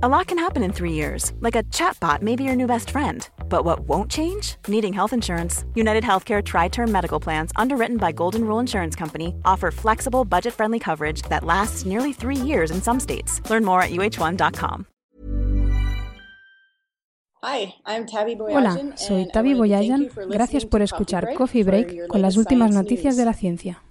A lot can happen in three years, like a chatbot may be your new best friend. But what won't change? Needing health insurance. United Healthcare Tri Term Medical Plans, underwritten by Golden Rule Insurance Company, offer flexible, budget friendly coverage that lasts nearly three years in some states. Learn more at uh1.com. Hi, I'm Tabby Hola, soy Tavi Boyajan. Gracias por escuchar Coffee Break con las últimas noticias de la ciencia.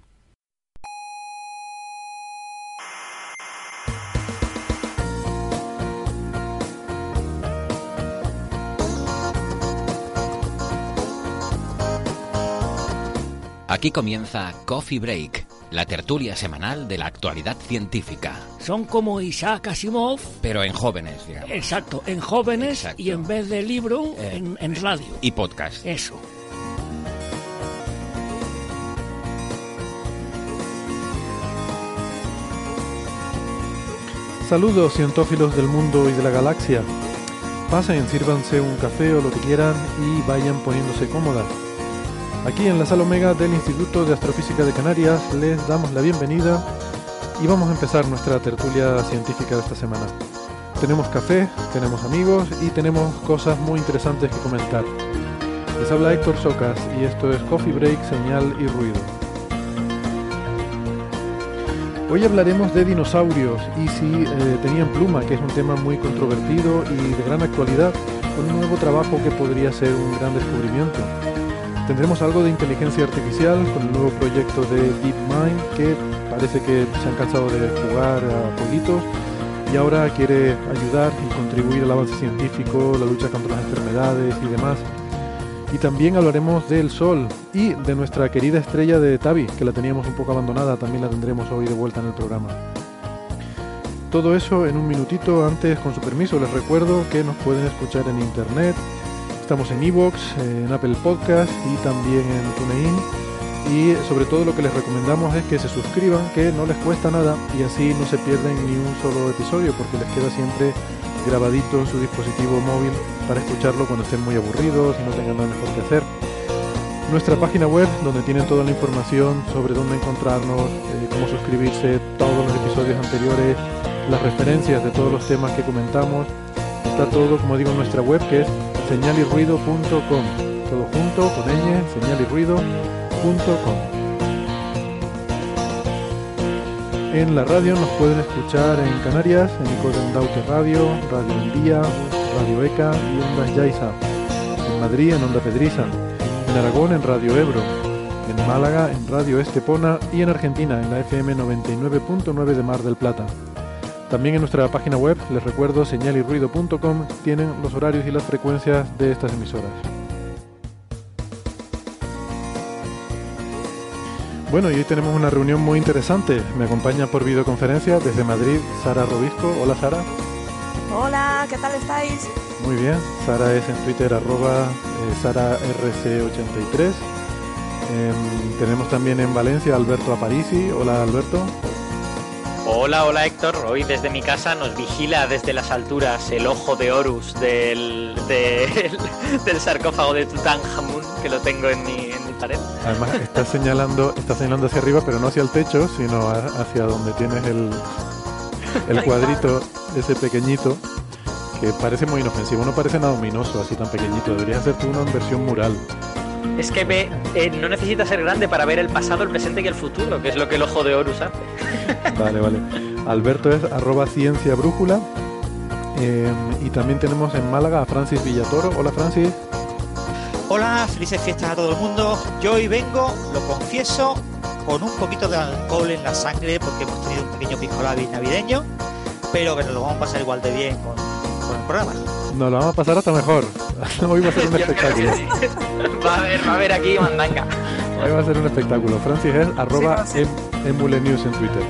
Aquí comienza Coffee Break, la tertulia semanal de la actualidad científica. Son como Isaac Asimov. Pero en jóvenes, digamos. Exacto, en jóvenes Exacto. y en vez de libro, Eh, en, en radio. Y podcast. Eso. Saludos cientófilos del mundo y de la galaxia. Pasen, sírvanse un café o lo que quieran y vayan poniéndose cómodas. Aquí en la sala Omega del Instituto de Astrofísica de Canarias les damos la bienvenida y vamos a empezar nuestra tertulia científica de esta semana. Tenemos café, tenemos amigos y tenemos cosas muy interesantes que comentar. Les habla Héctor Socas y esto es Coffee Break, Señal y Ruido. Hoy hablaremos de dinosaurios y si eh, tenían pluma, que es un tema muy controvertido y de gran actualidad, con un nuevo trabajo que podría ser un gran descubrimiento. Tendremos algo de inteligencia artificial con el nuevo proyecto de DeepMind que parece que se han cansado de jugar a jueguitos y ahora quiere ayudar y contribuir al avance científico, la lucha contra las enfermedades y demás. Y también hablaremos del Sol y de nuestra querida estrella de Tavi, que la teníamos un poco abandonada, también la tendremos hoy de vuelta en el programa. Todo eso en un minutito, antes con su permiso les recuerdo que nos pueden escuchar en internet, estamos en Evox, en Apple Podcast y también en TuneIn. Y sobre todo lo que les recomendamos es que se suscriban, que no les cuesta nada y así no se pierden ni un solo episodio porque les queda siempre grabadito en su dispositivo móvil para escucharlo cuando estén muy aburridos y no tengan nada mejor que hacer. Nuestra página web, donde tienen toda la información sobre dónde encontrarnos, eh, cómo suscribirse, todos los episodios anteriores, las referencias de todos los temas que comentamos. Está todo, como digo, en nuestra web que es señalirruido.com. Todo junto, con señalirruido.com. En la radio nos pueden escuchar en Canarias, en Icoden Daute Radio, Radio El Día, Radio ECA y Ondas Yaiza. En Madrid, en Onda Pedriza. En Aragón, en Radio Ebro. En Málaga, en Radio Estepona. Y en Argentina, en la FM 99.9 de Mar del Plata. También en nuestra página web, les recuerdo, señalirruido.com, tienen los horarios y las frecuencias de estas emisoras. Bueno, y hoy tenemos una reunión muy interesante. Me acompaña por videoconferencia desde Madrid Sara Robisco. Hola Sara. Hola, ¿qué tal estáis? Muy bien. Sara es en Twitter arroba eh, SaraRC83. Em, tenemos también en Valencia Alberto Aparici. Hola Alberto. Hola, hola Héctor. Hoy desde mi casa nos vigila desde las alturas el ojo de Horus del, del, del sarcófago de Tutankamón, que lo tengo en mi, en mi pared. Además está señalando, está señalando hacia arriba, pero no hacia el techo, sino hacia donde tienes el, el cuadrito, ese pequeñito, que parece muy inofensivo. No parece nada ominoso, así tan pequeñito. Deberías hacer tú una en versión mural. Es que ve, eh, no necesita ser grande para ver el pasado, el presente y el futuro, que es lo que el ojo de Horus hace. Vale, vale. Alberto es arroba ciencia brújula. Eh, y también tenemos en Málaga a Francis Villatoro. Hola Francis. Hola, felices fiestas a todo el mundo. Yo hoy vengo, lo confieso, con un poquito de alcohol en la sangre porque hemos tenido un pequeño piscolabi navideño, pero que nos lo vamos a pasar igual de bien con, con el programa. Nos lo vamos a pasar hasta mejor. Hoy va a ser un espectáculo. sí. Va a haber, va a haber aquí mandanga. Hoy va a ser un espectáculo. Francis es arroba Sí, em- emulenews en Twitter.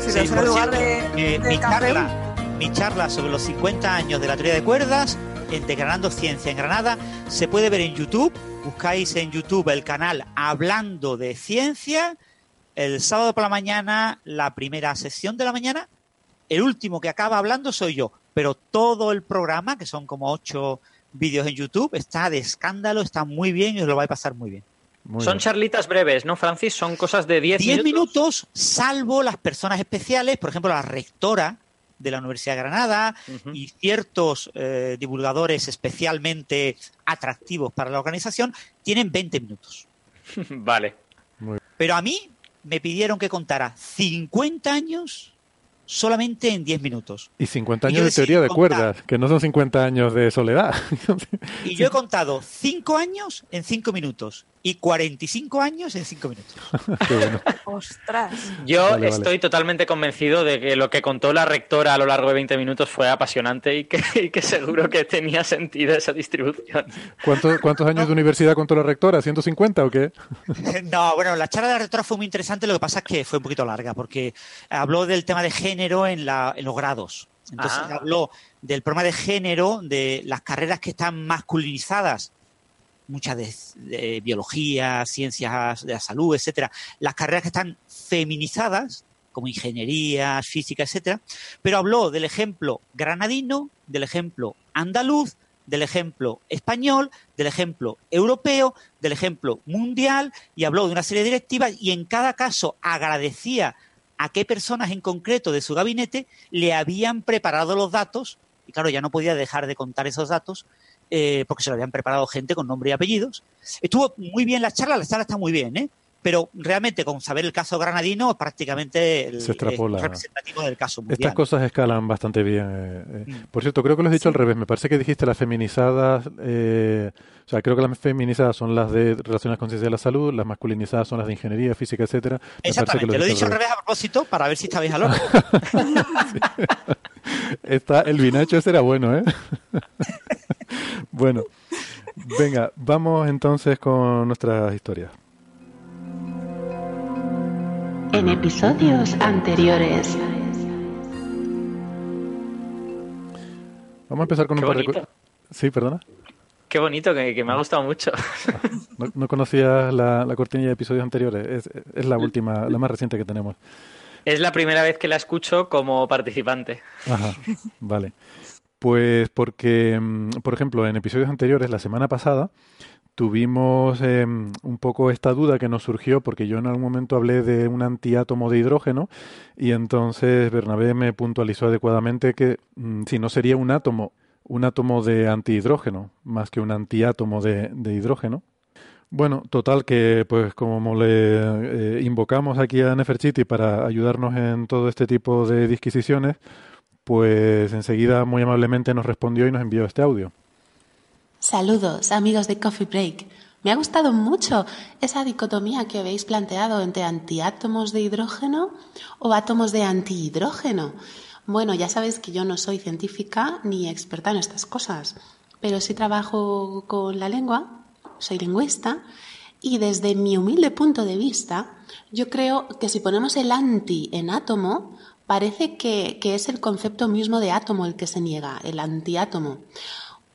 Sí, ves en por lugar de, cierto, eh, de mi, café, charla, mi charla sobre los 50 años de la teoría de cuerdas en Desgranando Ciencia en Granada se puede ver en YouTube. Buscáis en YouTube el canal Hablando de Ciencia. El sábado por la mañana, la primera sesión de la mañana. El último que acaba hablando soy yo. Pero todo el programa, que son como ocho vídeos en YouTube, está de escándalo, está muy bien y os lo vais a pasar muy bien. Muy Son bien. charlitas breves, ¿no, Francis? Son cosas de 10 10 minutos. minutos, salvo las personas especiales, por ejemplo, la rectora de la Universidad de Granada y ciertos eh, divulgadores especialmente atractivos para la organización tienen 20 minutos. vale. Pero a mí me pidieron que contara 50 años solamente en 10 minutos. Y 50 años de teoría de cuerdas, que no son 50 años de soledad. y yo he contado 5 años en 5 minutos y 45 años en 5 minutos. ¡Ostras! Yo estoy totalmente convencido de que lo que contó la rectora a lo largo de 20 minutos fue apasionante y que, seguro que tenía sentido esa distribución. ¿Cuántos años de universidad contó la rectora? ¿150 o qué? no, bueno, la charla de la rectora fue muy interesante, lo que pasa es que fue un poquito larga porque habló del tema de género en, los grados. Entonces ah. habló del problema de género, de las carreras que están masculinizadas muchas de, biología, ciencias de la salud, etcétera, las carreras que están feminizadas, como ingeniería, física, etcétera, pero habló del ejemplo granadino, del ejemplo andaluz, del ejemplo español, del ejemplo europeo, del ejemplo mundial y habló de una serie de directivas y en cada caso agradecía a qué personas en concreto de su gabinete le habían preparado los datos y claro, ya no podía dejar de contar esos datos eh, porque se lo habían preparado gente con nombre y apellidos. Estuvo muy bien la charla, la charla está muy bien, ¿eh? pero realmente con saber el caso granadino prácticamente el, se extrapola. representativo del caso mundial. Estas cosas escalan bastante bien. Eh, eh. Mm. Por cierto, creo que lo has dicho al revés. Me parece que dijiste las feminizadas, o sea, creo que las feminizadas son las de relaciones con ciencia de la salud, las masculinizadas son las de ingeniería, física, etcétera. Exactamente, lo, he dicho al revés. a propósito para ver si estabais al hora. Está, el vinacho ese era bueno, ¿eh? bueno, venga, vamos entonces con nuestras historias. En episodios anteriores. Vamos a empezar con un par de Sí, perdona. Qué bonito, que, me ha gustado mucho. No, conocías la, la, cortinilla de episodios anteriores. Es, es la última, la más reciente que tenemos. Es la primera vez que la escucho como participante. Ajá, vale. Pues porque, mm, por ejemplo, en episodios anteriores, la semana pasada, tuvimos em, un poco esta duda que nos surgió porque yo en algún momento hablé de un antiátomo de hidrógeno y entonces Bernabé me puntualizó adecuadamente que mm, si no sería un átomo, un átomo de antihidrógeno más que un antiátomo de, de hidrógeno. Bueno, total que pues como le eh, invocamos aquí a Neferchiti para ayudarnos en todo este tipo de disquisiciones, pues enseguida muy amablemente nos respondió y nos envió este audio. Saludos, amigos de Coffee Break. Me ha gustado mucho esa dicotomía que habéis planteado entre antiátomos de hidrógeno o átomos de antihidrógeno. Bueno, ya sabéis que yo no soy científica ni experta en estas cosas, pero sí trabajo con la lengua, soy lingüista, y desde mi humilde punto de vista, yo creo que si ponemos el anti en átomo, parece que, es el concepto mismo de átomo el que se niega, el antiátomo.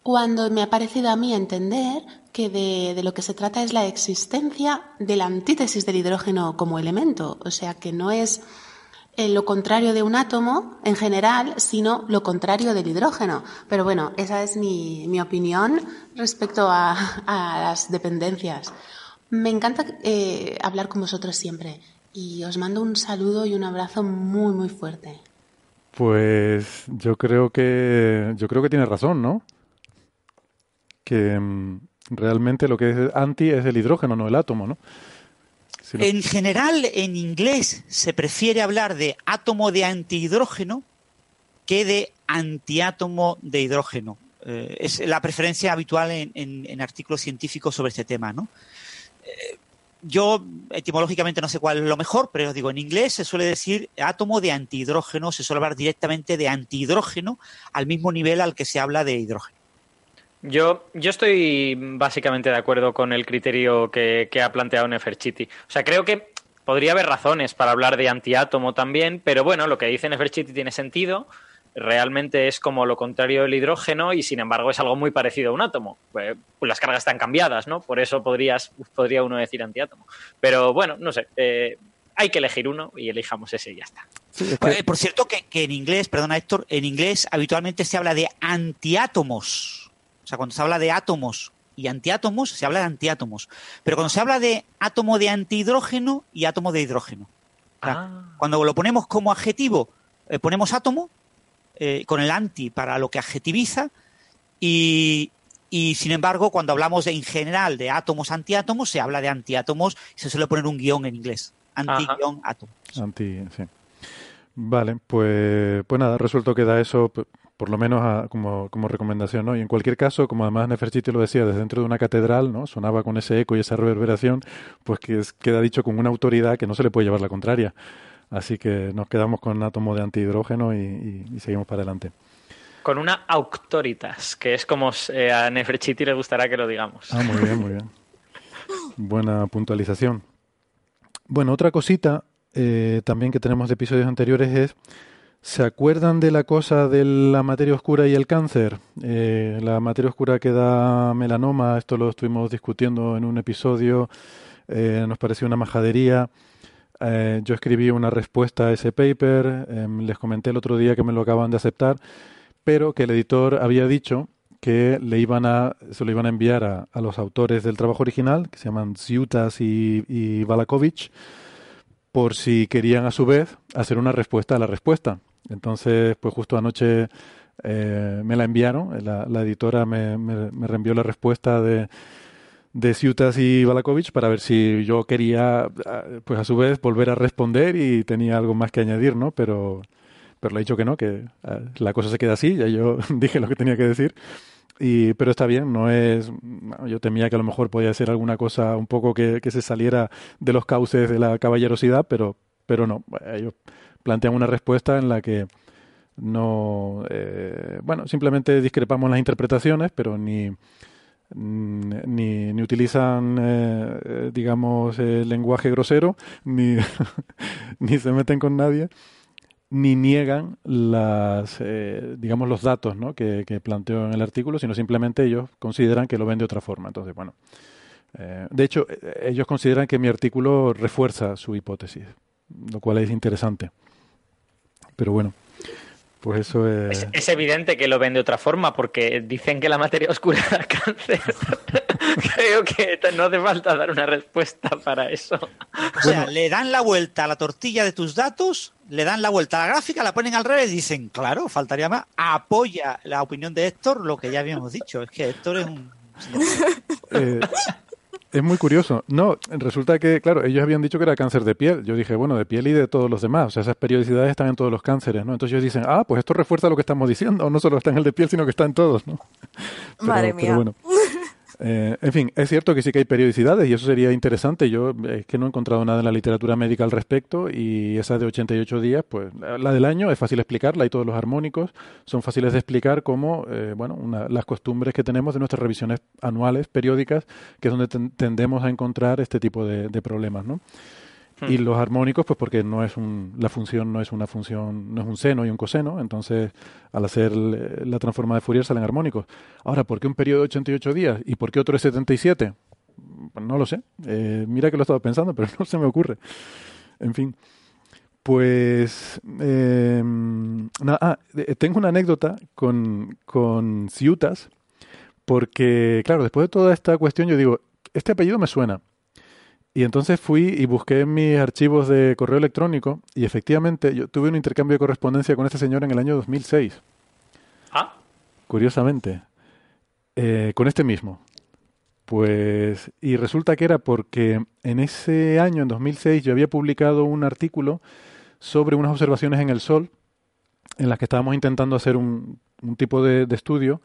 Cuando me ha parecido a mí entender que de, de, lo que se trata es la existencia de la antítesis del hidrógeno como elemento, o sea que no es eh, lo contrario de un átomo en general, sino lo contrario del hidrógeno. Pero bueno, esa es mi, mi opinión respecto a, a, las dependencias. Me encanta eh, hablar con vosotros siempre y os mando un saludo y un abrazo muy muy fuerte. Pues yo creo que yo creo que tiene razón, ¿no? Que mm, realmente lo que es anti es el hidrógeno, no el átomo, ¿no? En general, en inglés se prefiere hablar de átomo de antihidrógeno que de antiátomo de hidrógeno. Eh, es la preferencia habitual en, artículos científicos sobre este tema, ¿no? Eh, yo etimológicamente no sé cuál es lo mejor, pero os digo, en inglés se suele decir átomo de antihidrógeno, se suele hablar directamente de antihidrógeno al mismo nivel al que se habla de hidrógeno. Yo, yo estoy básicamente de acuerdo con el criterio que, ha planteado Neferchiti. O sea, creo que podría haber razones para hablar de antiátomo también, pero bueno, lo que dice Neferchiti tiene sentido realmente es como lo contrario del hidrógeno y sin embargo es algo muy parecido a un átomo. Pues, pues las cargas están cambiadas, ¿no? Por eso podrías, podría uno decir antiátomo. Pero bueno, no sé, eh, hay que elegir uno y elijamos ese y ya está. Eh, por cierto, que, en inglés, perdona Héctor, en inglés habitualmente se habla de antiátomos. O sea, cuando se habla de átomos y antiátomos, se habla de antiátomos. Pero cuando se habla de átomo de antihidrógeno y átomo de hidrógeno. Ah. Cuando lo ponemos como adjetivo, eh, ponemos átomo eh, con el anti para lo que adjetiviza y, y sin embargo, cuando hablamos en general de átomos, antiátomos, se habla de antiátomos y se suele poner un guion en inglés. Anti-guión átomo. Anti, sí. Vale, pues, pues nada, resuelto queda eso, por lo menos como, como, recomendación, ¿no? Y en cualquier caso, como además Nefertiti lo decía, desde dentro de una catedral, ¿no? Sonaba con ese eco y esa reverberación, pues que queda dicho con una autoridad que no se le puede llevar la contraria. Así que nos quedamos con átomo de antihidrógeno y, y seguimos para adelante. Con una auctoritas, que es como eh, a Neferchiti le gustará que lo digamos. Ah, muy bien, muy bien. Buena puntualización. Bueno, otra cosita eh, también que tenemos de episodios anteriores es, ¿se acuerdan de la cosa de la materia oscura y el cáncer? Eh, la materia oscura que da melanoma, esto lo estuvimos discutiendo en un episodio, nos pareció una majadería. Yo escribí una respuesta a ese paper, em, les comenté el otro día que me lo acaban de aceptar pero que el editor había dicho que le iban a, se lo iban a enviar a, a los autores del trabajo original, que se llaman Ziutas y, y Balakovich, por si querían a su vez hacer una respuesta a la respuesta. Entonces, pues justo anoche eh, me la enviaron, la, la editora me, me, me, reenvió la respuesta de, de Ciutas y Balakovich para ver si yo quería, pues a su vez, volver a responder y tenía algo más que añadir, ¿no? Pero pero le he dicho que no, que eh, la cosa se queda así, ya yo dije lo que tenía que decir. Y, pero está bien, no es. Yo temía que a lo mejor podía ser alguna cosa un poco que, que se saliera de los cauces de la caballerosidad, pero, pero no. Ellos plantean una respuesta en la que no. Eh, bueno, simplemente discrepamos las interpretaciones, pero ni. Ni, ni utilizan, eh, digamos, el lenguaje grosero, ni, ni se meten con nadie ni niegan las, eh, digamos, los datos ¿no? que, que planteo en el artículo, sino simplemente ellos consideran que lo ven de otra forma. Entonces, bueno, eh, de hecho, eh, ellos consideran que mi artículo refuerza su hipótesis, lo cual es interesante. Pero bueno, pues eso es... es... evidente que lo ven de otra forma, porque dicen que la materia oscura da cáncer. Creo que no hace falta dar una respuesta para eso. O sea, le dan la vuelta a la tortilla de tus datos, le dan la vuelta a la gráfica, la ponen al revés y dicen, claro, faltaría más, apoya la opinión de Héctor, lo que ya habíamos dicho, es que Héctor es un... Eh, es muy curioso. No, resulta que, claro, ellos habían dicho que era cáncer de piel. Yo dije, bueno, de piel y de todos los demás. O sea, esas periodicidades están en todos los cánceres, ¿no? Entonces ellos dicen, ah, pues esto refuerza lo que estamos diciendo. No solo está en el de piel, sino que está en todos, ¿no? Madre mía. bueno. Eh, en fin, es cierto que sí que hay periodicidades y eso sería interesante. Yo es que no he encontrado nada en la literatura médica al respecto y esa de 88 días, pues la del año es fácil explicarla, hay todos los armónicos, son fáciles de explicar como, eh, bueno, las costumbres que tenemos de nuestras revisiones anuales, periódicas, que es donde tendemos a encontrar este tipo de, de problemas, ¿no? Y hmm. los armónicos, pues porque no es un, la función no es una función, no es un seno y un coseno, entonces al hacer la transforma de Fourier salen armónicos. Ahora, ¿por qué un periodo de 88 días y por qué otro de 77? Pues no lo sé. Eh, mira que lo he estado pensando, pero no se me ocurre. En fin. Pues eh, ah, tengo una anécdota con, con Ciutas, porque, claro, después de toda esta cuestión yo digo, este apellido me suena. Y entonces fui y busqué en mis archivos de correo electrónico y efectivamente yo tuve un intercambio de correspondencia con este señor en el año 2006. Ah. Curiosamente. Eh, con este mismo. Pues, y resulta que era porque en ese año, en 2006, yo había publicado un artículo sobre unas observaciones en el Sol, en las que estábamos intentando hacer un, un tipo de, de estudio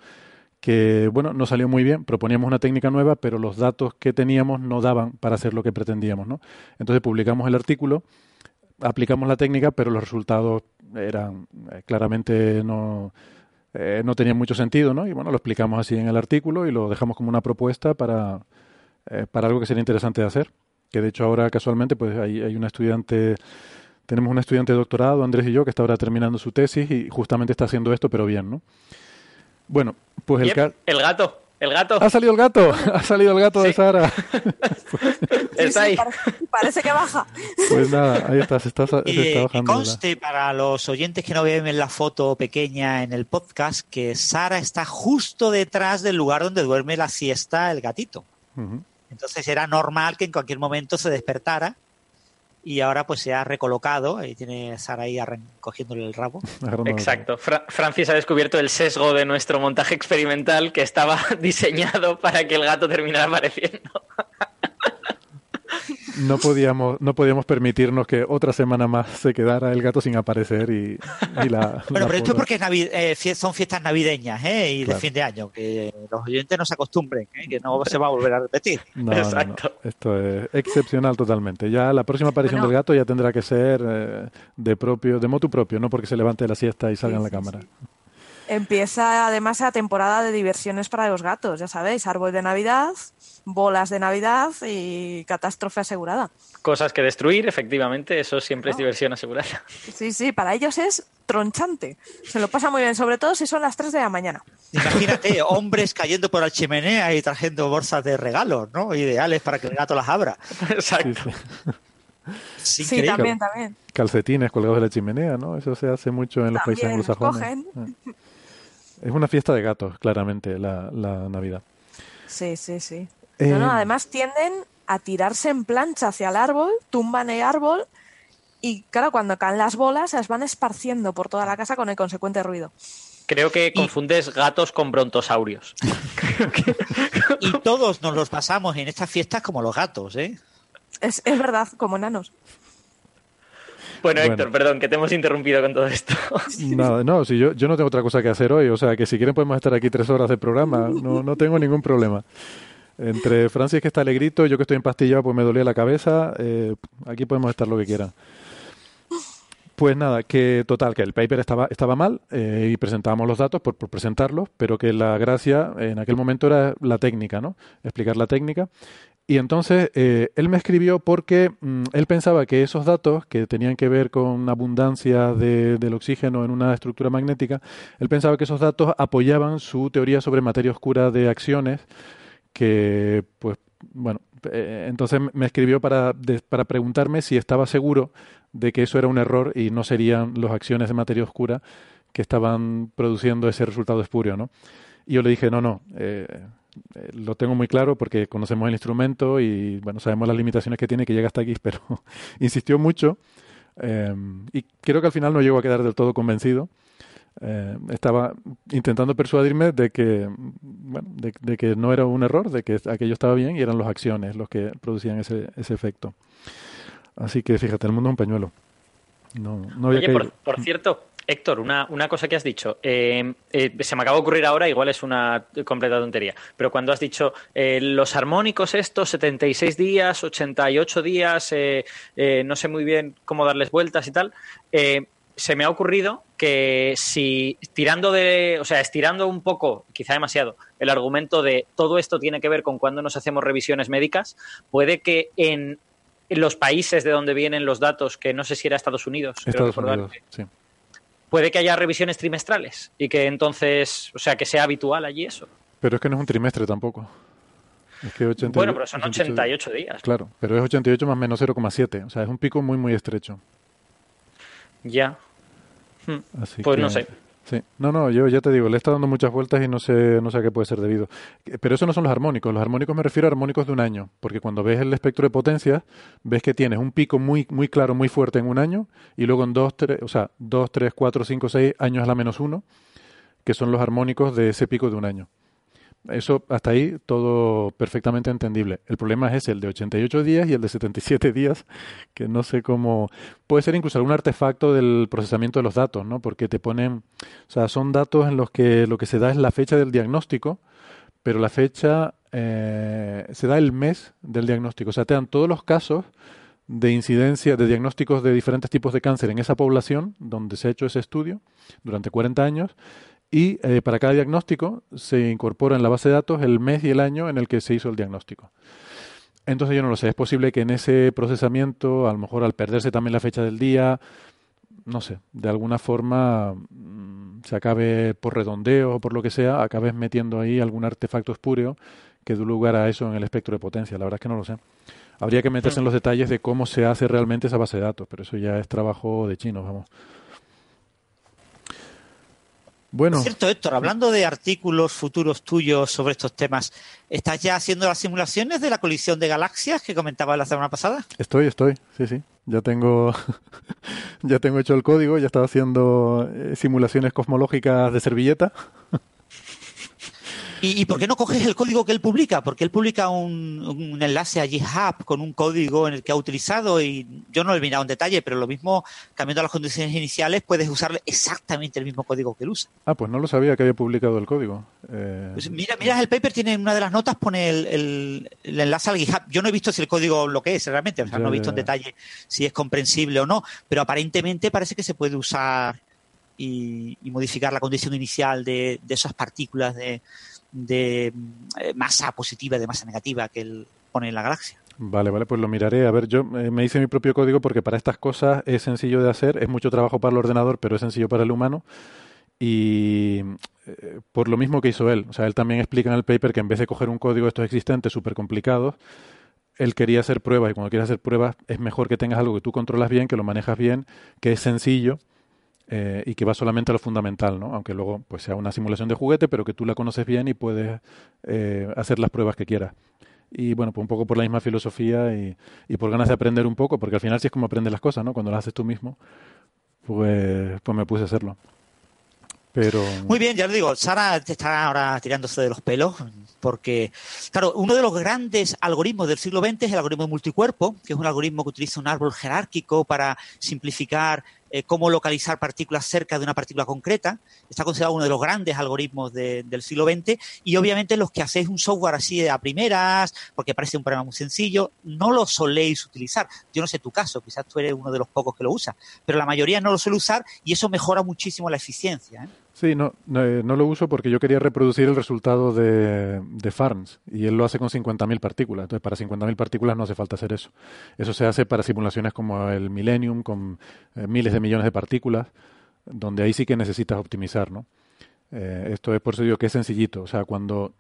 que bueno, no salió muy bien, proponíamos una técnica nueva, pero los datos que teníamos no daban para hacer lo que pretendíamos, ¿no? Entonces publicamos el artículo, aplicamos la técnica, pero los resultados eran eh, claramente no eh, no tenían mucho sentido, ¿no? Y bueno, lo explicamos así en el artículo y lo dejamos como una propuesta para, eh, para algo que sería interesante de hacer. Que de hecho ahora casualmente pues hay, hay una estudiante tenemos un estudiante de doctorado, Andrés y yo, que está ahora terminando su tesis y justamente está haciendo esto, pero bien, ¿no? Bueno, pues el, el gato. El gato. Ha salido el gato. Ha salido el gato de Sara. está ahí. parece, que baja. Pues nada, ahí está, se está, se está bajando. conste para los oyentes que no ven en la foto pequeña en el podcast que Sara está justo detrás del lugar donde duerme la siesta el gatito. Entonces era normal que en cualquier momento se despertara y ahora pues se ha recolocado, ahí tiene Sara ahí cogiéndole el rabo. Exacto. Francis ha descubierto el sesgo de nuestro montaje experimental que estaba diseñado para que el gato terminara apareciendo no podíamos, no podíamos permitirnos que otra semana más se quedara el gato sin aparecer y, la. Bueno, pero esto es porque eh, son fiestas navideñas ¿eh? y de fin de año, que los oyentes no se acostumbren, ¿eh? que no se va a volver a repetir. Exacto. Esto es excepcional totalmente. Ya la próxima aparición del gato ya tendrá que ser eh, de propio, de motu propio, no porque se levante de la siesta y salga en la cámara. Empieza además la temporada de diversiones para los gatos, ya sabéis, árbol de Navidad, bolas de Navidad y catástrofe asegurada. Cosas que destruir, efectivamente, eso siempre es diversión asegurada. Sí, sí, para ellos es tronchante. Se lo pasa muy bien, sobre todo si son las 3 de la mañana. Imagínate, hombres cayendo por la chimenea y trayendo bolsas de regalos, ¿no? Ideales para que el gato las abra. Exacto. Sí, también, también. Calcetines colgados de la chimenea, ¿no? Eso se hace mucho en los países anglosajones. Ah. Es una fiesta de gatos, claramente, la, la Navidad. Sí, sí, sí. Eh, además tienden a tirarse en plancha hacia el árbol, tumban el árbol y claro, cuando caen las bolas las van esparciendo por toda la casa con el consecuente ruido. Creo que confundes gatos con brontosaurios. y todos nos los pasamos en estas fiestas como los gatos, ¿eh? Es, es verdad, como enanos. Bueno, Héctor, perdón, que te hemos interrumpido con todo esto. Nada, no, si yo, yo no tengo otra cosa que hacer hoy, o sea, que si quieren podemos estar aquí tres horas de programa, no, no tengo ningún problema. Entre Francis que está alegrito, yo que estoy empastillado pues me dolía la cabeza, eh, aquí podemos estar lo que quieran. Pues nada, que total, que el paper estaba, estaba mal eh, y presentábamos los datos por, por, presentarlos, pero que la gracia en aquel momento era la técnica, ¿no? Explicar la técnica. Y entonces eh, él me escribió porque mm, él pensaba que esos datos que tenían que ver con abundancia de, del oxígeno en una estructura magnética, él pensaba que esos datos apoyaban su teoría sobre materia oscura de acciones que, pues, bueno, eh, entonces me escribió para, para preguntarme si estaba seguro de que eso era un error y no serían las acciones de materia oscura que estaban produciendo ese resultado espurio, ¿no? Y yo le dije, no, no, eh, eh, lo tengo muy claro porque conocemos el instrumento y, bueno, sabemos las limitaciones que tiene, que llega hasta aquí, pero insistió mucho y creo que al final no llegó a quedar del todo convencido eh, estaba intentando persuadirme de que, bueno, de, que no era un error, de que aquello estaba bien y eran las acciones los que producían ese, ese efecto. Así que fíjate, el mundo es un pañuelo. No, no había Oye, por, por, cierto, Héctor, una, una, cosa que has dicho, eh, eh, se me acaba de ocurrir ahora, igual es una completa tontería, pero cuando has dicho los armónicos estos, 76 días, 88 días, no sé muy bien cómo darles vueltas y tal, se me ha ocurrido que si tirando de, o sea, estirando un poco, quizá demasiado, el argumento de todo esto tiene que ver con cuando nos hacemos revisiones médicas, puede que en, los países de donde vienen los datos, que no sé si era Estados Unidos, Estados Unidos sí. puede que haya revisiones trimestrales y que entonces, o sea, que sea habitual allí eso. Pero es que no es un trimestre tampoco. Es que bueno, pero son 88 días. Claro, pero es 88 más menos 0,7. O sea, es un pico muy, muy estrecho. Ya. Hmm. pues no sé. Sí. No, no, yo ya te digo, le está dando muchas vueltas y no sé, no sé a qué puede ser debido. Pero eso no son los armónicos. Los armónicos me refiero a armónicos de un año, porque cuando ves el espectro de potencia, ves que tienes un pico muy, muy claro, muy fuerte en un año, y luego en dos, tres, o sea, dos, tres, cuatro, cinco, seis años a la menos uno, que son los armónicos de ese pico de un año. Eso hasta ahí todo perfectamente entendible. El problema es el de 88 días y el de 77 días, que no sé cómo... Puede ser incluso algún artefacto del procesamiento de los datos, ¿no? Porque te ponen... O sea, son datos en los que lo que se da es la fecha del diagnóstico, pero la fecha eh, se da el mes del diagnóstico. O sea, te dan todos los casos de incidencia, de diagnósticos de diferentes tipos de cáncer en esa población donde se ha hecho ese estudio durante 40 años y eh, para cada diagnóstico se incorpora en la base de datos el mes y el año en el que se hizo el diagnóstico. Entonces yo no lo sé, es posible que en ese procesamiento, a lo mejor al perderse también la fecha del día, no sé, de alguna forma mm, se acabe por redondeo o por lo que sea, acabes metiendo ahí algún artefacto espúreo que dé lugar a eso en el espectro de potencia. La verdad es que no lo sé. Habría que meterse en los detalles de cómo se hace realmente esa base de datos, pero eso ya es trabajo de chinos, vamos. Bueno. cierto, Héctor, hablando de artículos futuros tuyos sobre estos temas, ¿estás ya haciendo las simulaciones de la colisión de galaxias que comentaba la semana pasada? Estoy, estoy, sí, sí. Ya tengo, ya tengo hecho el código, ya estaba haciendo eh, simulaciones cosmológicas de servilleta. ¿Y, por qué no coges el código que él publica? Porque él publica un, enlace a GitHub con un código en el que ha utilizado y yo no lo he mirado en detalle, pero lo mismo, cambiando las condiciones iniciales, puedes usar exactamente el mismo código que él usa. Ah, pues no lo sabía que había publicado el código. Eh, pues mira, mira, el paper tiene en una de las notas, pone el, enlace al GitHub. Yo no he visto si el código lo que es realmente, o sea, no he visto en detalle si es comprensible o no, pero aparentemente parece que se puede usar y, modificar la condición inicial de esas partículas de de eh, masa positiva, de masa negativa que él pone en la galaxia. Vale, vale, pues lo miraré. A ver, yo eh, me hice mi propio código porque para estas cosas es sencillo de hacer, es mucho trabajo para el ordenador, pero es sencillo para el humano. Y eh, por lo mismo que hizo él. O sea, él también explica en el paper que en vez de coger un código de estos existentes súper complicados, él quería hacer pruebas y cuando quieres hacer pruebas es mejor que tengas algo que tú controlas bien, que lo manejas bien, que es sencillo eh, y que va solamente a lo fundamental, ¿no? Aunque luego pues sea una simulación de juguete, pero que tú la conoces bien y puedes eh, hacer las pruebas que quieras. Y bueno, pues un poco por la misma filosofía y, por ganas de aprender un poco, porque al final sí es como aprendes las cosas, ¿no? Cuando las haces tú mismo, pues, pues me puse a hacerlo. Pero... Muy bien, ya lo digo, Sara te está ahora tirándose de los pelos, porque, claro, uno de los grandes algoritmos del siglo XX es el algoritmo de multicuerpo, que es un algoritmo que utiliza un árbol jerárquico para simplificar eh, cómo localizar partículas cerca de una partícula concreta. Está considerado uno de los grandes algoritmos del siglo XX y obviamente los que hacéis un software así de a primeras, porque parece un programa muy sencillo, no lo soléis utilizar. Yo no sé tu caso, quizás tú eres uno de los pocos que lo usa, pero la mayoría no lo suele usar y eso mejora muchísimo la eficiencia. ¿eh? Sí, no, eh, no, lo uso porque yo quería reproducir el resultado de, de Farns y él lo hace con 50.000 partículas. Entonces, para 50.000 partículas no hace falta hacer eso. Eso se hace para simulaciones como el Millennium, con eh, miles de millones de partículas, donde ahí sí que necesitas optimizar, ¿no? Eh, esto es por eso digo que es sencillito. O sea, cuando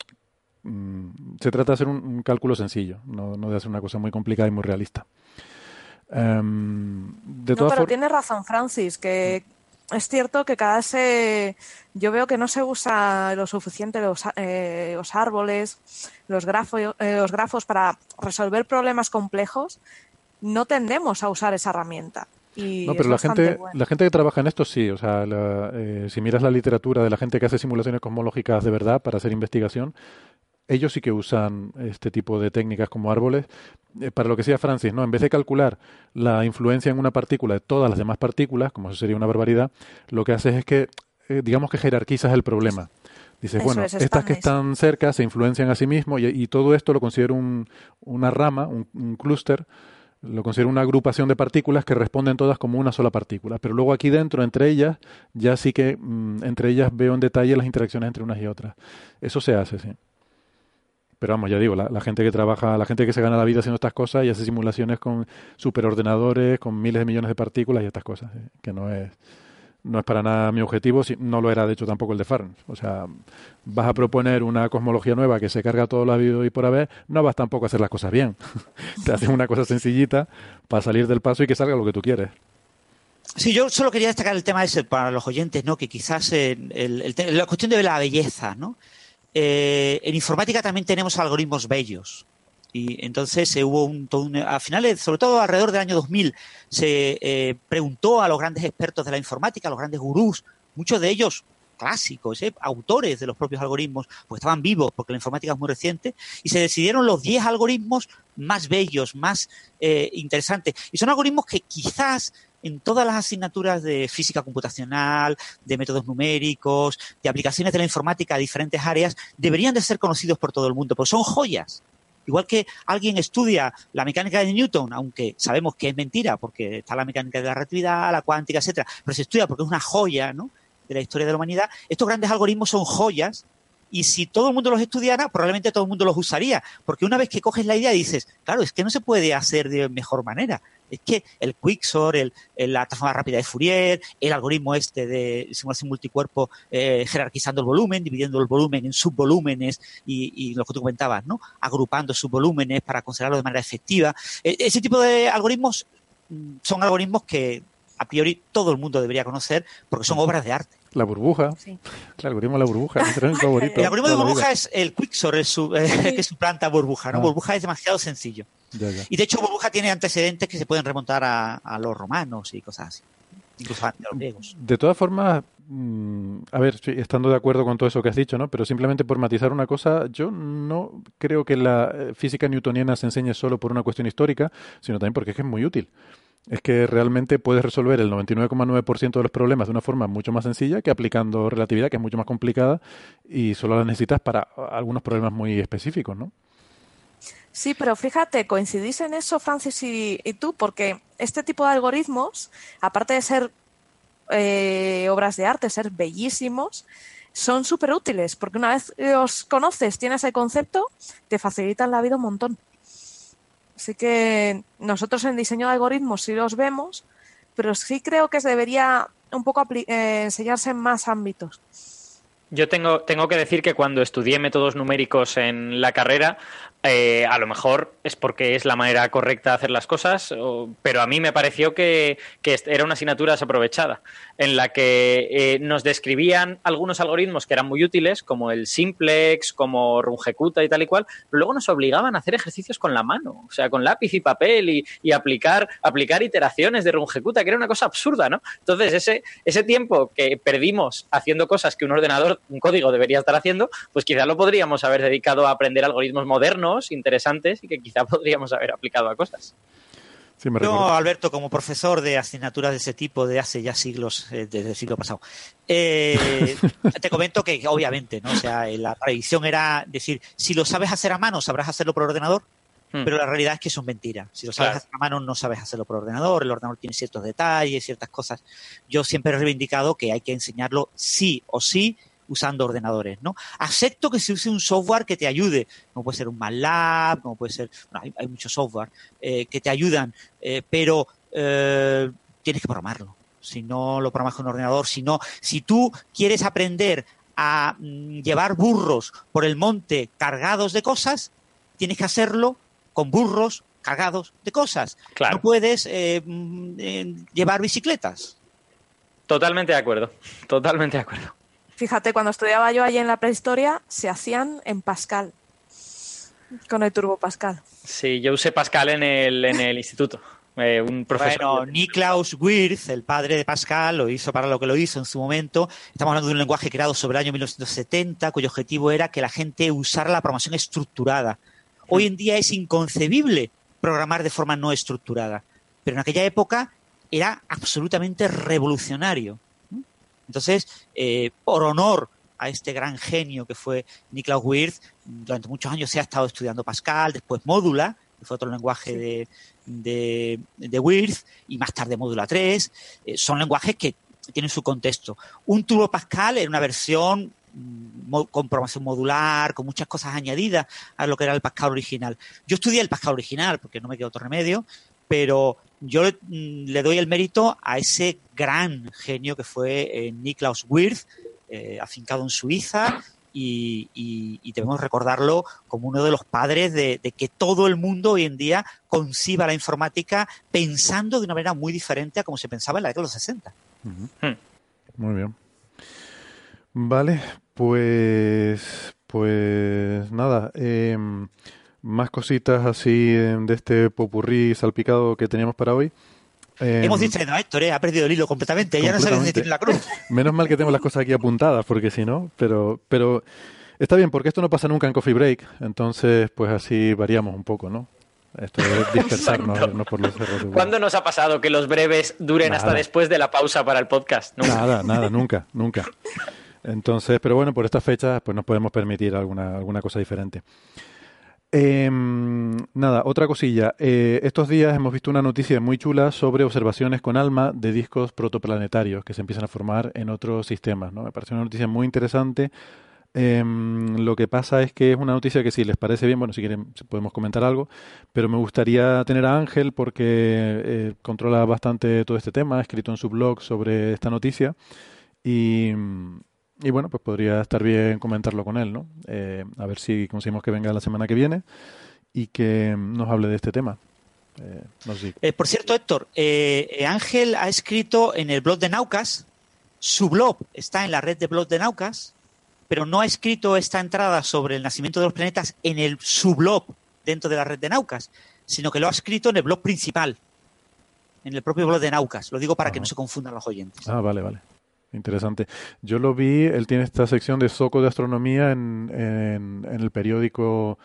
mm, se trata de hacer un, cálculo sencillo, no, no, de hacer una cosa muy complicada y muy realista. Um, de no, pero tiene razón Francis, que es cierto que cada se yo veo que no se usa lo suficiente los, eh, los árboles, los, grafos, eh, los grafos para resolver problemas complejos. No tendemos a usar esa herramienta. Y no, pero la gente, la gente que trabaja en esto sí. O sea, eh, si miras la literatura de la gente que hace simulaciones cosmológicas de verdad para hacer investigación, ellos sí que usan este tipo de técnicas como árboles. Eh, para lo que decía Francis, ¿no? En vez de calcular la influencia en una partícula de todas las demás partículas, como eso sería una barbaridad, lo que haces es que, eh, digamos que jerarquizas el problema. Dices, bueno, estas que están cerca se influencian a sí mismos y, todo esto lo considero un, una rama, un, clúster, lo considero una agrupación de partículas que responden todas como una sola partícula. Pero luego aquí dentro, entre ellas, ya sí que mm, entre ellas veo en detalle las interacciones entre unas y otras. Eso se hace, sí. Pero vamos, ya digo, la, gente que trabaja, la gente que se gana la vida haciendo estas cosas y hace simulaciones con superordenadores, con miles de millones de partículas y estas cosas, ¿eh? que no es no es para nada mi objetivo, no lo era de hecho tampoco el de Farns. O sea, vas a proponer una cosmología nueva que se carga todo la vida y por haber, no vas tampoco a hacer las cosas bien. Te haces una cosa sencillita para salir del paso y que salga lo que tú quieres. Sí, yo solo quería destacar el tema ese para los oyentes, ¿no? Que quizás la cuestión de la belleza, ¿no? Eh, en informática también tenemos algoritmos bellos. Y entonces se hubo un, a finales, sobre todo alrededor del año 2000, se eh, preguntó a los grandes expertos de la informática, a los grandes gurús, muchos de ellos clásicos, ¿eh? autores de los propios algoritmos, pues estaban vivos porque la informática es muy reciente, y se decidieron los 10 algoritmos más bellos, más interesantes. Y son algoritmos que quizás en todas las asignaturas de física computacional, de métodos numéricos, de aplicaciones de la informática a diferentes áreas, deberían de ser conocidos por todo el mundo, porque son joyas. Igual que alguien estudia la mecánica de Newton, aunque sabemos que es mentira, porque está la mecánica de la relatividad, la cuántica, etcétera, pero se estudia porque es una joya, ¿no? de la historia de la humanidad, estos grandes algoritmos son joyas y si todo el mundo los estudiara, probablemente todo el mundo los usaría, porque una vez que coges la idea dices, claro, es que no se puede hacer de mejor manera. Es que el Quicksort, el, la transforma rápida de Fourier, el algoritmo este de simulación multicuerpo eh, jerarquizando el volumen, dividiendo el volumen en subvolúmenes y, y, lo que tú comentabas, ¿no? Agrupando subvolúmenes para considerarlo de manera efectiva. E, ese tipo de algoritmos mm, son algoritmos que a priori todo el mundo debería conocer porque son obras de arte. La burbuja. Sí. el algoritmo de la burbuja. Es mi favorito. el algoritmo de burbuja es el Quicksor, es su, que es su planta burbuja. ¿no? Ah. Burbuja es demasiado sencillo. Y de hecho, burbuja tiene antecedentes que se pueden remontar a, los romanos y cosas así. Incluso a los griegos. De todas formas, mm, a ver, estando de acuerdo con todo eso que has dicho, ¿no? Pero simplemente por matizar una cosa, yo no creo que la eh, física newtoniana se enseñe solo por una cuestión histórica, sino también porque es que es muy útil es que realmente puedes resolver el 99,9% de los problemas de una forma mucho más sencilla que aplicando relatividad, que es mucho más complicada y solo la necesitas para algunos problemas muy específicos, ¿no? Sí, pero fíjate, coincidís en eso, Francis y, tú, porque este tipo de algoritmos, aparte de ser eh, obras de arte, ser bellísimos, son súper útiles, porque una vez los conoces, tienes el concepto, te facilitan la vida un montón. Así que nosotros en diseño de algoritmos sí los vemos, pero sí creo que debería un poco eh, enseñarse en más ámbitos. Yo tengo, tengo que decir que cuando estudié métodos numéricos en la carrera, eh, a lo mejor es porque es la manera correcta de hacer las cosas, pero a mí me pareció que, era una asignatura desaprovechada, en la que eh, nos describían algunos algoritmos que eran muy útiles, como el simplex, como rungecuta y tal y cual, pero luego nos obligaban a hacer ejercicios con la mano, o sea, con lápiz y papel y, aplicar, aplicar iteraciones de rungecuta, que era una cosa absurda, ¿no? Entonces, ese, ese tiempo que perdimos haciendo cosas que un ordenador, un código debería estar haciendo, pues quizás lo podríamos haber dedicado a aprender algoritmos modernos interesantes y que quizá podríamos haber aplicado a cosas. Yo, Alberto, como profesor de asignaturas de ese tipo de hace ya siglos, eh, desde el siglo pasado, eh, te comento que obviamente, ¿no? O sea, la tradición era decir, si lo sabes hacer a mano, sabrás hacerlo por ordenador, hmm. pero la realidad es que son mentiras. Si lo sabes hacer a mano, no sabes hacerlo por ordenador, el ordenador tiene ciertos detalles, ciertas cosas. Yo siempre he reivindicado que hay que enseñarlo sí o sí usando ordenadores, ¿no? Acepto que se use un software que te ayude, como puede ser un MATLAB, como puede ser, bueno, hay, muchos software eh, que te ayudan, eh, pero eh, tienes que programarlo. Si no lo programas con un ordenador, si no, si tú quieres aprender a mm, llevar burros por el monte cargados de cosas, tienes que hacerlo con burros cargados de cosas. No puedes mm, llevar bicicletas. Totalmente de acuerdo, totalmente de acuerdo. Fíjate, cuando estudiaba yo allí en la prehistoria, se hacían en Pascal, con el Turbo Pascal. Sí, yo usé Pascal en el, en el instituto. Eh, un profesor. Bueno, Niklaus Wirth, el padre de Pascal, lo hizo para lo que lo hizo en su momento. Estamos hablando de un lenguaje creado sobre el año 1970, cuyo objetivo era que la gente usara la programación estructurada. Hoy en día es inconcebible programar de forma no estructurada, pero en aquella época era absolutamente revolucionario. Entonces, eh, por honor a este gran genio que fue Niklaus Wirth, durante muchos años se ha estado estudiando Pascal, después Módula, que fue otro lenguaje de, de, Wirth, y más tarde Módula 3. Eh, son lenguajes que tienen su contexto. Un Turbo Pascal era una versión mm, con programación modular, con muchas cosas añadidas a lo que era el Pascal original. Yo estudié el Pascal original porque no me quedó otro remedio, pero yo mm, le doy el mérito a ese gran genio que fue eh, Niklaus Wirth, eh, afincado en Suiza, y, debemos recordarlo como uno de los padres de, que todo el mundo hoy en día conciba la informática pensando de una manera muy diferente a como se pensaba en la década de los 60. Hmm. Muy bien. Vale, pues, pues nada. Em, más cositas así de este popurrí salpicado que teníamos para hoy. Hemos dicho a Héctor, ¿eh? ha perdido el hilo completamente, ya no sabe dónde tiene la cruz. Menos mal que tenemos las cosas aquí apuntadas, porque si no, pero, pero está bien, porque esto no pasa nunca en Coffee Break, entonces pues así variamos un poco, ¿no? Esto es dispersarnos por los errores. ¿Cuándo nos ha pasado que los breves duren hasta después de la pausa para el podcast? Nada, nada, nunca, nunca. Entonces, pero bueno, por estas fechas pues nos podemos permitir alguna, alguna cosa diferente. Eh, nada, otra cosilla. Eh, estos días hemos visto una noticia muy chula sobre observaciones con ALMA de discos protoplanetarios que se empiezan a formar en otros sistemas. ¿no? Me parece una noticia muy interesante. Eh, lo que pasa es que es una noticia que si les parece bien, bueno, si quieren podemos comentar algo, pero me gustaría tener a Ángel porque eh, controla bastante todo este tema, ha escrito en su blog sobre esta noticia y, y bueno, pues podría estar bien comentarlo con él, ¿no? Eh, a ver si conseguimos que venga la semana que viene y que nos hable de este tema. Eh, eh, por cierto, Héctor, Ángel ha escrito en el blog de Naucas su blog está en la red de blog de Naucas, pero no ha escrito esta entrada sobre el nacimiento de los planetas en el su blog dentro de la red de Naucas, sino que lo ha escrito en el blog principal, en el propio blog de Naucas. Lo digo para que no se confundan los oyentes. Ah, vale, vale. Interesante. Yo lo vi, él tiene esta sección de Soco de Astronomía en, en, el periódico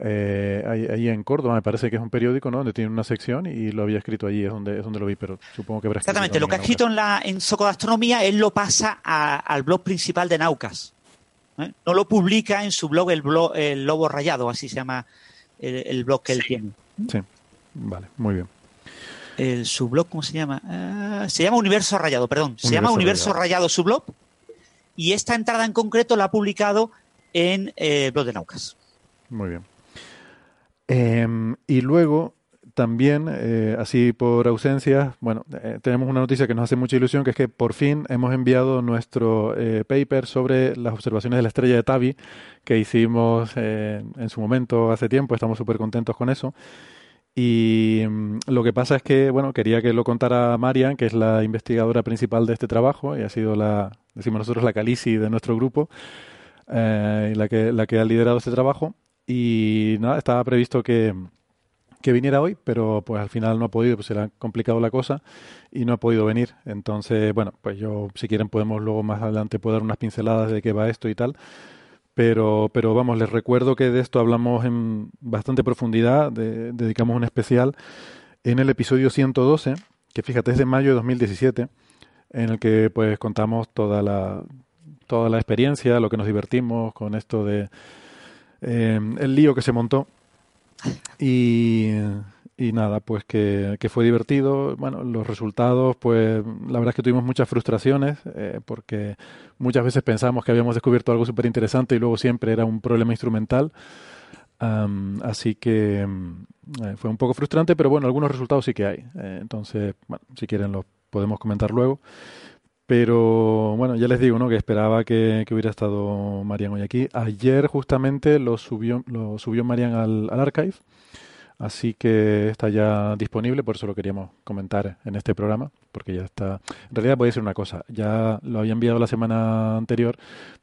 eh, ahí, en Córdoba, me parece que es un periódico, ¿no? Donde tiene una sección y lo había escrito allí, es donde, es donde lo vi, pero supongo que habrá Exactamente, lo que ha escrito en, la, en Soco de Astronomía, él lo pasa al blog principal de Naucas. ¿eh? No lo publica en su blog, el, blog, el Lobo Rayado, así se llama el, blog que él tiene. Sí, vale, muy bien. El, su blog, ¿cómo se llama? Ah, se llama Universo Rayado, perdón. Se llama Universo Rayado. su blog. Y esta entrada en concreto la ha publicado en el blog de Naucas. Muy bien. Em, y luego también, eh, así por ausencia, bueno, eh, tenemos una noticia que nos hace mucha ilusión, que es que por fin hemos enviado nuestro eh, paper sobre las observaciones de la estrella de Tabi, que hicimos en su momento hace tiempo, estamos súper contentos con eso. Y mm, lo que pasa es que, bueno, quería que lo contara Marian, que es la investigadora principal de este trabajo y ha sido la, decimos nosotros, la calici de nuestro grupo, y la, que, la que ha liderado este trabajo. Y nada, estaba previsto que, que viniera hoy, pero pues al final no ha podido, pues se ha complicado la cosa y no ha podido venir. Entonces, bueno, pues yo, si quieren, podemos luego más adelante poder dar unas pinceladas de qué va esto y tal. Pero, pero vamos, les recuerdo que de esto hablamos en bastante profundidad, dedicamos un especial en el episodio 112, que fíjate es de mayo de 2017, en el que pues contamos toda la, toda la experiencia, lo que nos divertimos con esto de eh, el lío que se montó. Y, y nada, pues que, fue divertido. Bueno, los resultados, pues la verdad es que tuvimos muchas frustraciones eh, porque muchas veces pensamos que habíamos descubierto algo súper interesante y luego siempre era un problema instrumental. así que mm, eh, fue un poco frustrante, pero bueno, algunos resultados sí que hay. entonces, bueno, si quieren los podemos comentar luego. Pero bueno, ya les digo, ¿no? Que esperaba que, hubiera estado Marian hoy aquí. Ayer justamente lo subió, lo subió Marian al, al archive, así que está ya disponible, por eso lo queríamos comentar en este programa, porque ya está. En realidad puede ser una cosa, ya lo había enviado la semana anterior,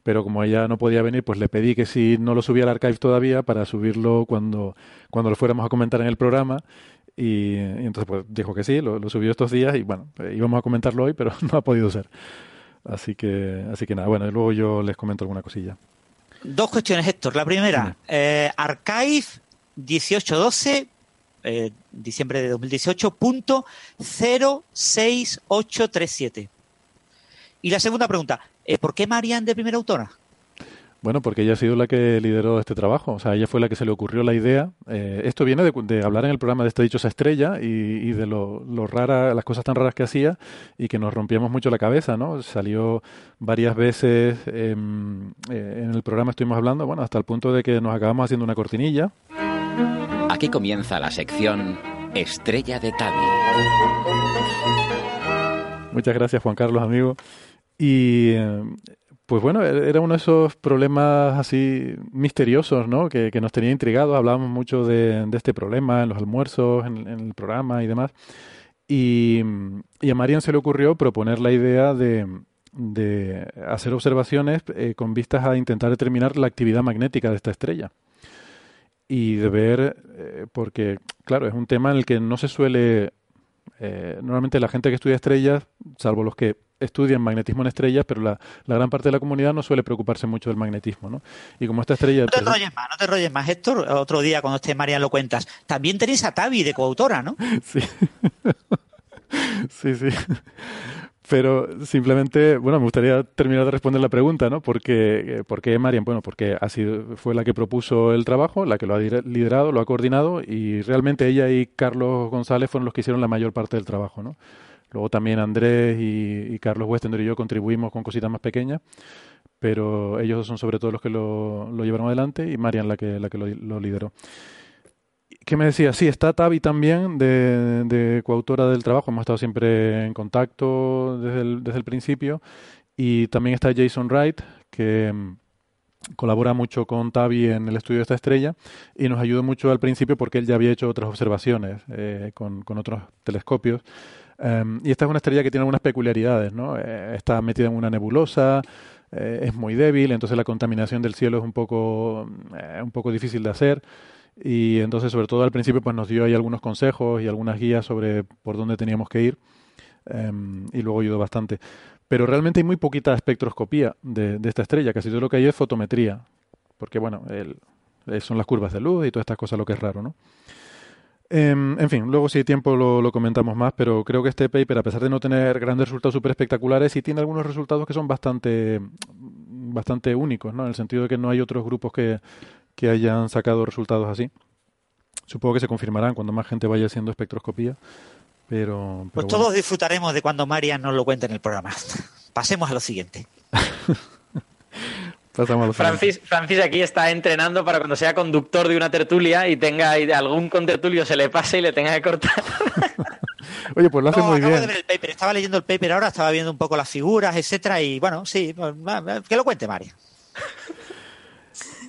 pero como ella no podía venir, pues le pedí que si no lo subía al archive todavía para subirlo cuando, cuando lo fuéramos a comentar en el programa y, entonces pues dijo que sí, lo, subió estos días y bueno, eh, íbamos a comentarlo hoy, pero no ha podido ser. Así que, así que nada, bueno, luego yo les comento alguna cosilla. Dos cuestiones, Héctor. La primera, eh, Archive 1812, eh, diciembre de 2018, punto 06837. Y la segunda pregunta, eh, ¿por qué Marian de primera autora? Bueno, porque ella ha sido la que lideró este trabajo, o sea, ella fue la que se le ocurrió la idea. Eh, esto viene de, hablar en el programa de esta dichosa estrella y, de lo, rara, las cosas tan raras que hacía y que nos rompíamos mucho la cabeza, ¿no? Salió varias veces em, eh, en el programa, estuvimos hablando, bueno, hasta el punto de que nos acabamos haciendo una cortinilla. Aquí comienza la sección Estrella de Tabi. Muchas gracias, Juan Carlos, amigo. Y em, pues bueno, e-, era uno de esos problemas así misteriosos, ¿no? Que, nos tenía intrigados. Hablábamos mucho de, este problema en los almuerzos, en, el programa y demás. Y, a Marian se le ocurrió proponer la idea de, hacer observaciones eh, con vistas a intentar determinar la actividad magnética de esta estrella. Y de ver, eh, porque claro, es un tema en el que no se suele... Eh, normalmente la gente que estudia estrellas, salvo los que estudian magnetismo en estrellas, pero la, gran parte de la comunidad no suele preocuparse mucho del magnetismo, ¿no? Y como esta estrella... No te rolles más, no te rolles más, Héctor. Otro día cuando esté María lo cuentas. También tenéis a Tavi de coautora, ¿no? Sí. sí, sí. Pero simplemente, bueno, me gustaría terminar de responder la pregunta, ¿no? ¿Por qué, ¿por qué Marian? Bueno, porque ha sido, fue la que propuso el trabajo, la que lo ha liderado, lo ha coordinado y realmente ella y Carlos González fueron los que hicieron la mayor parte del trabajo, ¿no? Luego también Andrés y, Carlos Westender y yo contribuimos con cositas más pequeñas, pero ellos son sobre todo los que lo, llevaron adelante y Marian la que, la que lo, lideró. ¿Qué me decía? Sí, está Tavi también, de, coautora del trabajo. Hemos estado siempre en contacto desde el, desde el principio. Y también está Jason Wright, que mm, colabora mucho con Tavi en el estudio de esta estrella y nos ayudó mucho al principio porque él ya había hecho otras observaciones eh, con, con, otros telescopios Em, y esta es una estrella que tiene algunas peculiaridades, ¿no? Eh, está metida en una nebulosa, eh, es muy débil, entonces la contaminación del cielo es un poco, eh, un poco difícil de hacer. Y entonces, sobre todo al principio, pues nos dio ahí algunos consejos y algunas guías sobre por dónde teníamos que ir. Em, y luego ayudó bastante. Pero realmente hay muy poquita espectroscopía de, esta estrella, casi todo lo que hay es fotometría, porque bueno, el, son las curvas de luz y todas estas cosas lo que es raro, ¿no? Em, en fin, luego si hay tiempo lo, comentamos más, pero creo que este paper, a pesar de no tener grandes resultados súper espectaculares, sí tiene algunos resultados que son bastante, bastante únicos, ¿no? En el sentido de que no hay otros grupos que, que hayan sacado resultados así. Supongo que se confirmarán cuando más gente vaya haciendo espectroscopía, pero... pues todos disfrutaremos de cuando Marian nos lo cuente en el programa. Pasemos a lo siguiente. Francis, Francis aquí está entrenando para cuando sea conductor de una tertulia y tenga y algún contertulio se le pase y le tenga que cortar. Oye, pues lo hace muy bien. Estaba leyendo el paper ahora, estaba viendo un poco las figuras, etcétera, y bueno, sí, pues, que lo cuente María.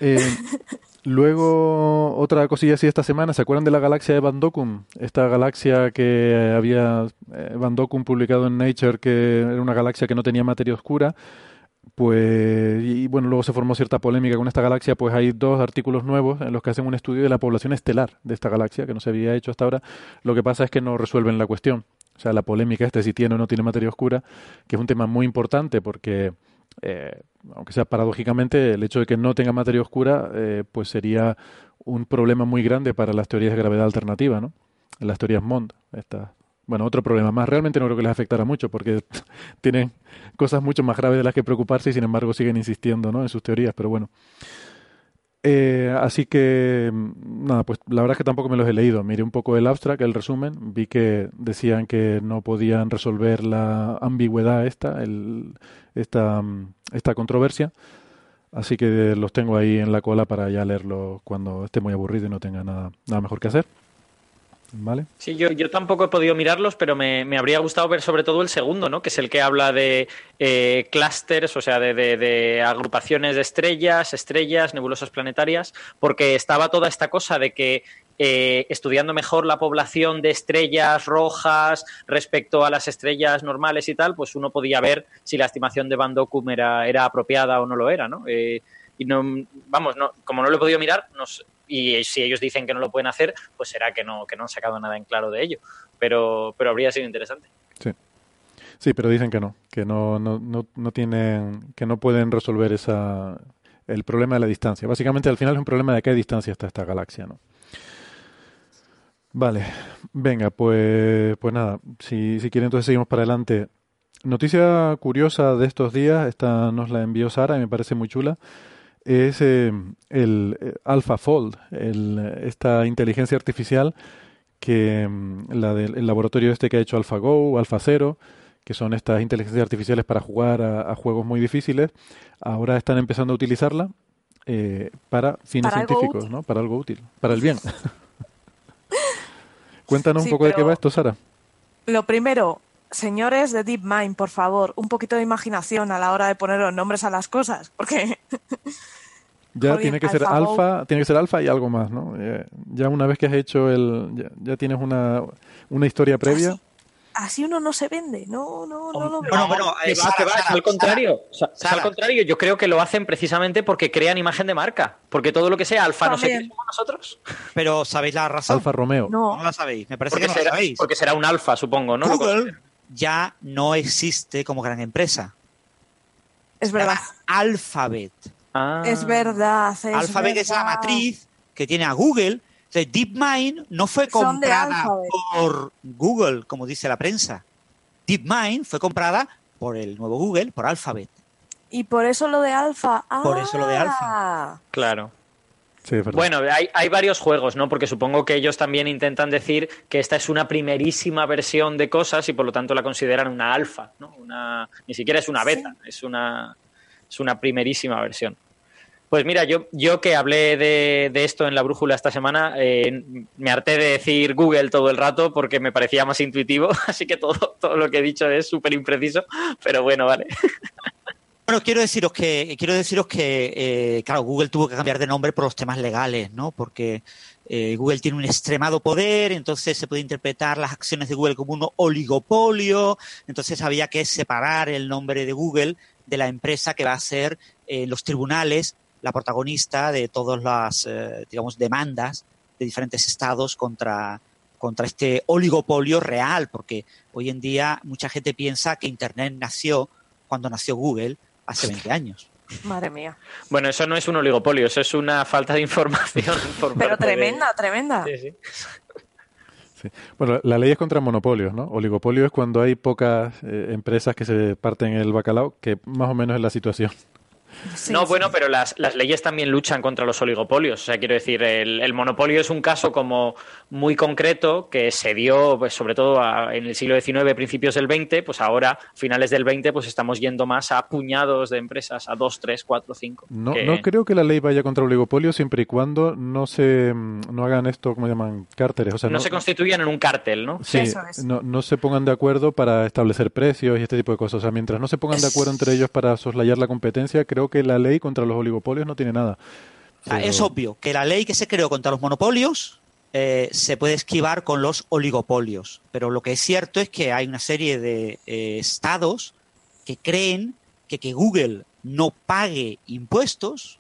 Eh, luego, otra cosilla así esta semana, ¿se acuerdan de la galaxia de Van Dokum? Esta galaxia que había eh, Van Dokum publicado en Nature, que era una galaxia que no tenía materia oscura pues y bueno luego se formó cierta polémica con esta galaxia pues hay dos artículos nuevos en los que hacen un estudio de la población estelar de esta galaxia que no se había hecho hasta ahora lo que pasa es que no resuelven la cuestión o sea la polémica este si tiene o no tiene materia oscura que es un tema muy importante porque eh, aunque sea paradójicamente el hecho de que no tenga materia oscura eh, pues sería un problema muy grande para las teorías de gravedad alternativa no las teorías MOND estas bueno, otro problema más. Realmente no creo que les afectara mucho porque tienen cosas mucho más graves de las que preocuparse y sin embargo siguen insistiendo ¿no? en sus teorías, pero bueno. Eh, así que, mm, nada, pues la verdad es que tampoco me los he leído. Miré un poco el abstract, el resumen, vi que decían que no podían resolver la ambigüedad esta, el, esta, mm, esta controversia. Así que los tengo ahí en la cola para ya leerlo cuando esté muy aburrido y no tenga nada, nada mejor que hacer. ¿Vale? Sí, yo, yo tampoco he podido mirarlos, pero me, habría gustado ver sobre todo el segundo, ¿no? Que es el que habla de eh, clusters, o sea, de, de, agrupaciones de estrellas, estrellas, nebulosas planetarias, porque estaba toda esta cosa de que eh, estudiando mejor la población de estrellas rojas respecto a las estrellas normales y tal, pues uno podía ver si la estimación de Van Dokum era, era apropiada o no lo era, ¿no? Eh, y no, vamos, no, como no lo he podido mirar, no, y si ellos dicen que no lo pueden hacer, pues será que no, que no han sacado nada en claro de ello. Pero, pero habría sido interesante. Sí. Sí, pero dicen que no, que no, no, no, no tienen, que no pueden resolver esa, el problema de la distancia. Básicamente al final es un problema de qué distancia está esta galaxia, ¿no? Vale, venga, pues, pues nada, si, si quieren entonces seguimos para adelante. Noticia curiosa de estos días, esta nos la envió Sara y me parece muy chula es eh, el eh, AlphaFold, el, esta inteligencia artificial que mm, la del laboratorio este que ha hecho AlphaGo, AlphaZero, que son estas inteligencias artificiales para jugar a, juegos muy difíciles, ahora están empezando a utilizarla eh, para fines científicos, ¿no? Para algo útil, para el bien. Cuéntanos un poco de qué va esto, Sara. Lo primero, señores de DeepMind, por favor, un poquito de imaginación a la hora de poner los nombres a las cosas, porque ya tiene que ser alfa, tiene que ser alfa y algo más, ¿no? Ya una vez que has hecho el, ya, tienes una, una historia previa. Así, uno no se vende, no, no, no lo Bueno, bueno, es, al contrario, al contrario, yo creo que lo hacen precisamente porque crean imagen de marca, porque todo lo que sea alfa no sé qué somos nosotros. Pero ¿sabéis la razón? Alfa Romeo. No, no la sabéis, me parece que no será, la sabéis. Porque será un alfa, supongo, ¿no? Google ya no existe como gran empresa. Es verdad. Alphabet. Ah. Es verdad. Es Alphabet es la matriz que tiene a Google. DeepMind no fue comprada por Google, como dice la prensa. DeepMind fue comprada por el nuevo Google, por Alphabet. Y por eso lo de Alpha. por eso lo de Alpha. Ah. Claro bueno, hay, varios juegos, ¿no? Porque supongo que ellos también intentan decir que esta es una primerísima versión de cosas y por lo tanto la consideran una alfa, ¿no? Una, ni siquiera es una beta, es, una, es una primerísima versión. Pues mira, yo, yo que hablé de, esto en la brújula esta semana, eh, me harté de decir Google todo el rato porque me parecía más intuitivo, así que todo, todo lo que he dicho es súper impreciso, pero bueno, vale. Bueno, quiero deciros que, quiero deciros que, eh, claro, Google tuvo que cambiar de nombre por los temas legales, ¿no? Porque eh, Google tiene un extremado poder, entonces se puede interpretar las acciones de Google como un oligopolio, entonces había que separar el nombre de Google de la empresa que va a ser los tribunales la protagonista de todas las, digamos, demandas de diferentes estados contra, contra este oligopolio real, porque hoy en día mucha gente piensa que Internet nació cuando nació Google hace 20 años. Madre mía. Bueno, eso no es un oligopolio, eso es una falta de información. Pero tremenda, tremenda. Sí, Bueno, la ley es contra monopolios, ¿no? Oligopolio es cuando hay pocas eh, empresas que se parten el bacalao, que más o menos es la situación no, bueno, pero las, las, leyes también luchan contra los oligopolios. O sea, quiero decir, el, monopolio es un caso como muy concreto que se dio, pues, sobre todo en el siglo XIX, principios del XX, pues ahora, finales del XX, pues estamos yendo más a puñados de empresas, a dos, tres, cuatro, cinco. No, no creo que la ley vaya contra el oligopolio siempre y cuando no se no hagan esto, como llaman, cárteles. O sea, no, se constituyan en un cártel, ¿no? Sí, no, no se pongan de acuerdo para establecer precios y este tipo de cosas. O sea, mientras no se pongan de acuerdo entre ellos para soslayar la competencia, creo que la ley contra los oligopolios no tiene nada. Ah, es obvio que la ley que se creó contra los monopolios eh, se puede esquivar con los oligopolios. Pero lo que es cierto es que hay una serie de eh, estados que creen que que Google no pague impuestos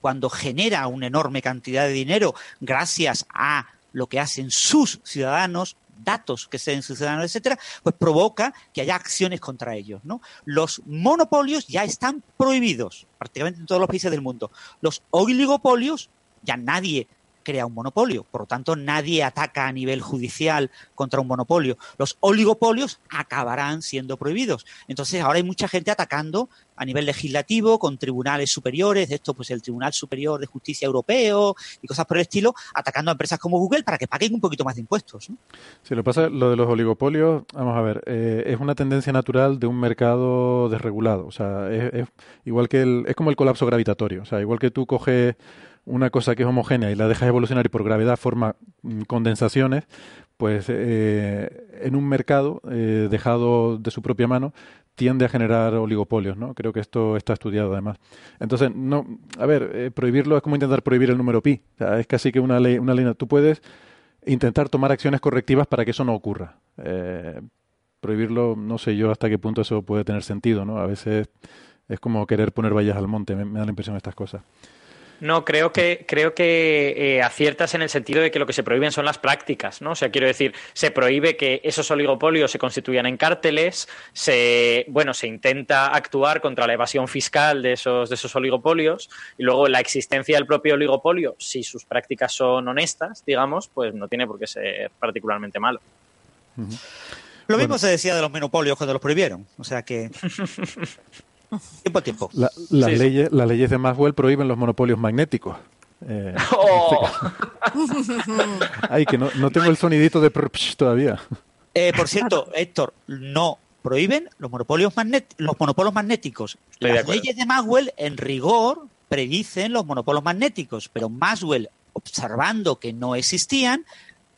cuando genera una enorme cantidad de dinero gracias a lo que hacen sus ciudadanos datos que sean ciudadanos, etcétera, pues provoca que haya acciones contra ellos. ¿no? Los monopolios ya están prohibidos prácticamente en todos los países del mundo. Los oligopolios ya nadie crea un monopolio. Por lo tanto, nadie ataca a nivel judicial contra un monopolio. Los oligopolios acabarán siendo prohibidos. Entonces, ahora hay mucha gente atacando a nivel legislativo con tribunales superiores, de esto, pues el Tribunal Superior de Justicia Europeo y cosas por el estilo, atacando a empresas como Google para que paguen un poquito más de impuestos. ¿no? Sí, lo pasa, lo de los oligopolios, vamos a ver, eh, es una tendencia natural de un mercado desregulado. O sea, es, igual que el, es como el colapso gravitatorio. O sea, igual que tú coges una cosa que es homogénea y la dejas evolucionar y por gravedad forma mm, condensaciones, pues eh, en un mercado eh, dejado de su propia mano tiende a generar oligopolios, ¿no? Creo que esto está estudiado además. Entonces, no, a ver, eh, prohibirlo es como intentar prohibir el número pi. Es casi que una ley, una ley. Tú puedes intentar tomar acciones correctivas para que eso no ocurra. prohibirlo, no sé yo hasta qué punto eso puede tener sentido, ¿no? A veces es como querer poner vallas al monte, me, me da la impresión de estas cosas. No, creo que, creo que eh, aciertas en el sentido de que lo que se prohíben son las prácticas, ¿no? O sea, quiero decir, se prohíbe que esos oligopolios se constituyan en cárteles, se, bueno, se intenta actuar contra la evasión fiscal de esos, de esos oligopolios, y luego la existencia del propio oligopolio, si sus prácticas son honestas, digamos, pues no tiene por qué ser particularmente malo. Lo mismo se decía de los monopolios cuando los prohibieron. O sea que. Tiempo a tiempo. las, leyes, las leyes de Maxwell prohíben los monopolios magnéticos. Eh, oh. Ay, que no, tengo el sonidito de todavía. Eh, por cierto, Héctor, no prohíben los monopolios, los monopolios magnéticos. las leyes de Maxwell, en rigor, predicen los monopolios magnéticos, pero Maxwell, observando que no existían,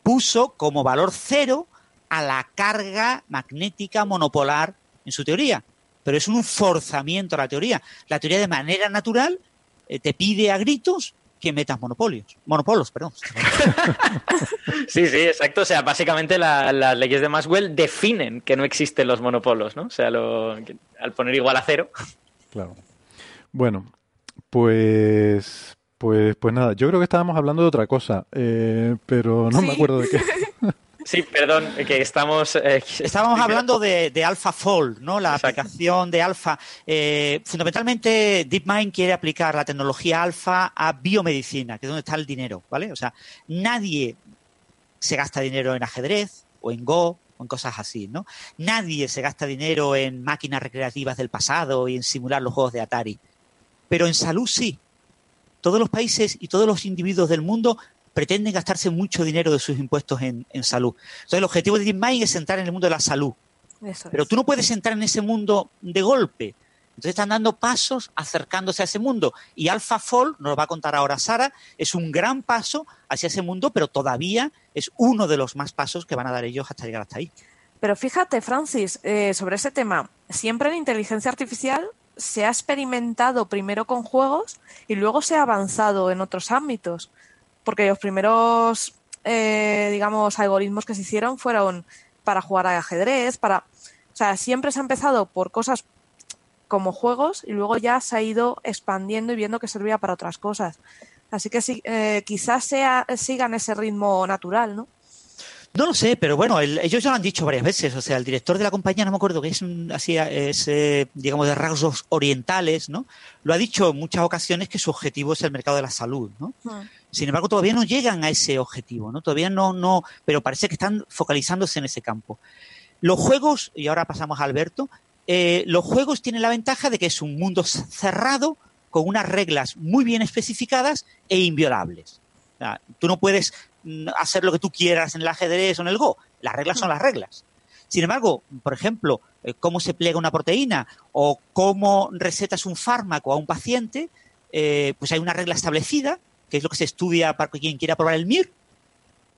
puso como valor cero a la carga magnética monopolar en su teoría pero es un forzamiento a la teoría. La teoría de manera natural eh, te pide a gritos que metas monopolios. Monopolos, perdón. sí, sí, exacto. O sea, básicamente las leyes de Maxwell definen que no existen los monopolos, ¿no? O sea, al poner igual a cero. Claro. Bueno, pues, pues, pues nada, yo creo que estábamos hablando de otra cosa, eh, pero no me acuerdo de qué. Sí, perdón, que estamos... Eh, Estábamos hablando de, de AlphaFold, ¿no? La aplicación de Alpha. Eh, fundamentalmente, DeepMind quiere aplicar la tecnología Alpha a biomedicina, que es donde está el dinero, ¿vale? O sea, nadie se gasta dinero en ajedrez o en Go o en cosas así, ¿no? Nadie se gasta dinero en máquinas recreativas del pasado y en simular los juegos de Atari. Pero en salud sí. Todos los países y todos los individuos del mundo pretenden gastarse mucho dinero de sus impuestos en, salud. Entonces, el objetivo de DeepMind es entrar en el mundo de la salud. Pero tú no puedes entrar en ese mundo de golpe. Entonces están dando pasos acercándose a ese mundo. Y AlphaFold, nos lo va a contar ahora Sara, es un gran paso hacia ese mundo, pero todavía es uno de los más pasos que van a dar ellos hasta llegar hasta ahí. Pero fíjate, Francis, eh, sobre ese tema, siempre en inteligencia artificial se ha experimentado primero con juegos y luego se ha avanzado en otros ámbitos. Porque los primeros, eh, digamos, algoritmos que se hicieron fueron para jugar al ajedrez, para... O sea, siempre se ha empezado por cosas como juegos y luego ya se ha ido expandiendo y viendo que servía para otras cosas. Así que sí, eh, quizás sea, sigan ese ritmo natural, ¿no? No lo sé, pero bueno, ellos ya lo han dicho varias veces. O sea, el director de la compañía, no me acuerdo que es así, es, eh, digamos, de rasgos orientales, ¿no? Lo ha dicho en muchas ocasiones que su objetivo es el mercado de la salud, ¿no? Hmm. Sin embargo, todavía no llegan a ese objetivo, ¿no? Todavía no, no, pero parece que están focalizándose en ese campo. Los juegos, y ahora pasamos a Alberto, eh, los juegos tienen la ventaja de que es un mundo cerrado con unas reglas muy bien especificadas e inviolables. O tú no puedes hacer lo que tú quieras en el ajedrez o en el Go. Las reglas son las reglas. Sin embargo, por ejemplo, eh, cómo se pliega una proteína o cómo recetas un fármaco a un paciente, eh, pues hay una regla establecida, que es lo que se estudia para quien quiera probar el MIR,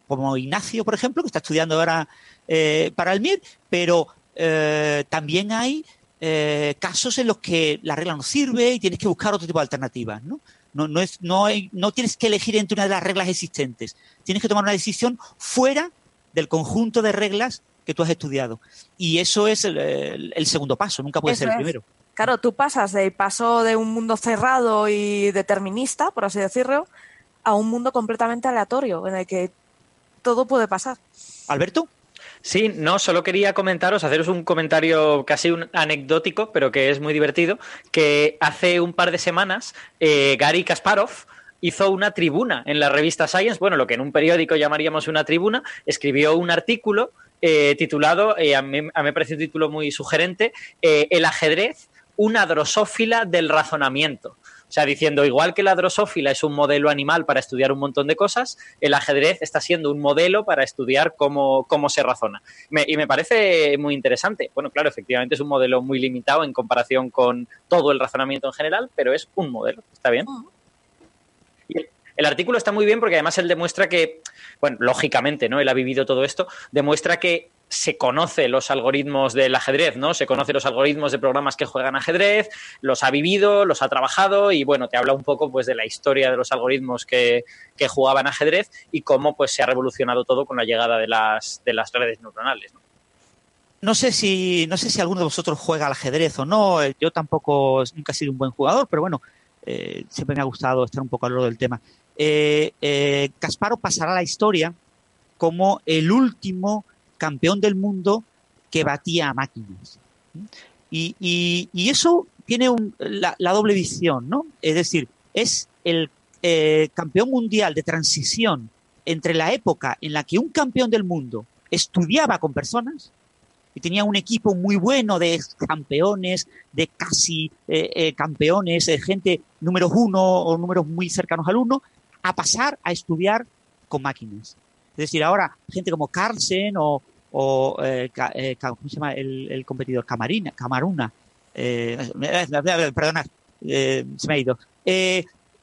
como Ignacio, por ejemplo, que está estudiando ahora eh, para el MIR, pero también hay casos en los que la regla no sirve y tienes que buscar otro tipo de alternativas, ¿no? No, no, es, no, no tienes que elegir entre una de las reglas existentes. Tienes que tomar una decisión fuera del conjunto de reglas que tú has estudiado. Y eso es el, segundo paso, nunca puede ser el primero. Claro, tú pasas del paso de un mundo cerrado y determinista, por así decirlo, a un mundo completamente aleatorio, en el que todo puede pasar. Alberto. Sí, no, solo quería comentaros, haceros un comentario casi un anecdótico, pero que es muy divertido, que hace un par de semanas eh, Gary Kasparov hizo una tribuna en la revista Science, bueno, lo que en un periódico llamaríamos una tribuna, escribió un artículo eh, titulado, eh, a, mí, a, mí, me parece un título muy sugerente, El ajedrez, una drosófila del razonamiento. O sea, diciendo, igual que la drosófila es un modelo animal para estudiar un montón de cosas, el ajedrez está siendo un modelo para estudiar cómo, cómo se razona. y me parece muy interesante. Bueno, claro, efectivamente es un modelo muy limitado en comparación con todo el razonamiento en general, pero es un modelo. ¿Está bien? Y el artículo está muy bien porque además él demuestra que, bueno, lógicamente, ¿no? Él ha vivido todo esto, demuestra que se conoce los algoritmos del ajedrez, ¿no? Se conoce los algoritmos de programas que juegan ajedrez, los ha vivido, los ha trabajado y bueno, te habla un poco pues de la historia de los algoritmos que, jugaban ajedrez y cómo pues se ha revolucionado todo con la llegada de las, de las redes neuronales, ¿no? sé si no sé si alguno de vosotros juega al ajedrez o no. Yo tampoco nunca he sido un buen jugador, pero bueno, eh, siempre me ha gustado estar un poco a lo del tema. Eh, eh, Casparo pasará a la historia como el último campeón del mundo que batía a máquinas. Y, eso tiene la, doble visión, ¿no? Es decir, es el eh, campeón mundial de transición entre la época en la que un campeón del mundo estudiaba con personas y tenía un equipo muy bueno de campeones, de casi eh, eh, campeones, de gente números uno o números muy cercanos al uno, a pasar a estudiar con máquinas. Es decir, ahora gente como Carlsen o, o eh, eh, ¿cómo se llama el, competidor? Camarina, Camaruna. Eh, perdonad, se me ha ido.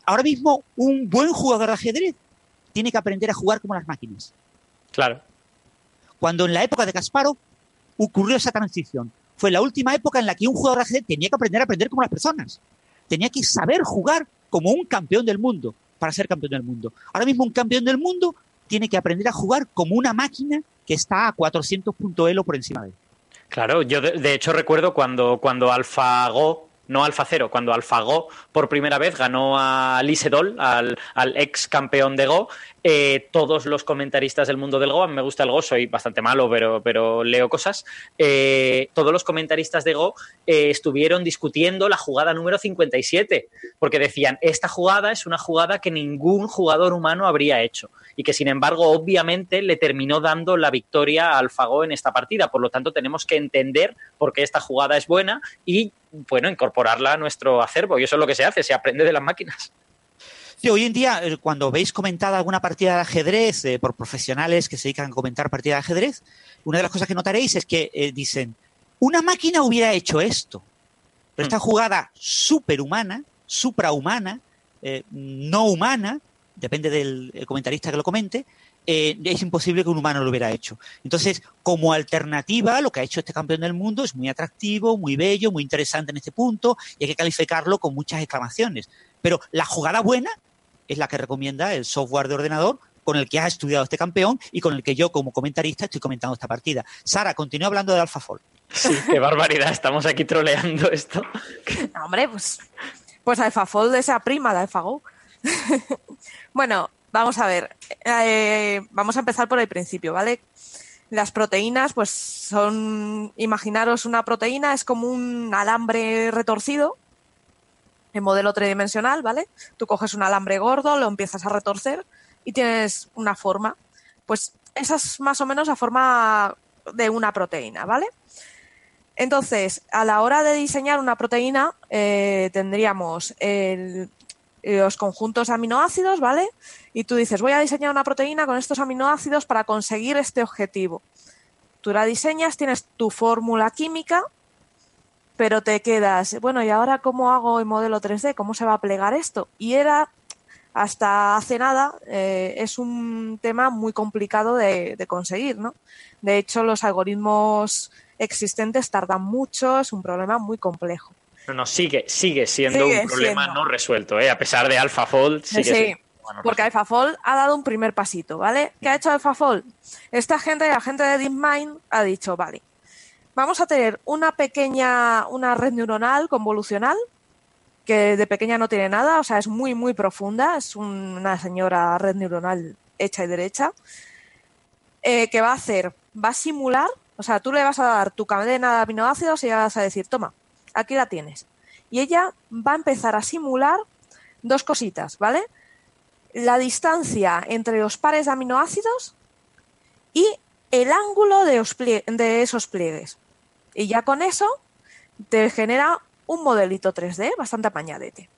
ahora mismo, un buen jugador de ajedrez tiene que aprender a jugar como las máquinas. Claro. Cuando en la época de Kasparov ocurrió esa transición. Fue la última época en la que un jugador de ajedrez tenía que aprender a aprender como las personas. Tenía que saber jugar como un campeón del mundo para ser campeón del mundo. Ahora mismo un campeón del mundo tiene que aprender a jugar como una máquina que está a 400 puntos elo por encima de él. Claro, yo de, hecho recuerdo cuando, cuando AlphaGo no Alfa Cero, cuando AlphaGo por primera vez ganó a Lisedol, al, al ex campeón de Go, eh, todos los comentaristas del mundo del Go, a mí me gusta el Go, soy bastante malo, pero, pero leo cosas, eh, todos los comentaristas de Go eh, estuvieron discutiendo la jugada número 57, porque decían, esta jugada es una jugada que ningún jugador humano habría hecho y que sin embargo obviamente le terminó dando la victoria a AlphaGo en esta partida, por lo tanto tenemos que entender por qué esta jugada es buena y bueno, incorporarla a nuestro acervo y eso es lo que se hace, se aprende de las máquinas hoy en día, eh, cuando veis comentada alguna partida de ajedrez eh, por profesionales que se dedican a comentar partidas de ajedrez, una de las cosas que notaréis es que eh, dicen, una máquina hubiera hecho esto. Pero esta mm. jugada superhumana, suprahumana, no humana, depende del comentarista que lo comente, eh, es imposible que un humano lo hubiera hecho. Entonces, como alternativa, lo que ha hecho este campeón del mundo es muy atractivo, muy bello, muy interesante en este punto y hay que calificarlo con muchas exclamaciones. Pero la jugada buena es la que recomienda el software de ordenador con el que ha estudiado este campeón y con el que yo como comentarista estoy comentando esta partida. Sara, continúa hablando de AlphaFold. Sí, qué barbaridad, estamos aquí troleando esto. hombre, pues, pues AlphaFold esa prima de AlphaGo. bueno, vamos a ver, eh, vamos a empezar por el principio, ¿vale? Las proteínas, pues son, imaginaros una proteína, es como un alambre retorcido, en modelo tridimensional, ¿vale? Tú coges un alambre gordo, lo empiezas a retorcer y tienes una forma. Pues esa es más o menos la forma de una proteína, ¿vale? Entonces, a la hora de diseñar una proteína, eh, tendríamos los conjuntos aminoácidos, ¿vale? Y tú dices, voy a diseñar una proteína con estos aminoácidos para conseguir este objetivo. Tú la diseñas, tienes tu fórmula química, pero te quedas, bueno, ¿y ahora cómo hago el modelo 3D? ¿Cómo se va a plegar esto? Y era, hasta hace nada, eh, es un tema muy complicado de, conseguir, ¿no? De hecho, los algoritmos existentes tardan mucho, es un problema muy complejo. No, no, sigue, sigue siendo un problema no resuelto, ¿eh? A pesar de AlphaFold, sigue sí. porque AlphaFold ha dado un primer pasito, ¿vale? ¿Qué ha hecho AlphaFold? Esta gente, la gente de DeepMind, ha dicho, vale, vamos a tener una pequeña, una red neuronal convolucional, que de pequeña no tiene nada, o sea, es muy, muy profunda, es una señora red neuronal hecha y derecha, eh, que va a hacer, va a simular, o sea, tú le vas a dar tu cadena de aminoácidos y vas a decir, toma, aquí la tienes. Y ella va a empezar a simular dos cositas, ¿vale? La distancia entre los pares de aminoácidos y el ángulo de, de esos pliegues. Y ya con eso te genera un modelito 3D bastante apañadete.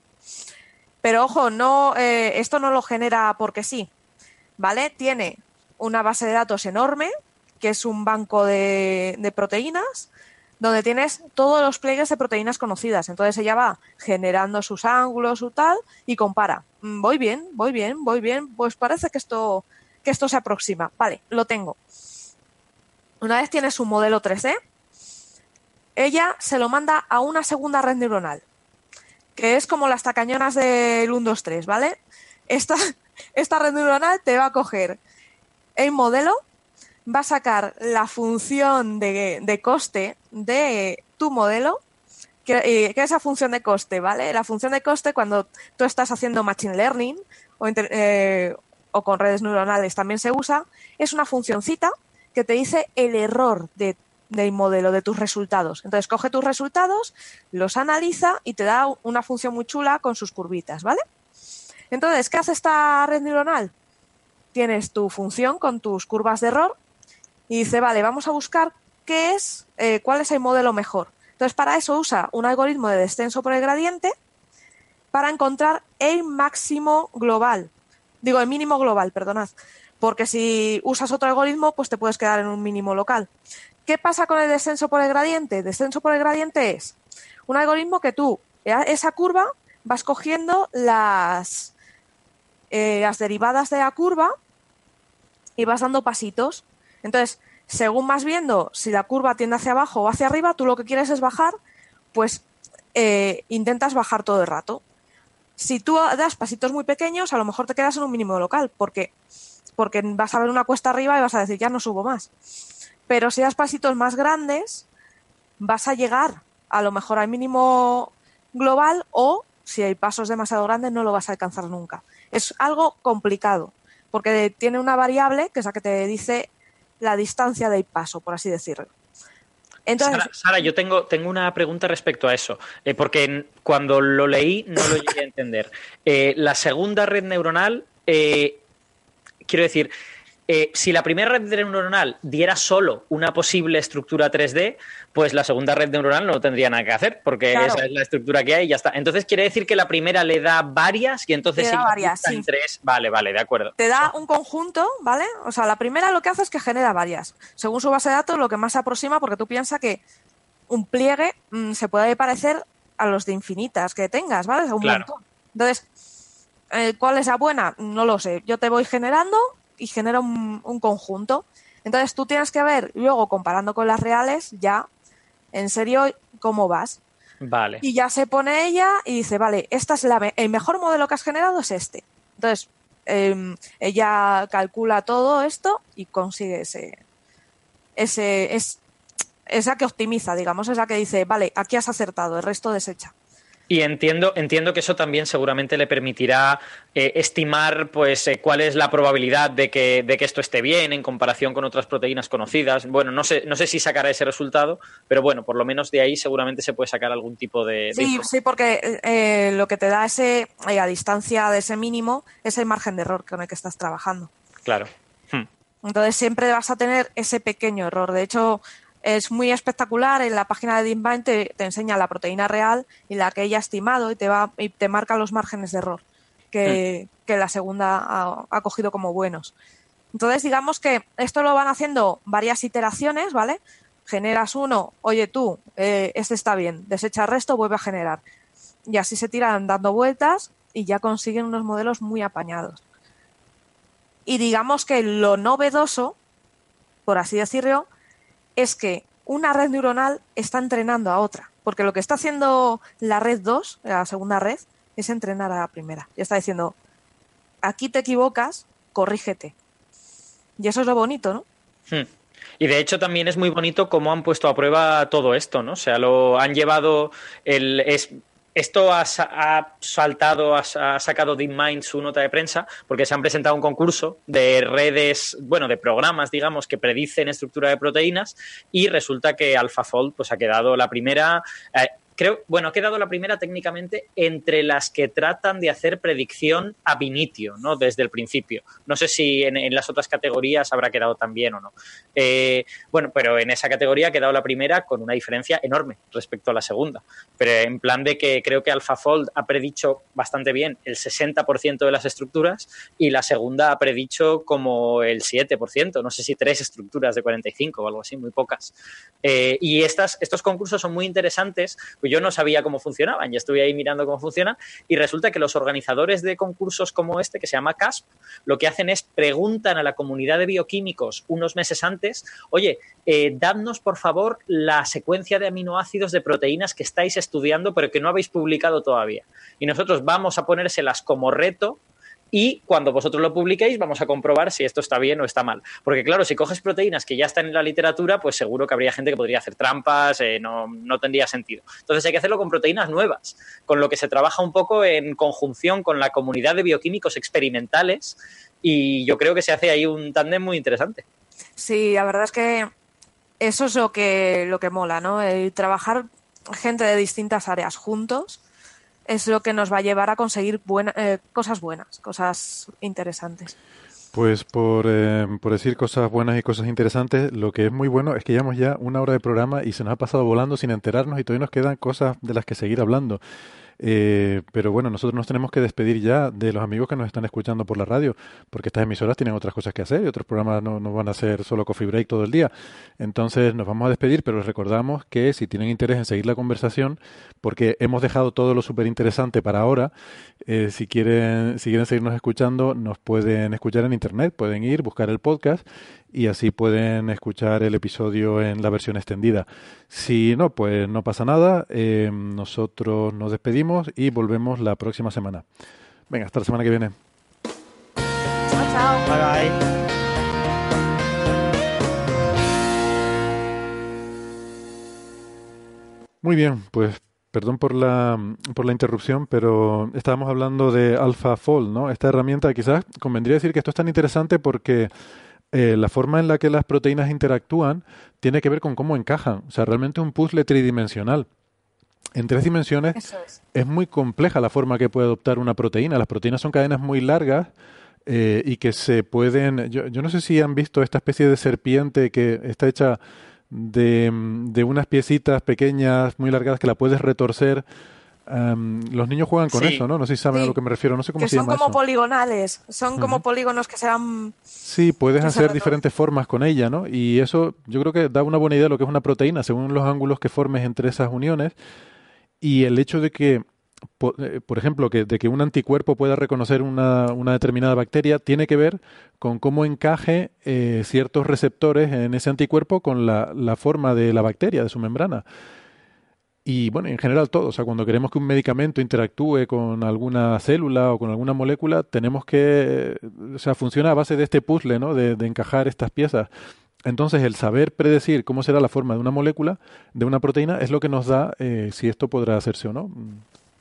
Pero ojo, no, eh, esto no lo genera porque sí, ¿vale? Tiene una base de datos enorme, que es un banco de, proteínas, donde tienes todos los pliegues de proteínas conocidas. Entonces ella va generando sus ángulos, su tal, y compara. Mm, voy bien, voy bien, voy bien. Pues parece que esto, que esto se aproxima. Vale, lo tengo. Una vez tienes un modelo 3D, ella se lo manda a una segunda red neuronal, que es como las tacañonas del 1, 2, 3, ¿vale? Esta, esta red neuronal te va a coger el modelo, va a sacar la función de, coste de tu modelo, que, es esa función de coste, ¿vale? La función de coste cuando tú estás haciendo machine learning o, eh, o con redes neuronales también se usa, es una funcioncita que te dice el error de del modelo, de tus resultados. Entonces coge tus resultados, los analiza y te da una función muy chula con sus curvitas, ¿vale? Entonces, ¿qué hace esta red neuronal? Tienes tu función con tus curvas de error y dice, vale, vamos a buscar qué es, eh, cuál es el modelo mejor. Entonces, para eso usa un algoritmo de descenso por el gradiente para encontrar el máximo global. Digo, el mínimo global, perdonad. Porque si usas otro algoritmo, pues te puedes quedar en un mínimo local. ¿Qué pasa con el descenso por el gradiente? descenso por el gradiente es un algoritmo que tú, esa curva, vas cogiendo las, eh, las derivadas de la curva y vas dando pasitos. Entonces, según vas viendo si la curva tiende hacia abajo o hacia arriba, tú lo que quieres es bajar, pues eh, intentas bajar todo el rato. Si tú das pasitos muy pequeños, a lo mejor te quedas en un mínimo local, porque, porque vas a ver una cuesta arriba y vas a decir, ya no subo más. Pero si das pasitos más grandes, vas a llegar a lo mejor al mínimo global o si hay pasos demasiado grandes no lo vas a alcanzar nunca. Es algo complicado porque tiene una variable que es la que te dice la distancia del paso, por así decirlo. Entonces, Sara, yo tengo, tengo una pregunta respecto a eso, eh, porque cuando lo leí no lo llegué a entender. Eh, la segunda red neuronal, eh, quiero decir, eh, si la primera red neuronal diera solo una posible estructura 3D, pues la segunda red neuronal no tendría nada que hacer, porque esa es la estructura que hay y ya está. Entonces quiere decir que la primera le da varias y entonces da varias, tres. Vale, vale, de acuerdo. Te da un conjunto, ¿vale? O sea, la primera lo que hace es que genera varias. Según su base de datos, lo que más se aproxima, porque tú piensas que un pliegue mm, se puede parecer a los de infinitas que tengas, ¿vale? un montón. Entonces, eh, ¿cuál es la buena? No lo sé. Yo te voy generando y genera un, conjunto. Entonces tú tienes que ver, luego comparando con las reales, ya en serio cómo vas. Vale. Y ya se pone ella y dice, vale, esta es la, el mejor modelo que has generado es este. Entonces, em, ella calcula todo esto y consigue ese, ese, es, esa que optimiza, digamos, esa que dice, vale, aquí has acertado, el resto desecha. Y entiendo, entiendo que eso también seguramente le permitirá eh, estimar pues eh, cuál es la probabilidad de que, de que esto esté bien en comparación con otras proteínas conocidas. Bueno, no sé, no sé si sacará ese resultado, pero bueno, por lo menos de ahí seguramente se puede sacar algún tipo de. sí, sí, porque eh, lo que te da ese, a distancia de ese mínimo, es el margen de error con el que estás trabajando. Claro. Hmm. Entonces siempre vas a tener ese pequeño error. De hecho, es muy espectacular. En la página de DeepMind te, enseña la proteína real y la que ella ha estimado y te, va, y te marca los márgenes de error que, mm. la segunda ha, cogido como buenos. Entonces, digamos que esto lo van haciendo varias iteraciones, ¿vale? Generas uno, oye tú, eh, este está bien, desecha el resto, vuelve a generar. Y así se tiran dando vueltas y ya consiguen unos modelos muy apañados. Y digamos que lo novedoso, por así decirlo, es que una red neuronal está entrenando a otra, porque lo que está haciendo la red 2, la segunda red, es entrenar a la primera. Y está diciendo, aquí te equivocas, corrígete. Y eso es lo bonito, ¿no? Hmm. Y de hecho también es muy bonito cómo han puesto a prueba todo esto, ¿no? O sea, lo han llevado el esto ha, saltado, ha, sacado DeepMind su nota de prensa porque se han presentado un concurso de redes, bueno, de programas, digamos, que predicen estructura de proteínas y resulta que AlphaFold pues, ha quedado la primera. Eh, creo, bueno, ha quedado la primera técnicamente entre las que tratan de hacer predicción a initio, ¿no? Desde el principio. No sé si en, las otras categorías habrá quedado también o no. Eh, bueno, pero en esa categoría ha quedado la primera con una diferencia enorme respecto a la segunda. Pero en plan de que creo que AlphaFold ha predicho bastante bien el 60% de las estructuras y la segunda ha predicho como el 7%, no sé si tres estructuras de 45 o algo así, muy pocas. Eh, y estas, estos concursos son muy interesantes pues yo no sabía cómo funcionaban y estuve ahí mirando cómo funcionan y resulta que los organizadores de concursos como este, que se llama CASP, lo que hacen es preguntan a la comunidad de bioquímicos unos meses antes, oye, eh, dadnos por favor la secuencia de aminoácidos de proteínas que estáis estudiando pero que no habéis publicado todavía. Y nosotros vamos a ponérselas como reto y cuando vosotros lo publiquéis vamos a comprobar si esto está bien o está mal. Porque claro, si coges proteínas que ya están en la literatura, pues seguro que habría gente que podría hacer trampas, eh, no, no, tendría sentido. Entonces hay que hacerlo con proteínas nuevas, con lo que se trabaja un poco en conjunción con la comunidad de bioquímicos experimentales y yo creo que se hace ahí un tándem muy interesante. Sí, la verdad es que eso es lo que, lo que mola, ¿no? El trabajar gente de distintas áreas juntos es lo que nos va a llevar a conseguir eh, cosas buenas, cosas interesantes. Pues por, eh, por decir cosas buenas y cosas interesantes, lo que es muy bueno es que llevamos ya una hora de programa y se nos ha pasado volando sin enterarnos y todavía nos quedan cosas de las que seguir hablando. Eh, pero bueno, nosotros nos tenemos que despedir ya de los amigos que nos están escuchando por la radio, porque estas emisoras tienen otras cosas que hacer y otros programas no, no van a ser solo coffee break todo el día. Entonces nos vamos a despedir, pero les recordamos que si tienen interés en seguir la conversación, porque hemos dejado todo lo súper interesante para ahora, eh, si, quieren, si quieren seguirnos escuchando, nos pueden escuchar en internet, pueden ir, buscar el podcast y así pueden escuchar el episodio en la versión extendida. Si no, pues no pasa nada. Eh, nosotros nos despedimos y volvemos la próxima semana. Venga, hasta la semana que viene. Chao, chao. Bye bye. Muy bien, pues perdón por la, por la interrupción, pero estábamos hablando de AlphaFold, ¿no? Esta herramienta quizás convendría decir que esto es tan interesante porque eh, la forma en la que las proteínas interactúan tiene que ver con cómo encajan. O sea, realmente un puzzle tridimensional. En tres dimensiones es. muy compleja la forma que puede adoptar una proteína. Las proteínas son cadenas muy largas eh, y que se pueden... Yo, yo, no sé si han visto esta especie de serpiente que está hecha de, de unas piecitas pequeñas muy largadas que la puedes retorcer los niños juegan con eso, ¿no? No sé si saben a lo que me refiero, no sé cómo que se llama. Son como poligonales, son como polígonos que se van. Sí, puedes hacer diferentes formas con ella, ¿no? Y eso yo creo que da una buena idea de lo que es una proteína, según los ángulos que formes entre esas uniones. Y el hecho de que eh, por, ejemplo, que, de que un anticuerpo pueda reconocer una, determinada bacteria, tiene que ver con cómo encaje eh, ciertos receptores en ese anticuerpo con la, forma de la bacteria, de su membrana. Y bueno, en general todo. O sea, cuando queremos que un medicamento interactúe con alguna célula o con alguna molécula, tenemos que. O sea, funciona a base de este puzzle, ¿no? De encajar estas piezas. Entonces, el saber predecir cómo será la forma de una molécula, de una proteína, es lo que nos da eh, si esto podrá hacerse o no.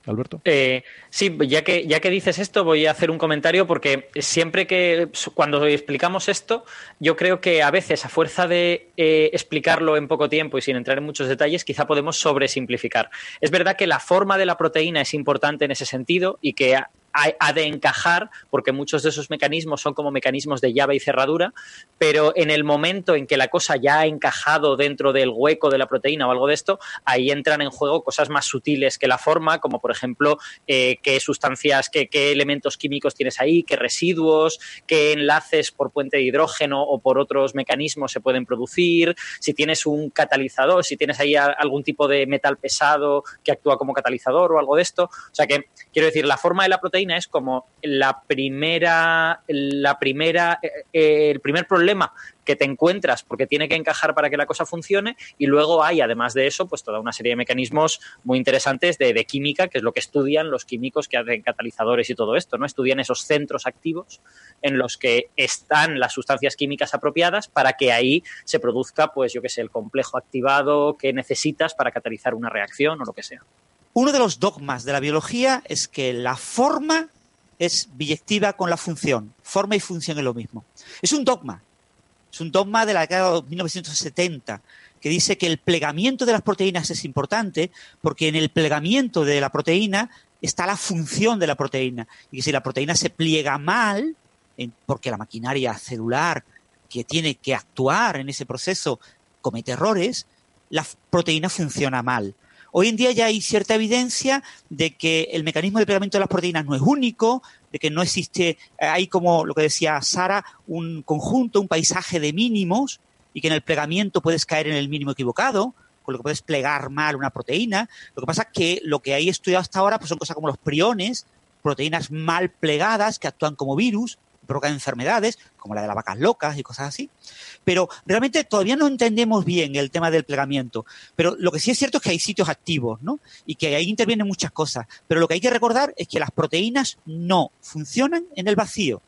Alberto. Eh, sí, ya que, ya que dices esto, voy a hacer un comentario porque siempre que cuando explicamos esto, yo creo que a veces, a fuerza de eh, explicarlo en poco tiempo y sin entrar en muchos detalles, quizá podemos sobresimplificar. Es verdad que la forma de la proteína es importante en ese sentido y que ha, de encajar, porque muchos de esos mecanismos son como mecanismos de llave y cerradura, pero en el momento en que la cosa ya ha encajado dentro del hueco de la proteína o algo de esto, ahí entran en juego cosas más sutiles que la forma, como por ejemplo eh, qué sustancias, qué, qué elementos químicos tienes ahí, qué residuos, qué enlaces por puente de hidrógeno o por otros mecanismos se pueden producir, si tienes un catalizador, si tienes ahí algún tipo de metal pesado que actúa como catalizador o algo de esto. O sea que, quiero decir, la forma de la proteína es como la primera, la primera, eh, eh, el primer problema que te encuentras porque tiene que encajar para que la cosa funcione y luego hay además de eso pues toda una serie de mecanismos muy interesantes de, de, química que es lo que estudian los químicos que hacen catalizadores y todo esto no estudian esos centros activos en los que están las sustancias químicas apropiadas para que ahí se produzca pues yo que sé el complejo activado que necesitas para catalizar una reacción o lo que sea uno de los dogmas de la biología es que la forma es biyectiva con la función. Forma y función es lo mismo. Es un dogma. Es un dogma de la década de 1970 que dice que el plegamiento de las proteínas es importante porque en el plegamiento de la proteína está la función de la proteína. Y si la proteína se pliega mal, porque la maquinaria celular que tiene que actuar en ese proceso comete errores, la proteína funciona mal. Hoy en día ya hay cierta evidencia de que el mecanismo de plegamiento de las proteínas no es único, de que no existe, eh, hay como lo que decía Sara, un conjunto, un paisaje de mínimos y que en el plegamiento puedes caer en el mínimo equivocado, con lo que puedes plegar mal una proteína. Lo que pasa es que lo que hay estudiado hasta ahora pues son cosas como los priones, proteínas mal plegadas que actúan como virus, provocan enfermedades, como la de las vacas locas y cosas así. Pero realmente todavía no entendemos bien el tema del plegamiento. Pero lo que sí es cierto es que hay sitios activos, ¿no? Y que ahí intervienen muchas cosas. Pero lo que hay que recordar es que las proteínas no funcionan en el vacío.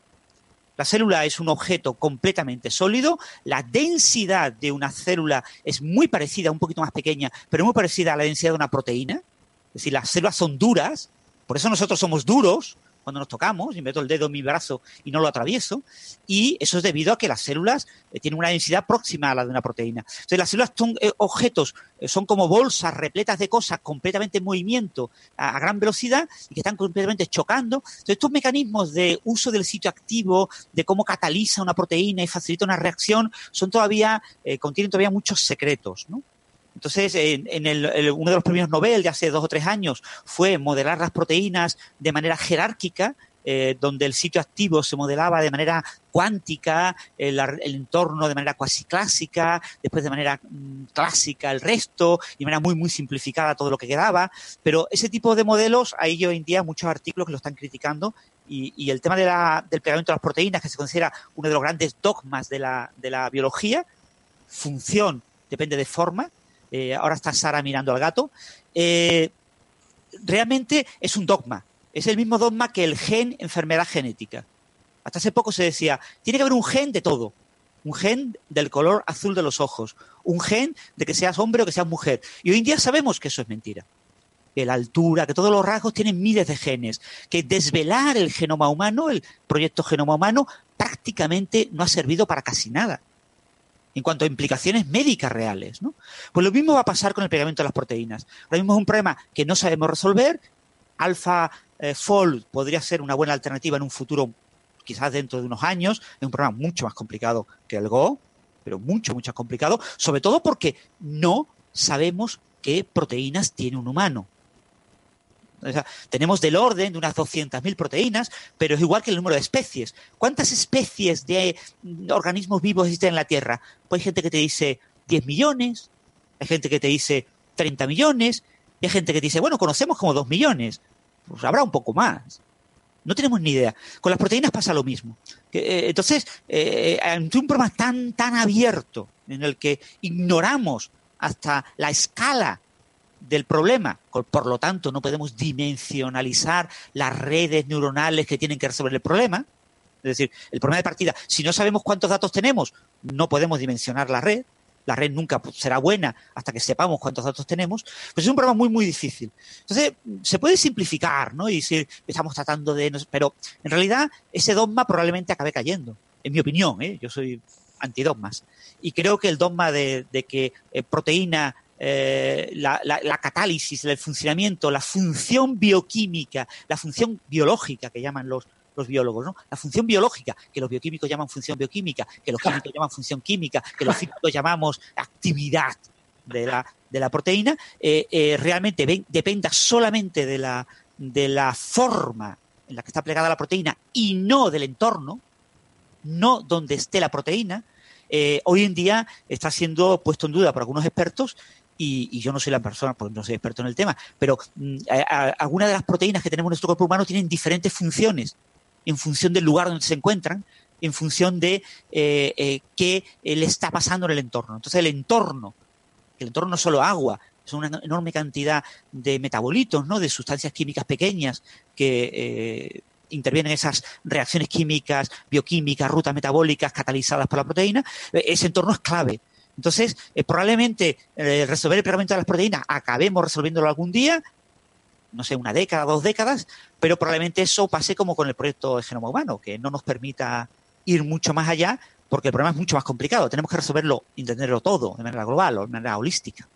La célula es un objeto completamente sólido, la densidad de una célula es muy parecida, un poquito más pequeña, pero muy parecida a la densidad de una proteína. Es decir, las células son duras, por eso nosotros somos duros, cuando nos tocamos y meto el dedo en mi brazo y no lo atravieso. Y eso es debido a que las células eh, tienen una densidad próxima a la de una proteína. Entonces, las células son eh, objetos, eh, son como bolsas repletas de cosas completamente en movimiento a, gran velocidad y que están completamente chocando. Entonces, estos mecanismos de uso del sitio activo, de cómo cataliza una proteína y facilita una reacción, son todavía, contienen todavía muchos secretos, ¿no? Entonces, en, uno de los premios Nobel de hace dos o tres años fue modelar las proteínas de manera jerárquica, eh, donde el sitio activo se modelaba de manera cuántica, el, entorno de manera cuasi clásica, después de manera mm, clásica el resto, y de manera muy, muy simplificada todo lo que quedaba. Pero ese tipo de modelos, hay hoy en día muchos artículos que lo están criticando, y, el tema del pegamento de las proteínas, que se considera uno de los grandes dogmas de la, de la biología, función depende de forma, eh, ahora está Sara mirando al gato, eh, realmente es un dogma. Es el mismo dogma que el gen enfermedad genética. Hasta hace poco se decía, tiene que haber un gen de todo. Un gen del color azul de los ojos. Un gen de que seas hombre o que seas mujer. Y hoy en día sabemos que eso es mentira. Que la altura, que todos los rasgos tienen miles de genes. Que desvelar el genoma humano, el proyecto genoma humano, prácticamente no ha servido para casi nada en cuanto a implicaciones médicas reales. ¿no? Pues lo mismo va a pasar con el pegamento de las proteínas. Ahora mismo es un problema que no sabemos resolver. Alpha eh, Fold podría ser una buena alternativa en un futuro, quizás dentro de unos años. Es un problema mucho más complicado que el Go, pero mucho, mucho más complicado, sobre todo porque no sabemos qué proteínas tiene un humano tenemos del orden de unas 200.000 proteínas, pero es igual que el número de especies. ¿Cuántas especies de organismos vivos existen en la Tierra? Pues hay gente que te dice 10 millones, hay gente que te dice 30 millones, y hay gente que te dice, bueno, conocemos como 2 millones. pues habrá un poco más. No tenemos ni idea. Con las proteínas pasa lo mismo. Eh, entonces, eh, ante un problema tan, tan abierto en el que ignoramos hasta la escala del problema, por lo tanto no podemos dimensionalizar las redes neuronales que tienen que resolver el problema, es decir, el problema de partida, si no sabemos cuántos datos tenemos, no podemos dimensionar la red, la red nunca será buena hasta que sepamos cuántos datos tenemos, pues es un problema muy, muy difícil. Entonces, se puede simplificar, ¿no? Y decir, estamos tratando de... Pero en realidad, ese dogma probablemente acabe cayendo, en mi opinión, ¿eh? Yo soy antidogmas. Y creo que el dogma de, que eh, proteína eh, la, la, catálisis, el funcionamiento, la función bioquímica, la función biológica que llaman los, los biólogos, ¿no? La función biológica, que los bioquímicos llaman función bioquímica, que los químicos llaman función química, que los físicos llamamos actividad de la, de la proteína, eh, eh, realmente dependa solamente de la, de la forma en la que está plegada la proteína y no del entorno, no donde esté la proteína, hoy en día está siendo puesto en duda por algunos expertos y, yo no soy la persona, porque no soy experto en el tema, pero mm, algunas de las proteínas que tenemos en nuestro cuerpo humano tienen diferentes funciones en función del lugar donde se encuentran, en función de eh, eh, qué le está pasando en el entorno. Entonces el entorno, el entorno no es solo agua, es una enorme cantidad de metabolitos, ¿no? de sustancias químicas pequeñas que eh, intervienen en esas reacciones químicas, bioquímicas, rutas metabólicas catalizadas por la proteína, ese entorno es clave. Entonces, probablemente resolver el pegamento de las proteínas acabemos resolviéndolo algún día, no sé, una década, dos décadas, pero probablemente eso pase como con el proyecto de genoma humano, que no nos permita ir mucho más allá, porque el problema es mucho más complicado. Tenemos que resolverlo, entenderlo todo de manera global o de manera holística.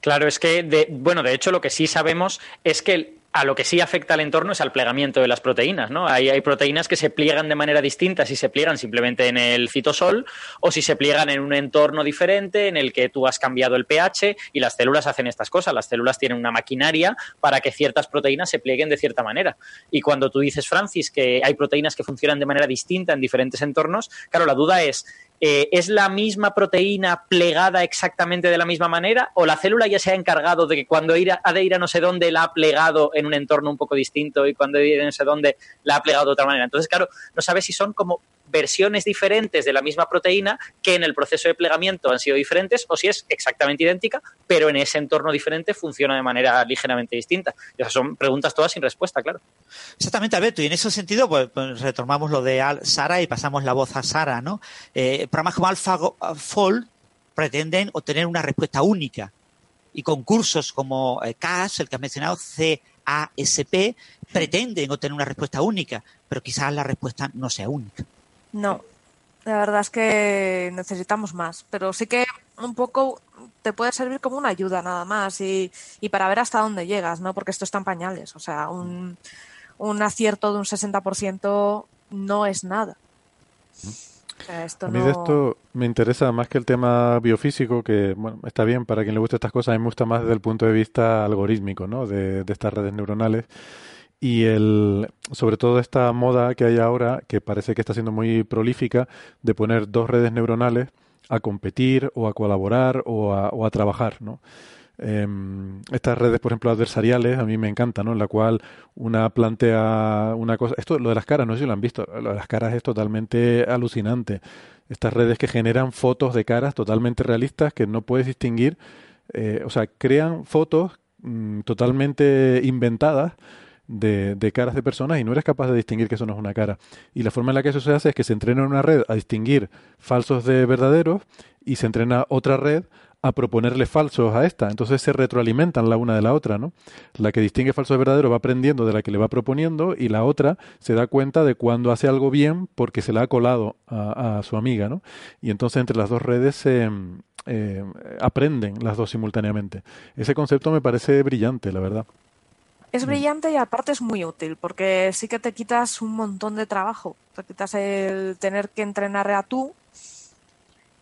Claro, es que, de, bueno, de hecho lo que sí sabemos es que a lo que sí afecta al entorno es al plegamiento de las proteínas, ¿no? Hay, hay proteínas que se pliegan de manera distinta si se pliegan simplemente en el citosol o si se pliegan en un entorno diferente en el que tú has cambiado el pH y las células hacen estas cosas. Las células tienen una maquinaria para que ciertas proteínas se plieguen de cierta manera. Y cuando tú dices, Francis, que hay proteínas que funcionan de manera distinta en diferentes entornos, claro, la duda es, eh, ¿es la misma proteína plegada exactamente de la misma manera o la célula ya se ha encargado de que cuando ha de ir a no sé dónde la ha plegado en un entorno un poco distinto y cuando de ir a no sé dónde la ha plegado de otra manera? Entonces, claro, no sabes si son como versiones diferentes de la misma proteína que en el proceso de plegamiento han sido diferentes o si es exactamente idéntica, pero en ese entorno diferente funciona de manera ligeramente distinta. esas son preguntas todas sin respuesta, claro. Exactamente, Alberto, y en ese sentido, pues, pues retomamos lo de Sara y pasamos la voz a Sara, ¿no? Eh, programas como AlphaFold pretenden obtener una respuesta única y concursos como eh, CAS, el que has mencionado, CASP, pretenden obtener una respuesta única, pero quizás la respuesta no sea única. No, la verdad es que necesitamos más, pero sí que un poco te puede servir como una ayuda nada más y, y para ver hasta dónde llegas, ¿no? Porque esto está en pañales, o sea, un, un acierto de un 60% no es nada. a mí de esto me interesa más que el tema biofísico, que bueno, está bien para quien le guste estas cosas, a mí me gusta más desde el punto de vista algorítmico, ¿no? De, de estas redes neuronales y el, sobre todo esta moda que hay ahora, que parece que está siendo muy prolífica, de poner dos redes neuronales a competir o a colaborar o a, o a trabajar, ¿no? Em, estas redes, por ejemplo, adversariales, a mí me encantan, ¿no? En la cual una plantea una cosa. Esto, lo de las caras, no sé si lo han visto. Lo de las caras es totalmente alucinante. Estas redes que generan fotos de caras totalmente realistas que no puedes distinguir. Eh, o sea, crean fotos mm, totalmente inventadas de, caras de personas y no eres capaz de distinguir que eso no es una cara. Y la forma en la que eso se hace es que se entrena en una red a distinguir falsos de verdaderos y se entrena otra red a proponerle falsos a esta. Entonces se retroalimentan la una de la otra, ¿no? La que distingue falso de verdadero va aprendiendo de la que le va proponiendo y la otra se da cuenta de cuando hace algo bien porque se la ha colado a, su amiga, ¿no? Y entonces entre las dos redes se eh, aprenden las dos simultáneamente. Ese concepto me parece brillante, la verdad. Es mm. brillante y aparte es muy útil porque sí que te quitas un montón de trabajo. Te quitas el tener que entrenar a tú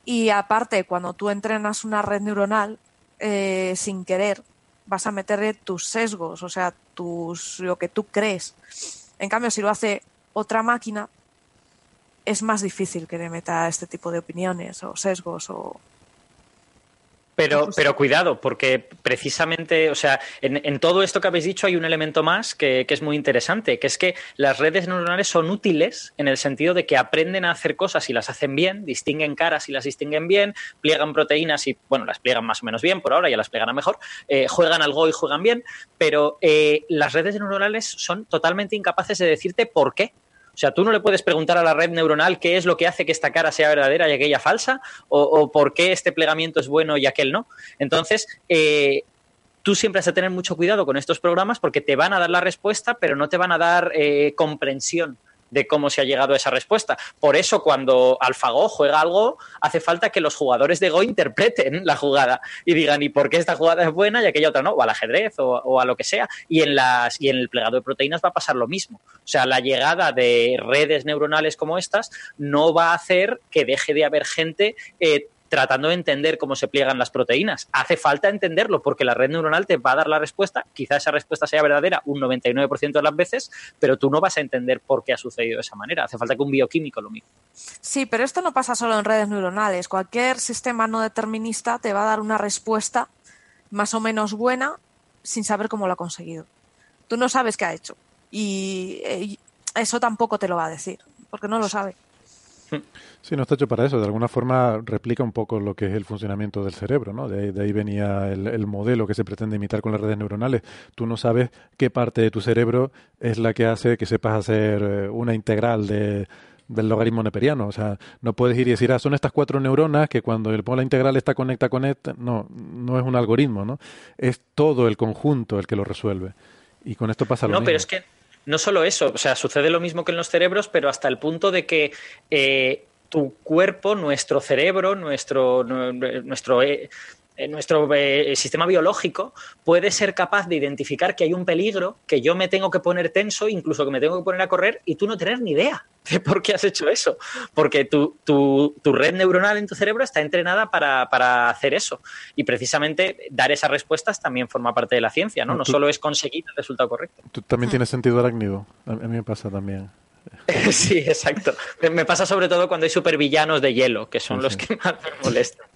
y aparte cuando tú entrenas una red neuronal eh, sin querer vas a meterle tus sesgos, o sea, tus lo que tú crees. En cambio, si lo hace otra máquina, es más difícil que le meta este tipo de opiniones o sesgos o Pero, pero cuidado, porque precisamente, o sea, en, todo esto que habéis dicho hay un elemento más que, es muy interesante, que es que las redes neuronales son útiles en el sentido de que aprenden a hacer cosas y las hacen bien, distinguen caras y las distinguen bien, pliegan proteínas y, bueno, las pliegan más o menos bien, por ahora ya las pliegan mejor, eh, juegan algo y juegan bien, pero eh, las redes neuronales son totalmente incapaces de decirte por qué. O sea, tú no le puedes preguntar a la red neuronal qué es lo que hace que esta cara sea verdadera y aquella falsa, o, por qué este plegamiento es bueno y aquel no. Entonces, eh, tú siempre has de tener mucho cuidado con estos programas porque te van a dar la respuesta, pero no te van a dar eh, comprensión de cómo se ha llegado a esa respuesta. Por eso, cuando AlphaGo juega algo, hace falta que los jugadores de Go interpreten la jugada y digan, ¿y por qué esta jugada es buena y aquella otra no? O al ajedrez o, a lo que sea. Y en, las, y en el plegado de proteínas va a pasar lo mismo. O sea, la llegada de redes neuronales como estas no va a hacer que deje de haber gente eh, tratando de entender cómo se pliegan las proteínas. Hace falta entenderlo porque la red neuronal te va a dar la respuesta, quizá esa respuesta sea verdadera un 99% de las veces, pero tú no vas a entender por qué ha sucedido de esa manera. Hace falta que un bioquímico lo mismo. Sí, pero esto no pasa solo en redes neuronales. Cualquier sistema no determinista te va a dar una respuesta más o menos buena sin saber cómo lo ha conseguido. Tú no sabes qué ha hecho y eh, eso tampoco te lo va a decir porque no lo sabe. Sí, no está hecho para eso. De alguna forma replica un poco lo que es el funcionamiento del cerebro, ¿no? De ahí, venía el, modelo que se pretende imitar con las redes neuronales. Tú no sabes qué parte de tu cerebro es la que hace que sepas hacer eh, una integral de, del logaritmo neperiano. O sea, no puedes ir y decir, ah, son estas cuatro neuronas que cuando el la integral está conecta con esta. No, no es un algoritmo, ¿no? Es todo el conjunto el que lo resuelve. Y con esto pasa lo mismo. No, pero es que no solo eso, o sea, sucede lo mismo que en los cerebros, pero hasta el punto de que eh, tu cuerpo, nuestro cerebro, nuestro, nuestro eh, eh, nuestro sistema biológico puede ser capaz de identificar que hay un peligro, que yo me tengo que poner tenso, incluso que me tengo que poner a correr y tú no tener ni idea de por qué has hecho eso. Porque tu, tu, tu red neuronal en tu cerebro está entrenada para, para, hacer eso. Y precisamente dar esas respuestas también forma parte de la ciencia, ¿no? No, solo es conseguir el resultado correcto. Tú también tienes sentido arácnido. A mí me pasa también. sí, exacto. Me pasa sobre todo cuando hay supervillanos de hielo, que son los que más me molestan.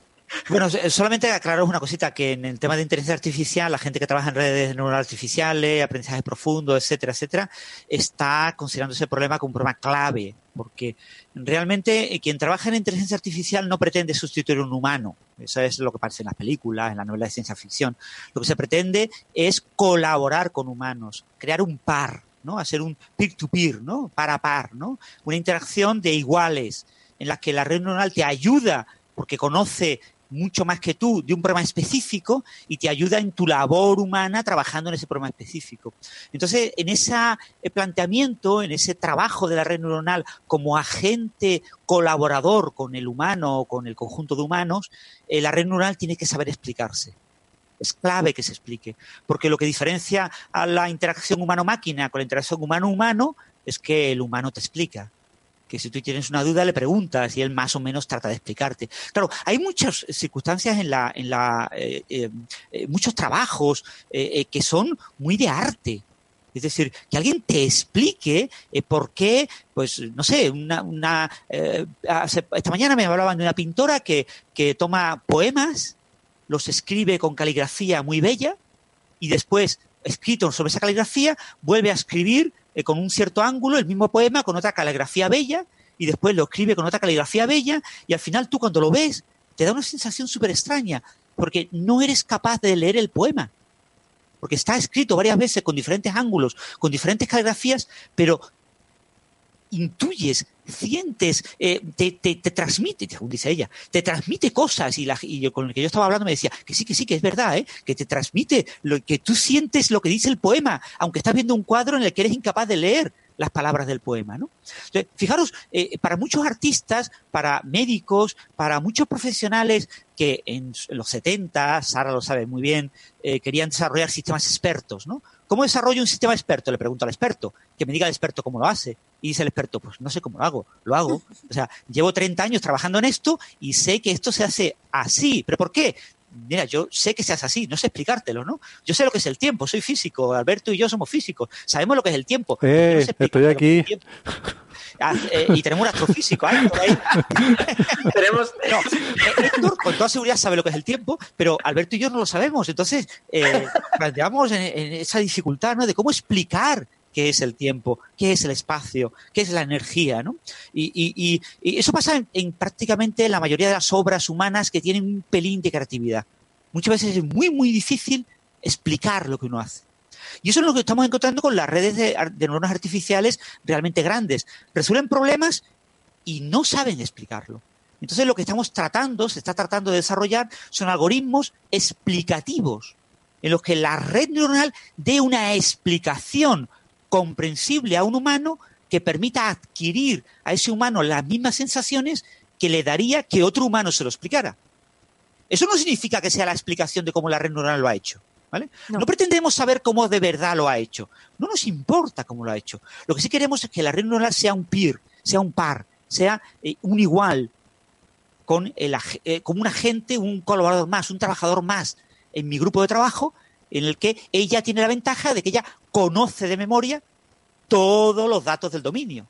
Bueno, solamente aclararos una cosita, que en el tema de inteligencia artificial, la gente que trabaja en redes neuronales artificiales, aprendizaje profundo, etcétera, etcétera, está considerando ese problema como un problema clave, porque realmente eh, quien trabaja en inteligencia artificial no pretende sustituir a un humano. Eso es lo que parece en las películas, en la novela de ciencia ficción. Lo que se pretende es colaborar con humanos, crear un par, ¿no? Hacer un peer-to-peer, ¿no? Par a par, ¿no? Una interacción de iguales en la que la red neuronal te ayuda porque conoce mucho más que tú de un problema específico y te ayuda en tu labor humana trabajando en ese problema específico. Entonces, en ese planteamiento, en ese trabajo de la red neuronal como agente colaborador con el humano o con el conjunto de humanos, eh, la red neuronal tiene que saber explicarse. Es clave que se explique, porque lo que diferencia a la interacción humano-máquina con la interacción humano-humano es que el humano te explica que si tú tienes una duda le preguntas y él más o menos trata de explicarte. Claro, hay muchas circunstancias en la, en la, eh, eh, eh, muchos trabajos que son muy de arte. Es decir, que alguien te explique por qué, pues, no sé, una, una esta mañana me hablaban de una pintora que, que toma poemas, los escribe con caligrafía muy bella y después, escrito sobre esa caligrafía, vuelve a escribir eh, con un cierto ángulo el mismo poema con otra caligrafía bella y después lo escribe con otra caligrafía bella y al final tú cuando lo ves te da una sensación súper extraña porque no eres capaz de leer el poema. Porque está escrito varias veces con diferentes ángulos, con diferentes caligrafías, pero intuyes, sientes, eh, te, te, te, transmite, según dice ella, te transmite cosas y, la, y con el que yo estaba hablando me decía que sí, que sí, que es verdad, ¿eh? que te transmite, lo, que tú sientes lo que dice el poema, aunque estás viendo un cuadro en el que eres incapaz de leer las palabras del poema. ¿no? fijaros, eh, para muchos artistas, para médicos, para muchos profesionales que en los 70, Sara lo sabe muy bien, eh, querían desarrollar sistemas expertos, ¿no? ¿Cómo desarrollo un sistema experto? Le pregunto al experto, que me diga el experto cómo lo hace. Y dice el experto, pues no sé cómo lo hago, lo hago. O sea, llevo 30 años trabajando en esto y sé que esto se hace así. ¿Pero por qué? Mira, yo sé que seas así, no sé explicártelo, ¿no? Yo sé lo que es el tiempo, soy físico, Alberto y yo somos físicos, sabemos lo que es el tiempo. Eh, estoy aquí. Ah, eh, y tenemos un astrofísico ahí, por ahí. tenemos... No, eh, Héctor con toda seguridad sabe lo que es el tiempo, pero Alberto y yo no lo sabemos. Entonces, eh, planteamos en, esa dificultad ¿no? de cómo explicar qué es el tiempo, qué es el espacio, qué es la energía, ¿no? Y, eso pasa en, prácticamente la mayoría de las obras humanas que tienen un pelín de creatividad. Muchas veces es muy, muy difícil explicar lo que uno hace. Y eso es lo que estamos encontrando con las redes de, neuronas artificiales realmente grandes. Resuelven problemas y no saben explicarlo. Entonces lo que estamos tratando, se está tratando de desarrollar, son algoritmos explicativos, en los que la red neuronal dé una explicación comprensible a un humano que permita adquirir a ese humano las mismas sensaciones que le daría que otro humano se lo explicara. Eso no significa que sea la explicación de cómo la red neuronal lo ha hecho. No. pretendemos saber cómo de verdad lo ha hecho. No nos importa cómo lo ha hecho. Lo que sí queremos es que la red neuronal sea un peer, sea un par, sea eh, un igual, con el, eh, como un agente, un colaborador más, un trabajador más en mi grupo de trabajo, en el que ella tiene la ventaja de que ella conoce de memoria todos los datos del dominio.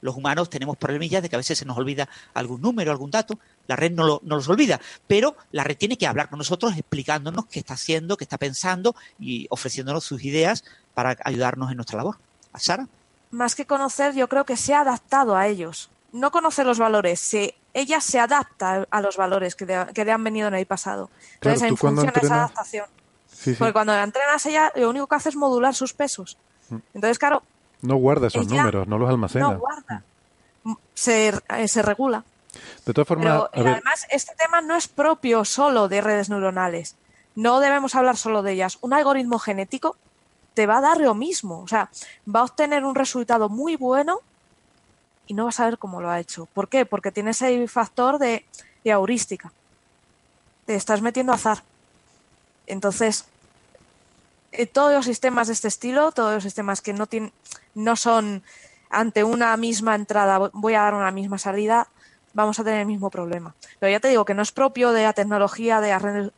Los humanos tenemos problemillas de que a veces se nos olvida algún número, algún dato. La red no, lo, los olvida, pero la red tiene que hablar con nosotros explicándonos qué está haciendo, qué está pensando y ofreciéndonos sus ideas para ayudarnos en nuestra labor. ¿A Sara? Más que conocer, yo creo que se ha adaptado a ellos. No conoce los valores, se, ella se adapta a los valores que, le han venido en el pasado. Entonces, en función de esa adaptación. Porque cuando la entrenas ella, lo único que hace es modular sus pesos. Mm. Entonces, claro, no guarda esos números, no los almacena. No guarda. Se, eh, se regula. De todas formas. Pero, además, este tema no es propio solo de redes neuronales. No debemos hablar solo de ellas. Un algoritmo genético te va a dar lo mismo. O sea, va a obtener un resultado muy bueno y no vas a ver cómo lo ha hecho. ¿Por qué? Porque tiene ese factor de, de heurística. Te estás metiendo azar. Entonces, eh, todos los sistemas de este estilo, todos los sistemas que no, tienen, no son ante una misma entrada, voy a dar una misma salida, vamos a tener el mismo problema. Pero ya te digo que no es propio de la tecnología de,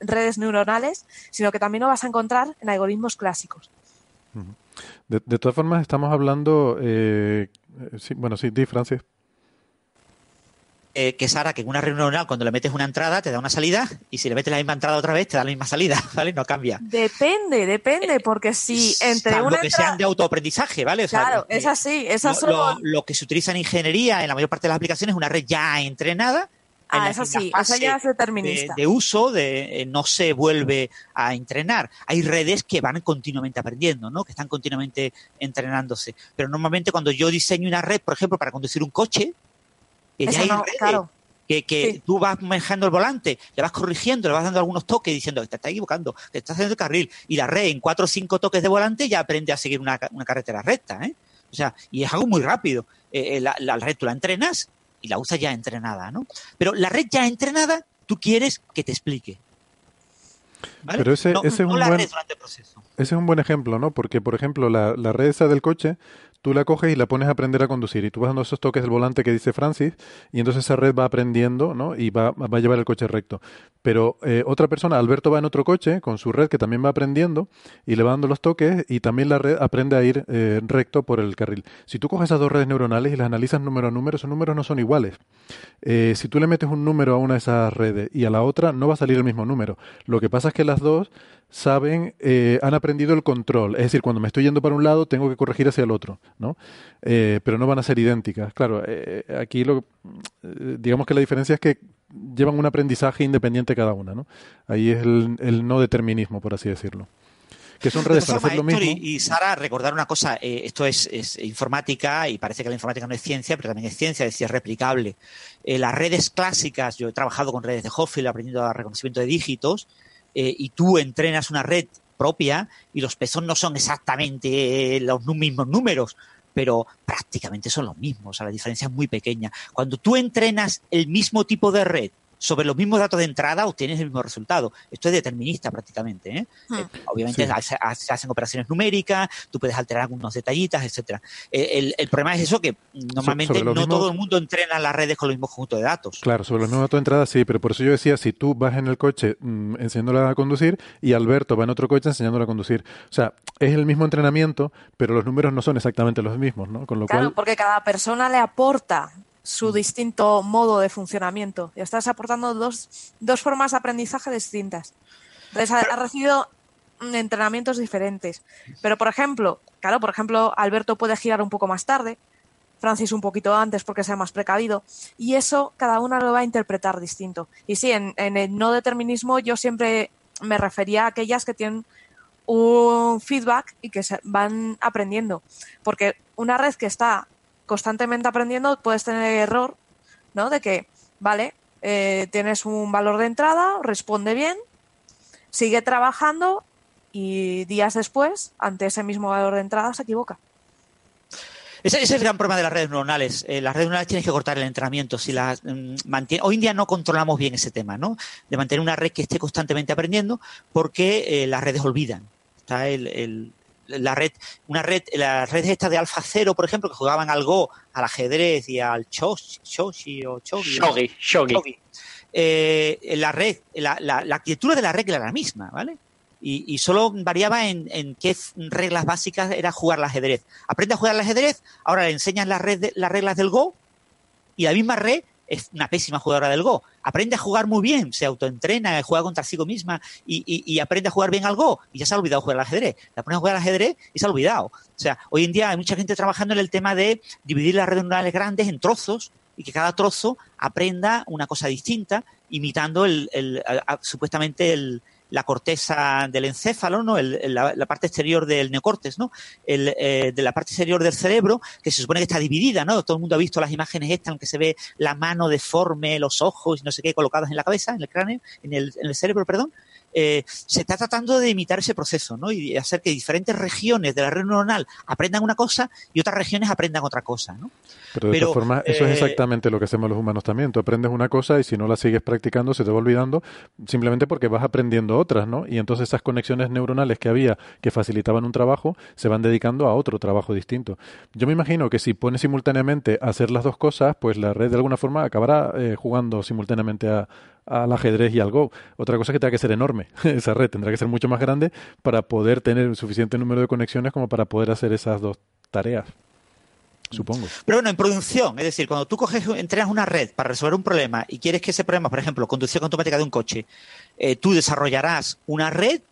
redes, neuronales, sino que también lo vas a encontrar en algoritmos clásicos. De, todas formas, estamos hablando. Eh, sí, bueno, sí, di, Francis. Eh, que Sara, que en una red neuronal cuando le metes una entrada te da una salida y si le metes la misma entrada otra vez te da la misma salida, ¿vale? No cambia. Depende, depende, porque si entre Salvo una que sean de autoaprendizaje, ¿vale? claro, es así, esas lo, lo, que se utiliza en ingeniería en la mayor parte de las aplicaciones es una red ya entrenada Ah, eso sí, esa ya es determinista. De, uso, de, eh, no se vuelve a entrenar. Hay redes que van continuamente aprendiendo, ¿no? Que están continuamente entrenándose. Pero normalmente cuando yo diseño una red, por ejemplo, para conducir un coche, que Que, tú vas manejando el volante, le vas corrigiendo, le vas dando algunos toques diciendo que te estás equivocando, que estás haciendo el carril. Y la red en cuatro o cinco toques de volante ya aprende a seguir una, carretera recta. ¿eh? O sea, y es algo muy rápido. Eh, eh, la, red tú la entrenas y la usas ya entrenada, ¿no? Pero la red ya entrenada, tú quieres que te explique. Pero ese, es un buen, ese es un buen ejemplo, ¿no? Porque, por ejemplo, la, la red esa del coche, tú la coges y la pones a aprender a conducir y tú vas dando esos toques del volante que dice Francis y entonces esa red va aprendiendo ¿no? y va, va a llevar el coche recto. Pero eh, otra persona, Alberto va en otro coche con su red que también va aprendiendo y le va dando los toques y también la red aprende a ir eh, recto por el carril. Si tú coges esas dos redes neuronales y las analizas número a número, esos números no son iguales. Eh, si tú le metes un número a una de esas redes y a la otra, no va a salir el mismo número. Lo que pasa es que las dos saben, eh, han aprendido el control. Es decir, cuando me estoy yendo para un lado, tengo que corregir hacia el otro, ¿no? Eh, pero no van a ser idénticas. Claro, eh, aquí lo, digamos que la diferencia es que llevan un aprendizaje independiente cada una, ¿no? Ahí es el, no determinismo, por así decirlo. Que son redes para hacer lo mismo. Y, Sara, recordar una cosa, esto es, informática y parece que la informática no es ciencia, pero también es ciencia, es decir, es replicable. las redes clásicas, yo he trabajado con redes de Hoffield aprendiendo a reconocimiento de dígitos, eh, y tú entrenas una red propia y los pesos no son exactamente los mismos números, pero prácticamente son los mismos, o sea, la diferencia es muy pequeña. Cuando tú entrenas el mismo tipo de red sobre los mismos datos de entrada obtienes el mismo resultado. Esto es determinista prácticamente. ¿eh? Hmm. Eh, obviamente se, hacen operaciones numéricas, tú puedes alterar algunos detallitas, etcétera. Eh, el, problema es eso que normalmente no todo el mundo entrena las redes con los mismos conjuntos de datos. Claro, sobre los mismos datos de entrada sí, pero por eso yo decía, si tú vas en el coche mm, enseñándola a conducir y Alberto va en otro coche enseñándola a conducir. O sea, es el mismo entrenamiento, pero los números no son exactamente los mismos, ¿no? Con lo claro, porque cada persona le aporta su distinto modo de funcionamiento. Y estás aportando dos, dos formas de aprendizaje distintas. Entonces, ha, recibido entrenamientos diferentes. Pero, por ejemplo, claro, por ejemplo, Alberto puede girar un poco más tarde, Francis un poquito antes porque sea más precavido, y eso cada uno lo va a interpretar distinto. Y sí, en, en el no determinismo yo siempre me refería a aquellas que tienen un feedback y que se van aprendiendo. Porque una red que está constantemente aprendiendo puedes tener error, ¿no? De que, vale, eh, tienes un valor de entrada, responde bien, sigue trabajando y días después, ante ese mismo valor de entrada, se equivoca. Ese, es el gran problema de las redes neuronales. Eh, las redes neuronales tienes que cortar el entrenamiento. Si las mm, hoy en día no controlamos bien ese tema, ¿no? De mantener una red que esté constantemente aprendiendo, porque eh, las redes olvidan. Está el, la red, una red, las redes estas de Alfa Cero, por ejemplo, que jugaban al Go, al ajedrez y al Shoshi, o Shogi. Shogi, eh, la red, la, la, arquitectura de la red era la misma, ¿vale? Y, y solo variaba en, en, qué reglas básicas era jugar al ajedrez. Aprende a jugar al ajedrez, ahora le enseñas las reglas del Go y la misma red es una pésima jugadora del Go. Aprende a jugar muy bien, se autoentrena, juega contra sí misma y, aprende a jugar bien al Go y ya se ha olvidado jugar al ajedrez. La pone a jugar al ajedrez y se ha olvidado. O sea, hoy en día hay mucha gente trabajando en el tema de dividir las redes neuronales grandes en trozos y que cada trozo aprenda una cosa distinta, imitando el, supuestamente el, la corteza del encéfalo, ¿no? la, parte exterior del neocortes, ¿no? El, eh, de la parte exterior del cerebro, que se supone que está dividida, ¿no? Todo el mundo ha visto las imágenes estas en que se ve la mano deforme, los ojos y no sé qué colocados en la cabeza, en el cráneo, en el, en el cerebro, perdón. Eh, se está tratando de imitar ese proceso, ¿no? Y hacer que diferentes regiones de la red neuronal aprendan una cosa y otras regiones aprendan otra cosa, ¿no? Pero de todas formas, eso es eh, exactamente lo que hacemos los humanos también. Tú aprendes una cosa y si no la sigues practicando se te va olvidando simplemente porque vas aprendiendo otras, ¿no? Y entonces esas conexiones neuronales que había que facilitaban un trabajo se van dedicando a otro trabajo distinto. Yo me imagino que si pones simultáneamente a hacer las dos cosas, pues la red de alguna forma acabará eh, jugando simultáneamente a, al ajedrez y al Go. Otra cosa es que tenga que ser enorme, esa red tendrá que ser mucho más grande para poder tener suficiente número de conexiones como para poder hacer esas dos tareas. Supongo. Pero bueno, en producción, es decir, cuando tú coges, entrenas una red para resolver un problema y quieres que ese problema, por ejemplo, conducción automática de un coche, eh, tú desarrollarás una red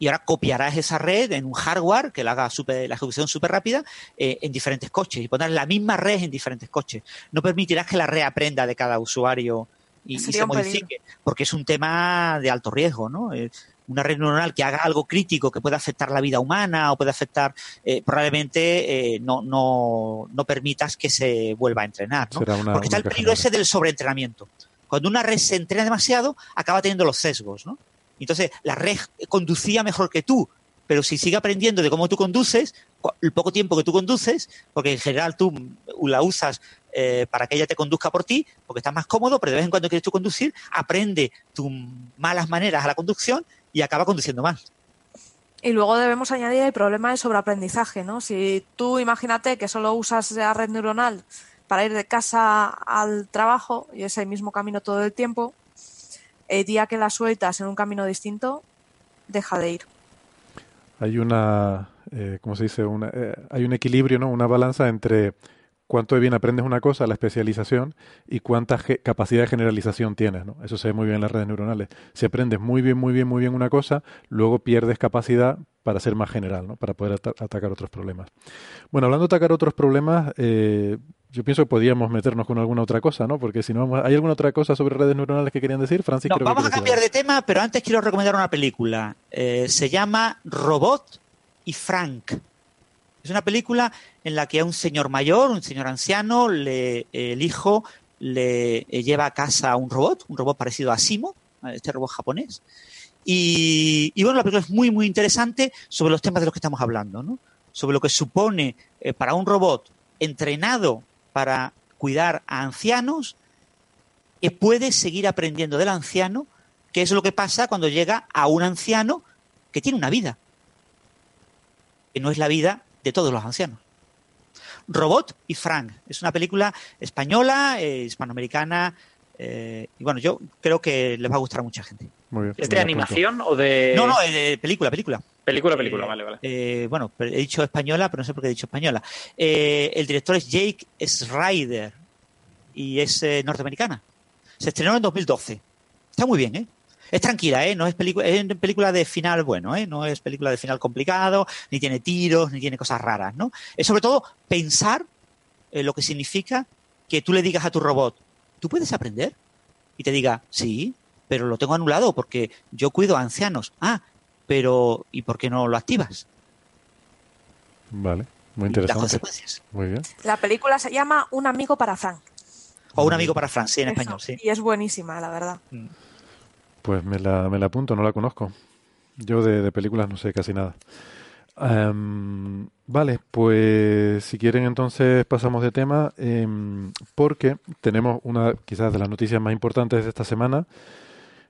y ahora copiarás esa red en un hardware que la haga super, la ejecución súper rápida eh, en diferentes coches y pondrás la misma red en diferentes coches. No permitirás que la red aprenda de cada usuario y, se modifique, porque es un tema de alto riesgo, ¿no? Eh, una red neuronal que haga algo crítico que pueda afectar la vida humana o puede afectar, eh, probablemente eh, no, no, no permitas que se vuelva a entrenar, ¿no? porque está el peligro ese del sobreentrenamiento. Cuando una red se entrena demasiado, acaba teniendo los sesgos, ¿no? Entonces, la red conducía mejor que tú, pero si sigue aprendiendo de cómo tú conduces, el poco tiempo que tú conduces, porque en general tú la usas eh, para que ella te conduzca por ti, porque estás más cómodo, pero de vez en cuando quieres tú conducir, aprende tus malas maneras a la conducción y acaba conduciendo más. Y luego debemos añadir el problema de sobreaprendizaje, ¿no? Si tú imagínate que solo usas la red neuronal para ir de casa al trabajo y ese mismo camino todo el tiempo, el día que la sueltas en un camino distinto, deja de ir. Hay una, eh, ¿cómo se dice? Una, eh, hay un equilibrio, ¿no? Una balanza entre cuánto bien aprendes una cosa, la especialización, y cuánta capacidad de generalización tienes. ¿no? Eso se ve muy bien en las redes neuronales. Si aprendes muy bien, muy bien, muy bien una cosa, luego pierdes capacidad para ser más general, ¿no? para poder atacar otros problemas. Bueno, hablando de atacar otros problemas, eh, yo pienso que podíamos meternos con alguna otra cosa, ¿no? Porque si no, ¿hay alguna otra cosa sobre redes neuronales que querían decir? Francis, no, vamos a cambiar de tema, pero antes quiero recomendar una película. Eh, se llama Robot y Frank. Es una película en la que a un señor mayor, un señor anciano, le, el hijo le eh, lleva a casa un robot, un robot parecido a Simo, este robot japonés. Y, bueno, la película es muy, muy interesante sobre los temas de los que estamos hablando, ¿no? Sobre lo que supone eh, para un robot entrenado para cuidar a ancianos que puede seguir aprendiendo del anciano, que es lo que pasa cuando llega a un anciano que tiene una vida, que no es la vida de todos los ancianos. Robot y Frank. Es una película española, eh, hispanoamericana, eh, y bueno, yo creo que les va a gustar a mucha gente. ¿Es de animación o de.? No, no, de película, película. Película, película, vale, vale. Eh, bueno, he dicho española, pero no sé por qué he dicho española. el director es Jake Snyder y es norteamericana. Se estrenó en 2012. Está muy bien, ¿eh? Es tranquila, ¿eh? No es, película, es película de final bueno, ¿eh? No es película de final complicado, ni tiene tiros, ni tiene cosas raras, ¿no? Es sobre todo pensar en lo que significa que tú le digas a tu robot, ¿tú puedes aprender? Y te diga, sí, pero lo tengo anulado porque yo cuido a ancianos. Ah, pero ¿y por qué no lo activas? Vale, muy interesante. Las consecuencias. Muy bien. La película se llama Un amigo para Frank. O Un amigo para Frank, sí, en español, sí. Y es buenísima, la verdad. Mm. Pues me la, me la apunto, no la conozco. Yo de, películas no sé casi nada. Em, vale, pues si quieren entonces pasamos de tema em, porque tenemos una quizás de las noticias más importantes de esta semana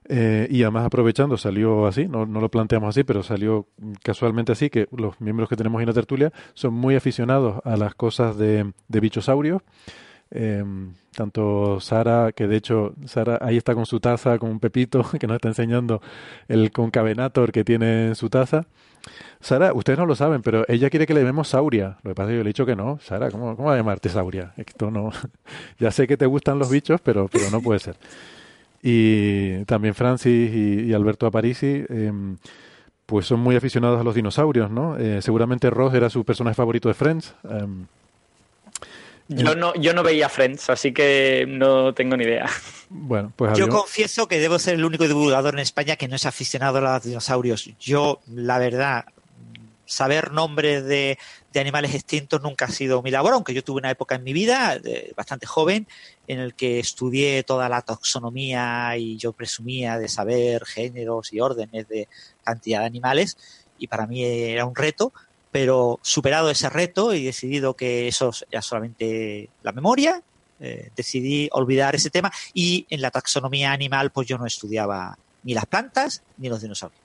eh, y además aprovechando salió así, no, no, lo planteamos así, pero salió casualmente así que los miembros que tenemos en la tertulia son muy aficionados a las cosas de, de bichosaurios eh, tanto Sara, que de hecho Sara ahí está con su taza, con un pepito que nos está enseñando el concavenator que tiene en su taza. Sara, ustedes no lo saben, pero ella quiere que le llamemos Sauria. Lo que pasa es que yo le he dicho que no. Sara, ¿cómo, cómo va a llamarte Sauria? Esto no. ya sé que te gustan los bichos, pero, pero no puede ser. Y también Francis y, Alberto Aparici, em, pues son muy aficionados a los dinosaurios, ¿no? Eh, seguramente Ross era su personaje favorito de Friends. Em, yo no, yo no veía Friends, así que no tengo ni idea. Bueno, pues Yo confieso que debo ser el único divulgador en España que no es aficionado a los dinosaurios. Yo, la verdad, saber nombres de, animales extintos nunca ha sido mi labor, aunque yo tuve una época en mi vida bastante joven en el que estudié toda la taxonomía y yo presumía de saber géneros y órdenes de cantidad de animales y para mí era un reto, pero superado ese reto y decidido que eso era solamente la memoria, eh, decidí olvidar ese tema y en la taxonomía animal pues yo no estudiaba ni las plantas ni los dinosaurios.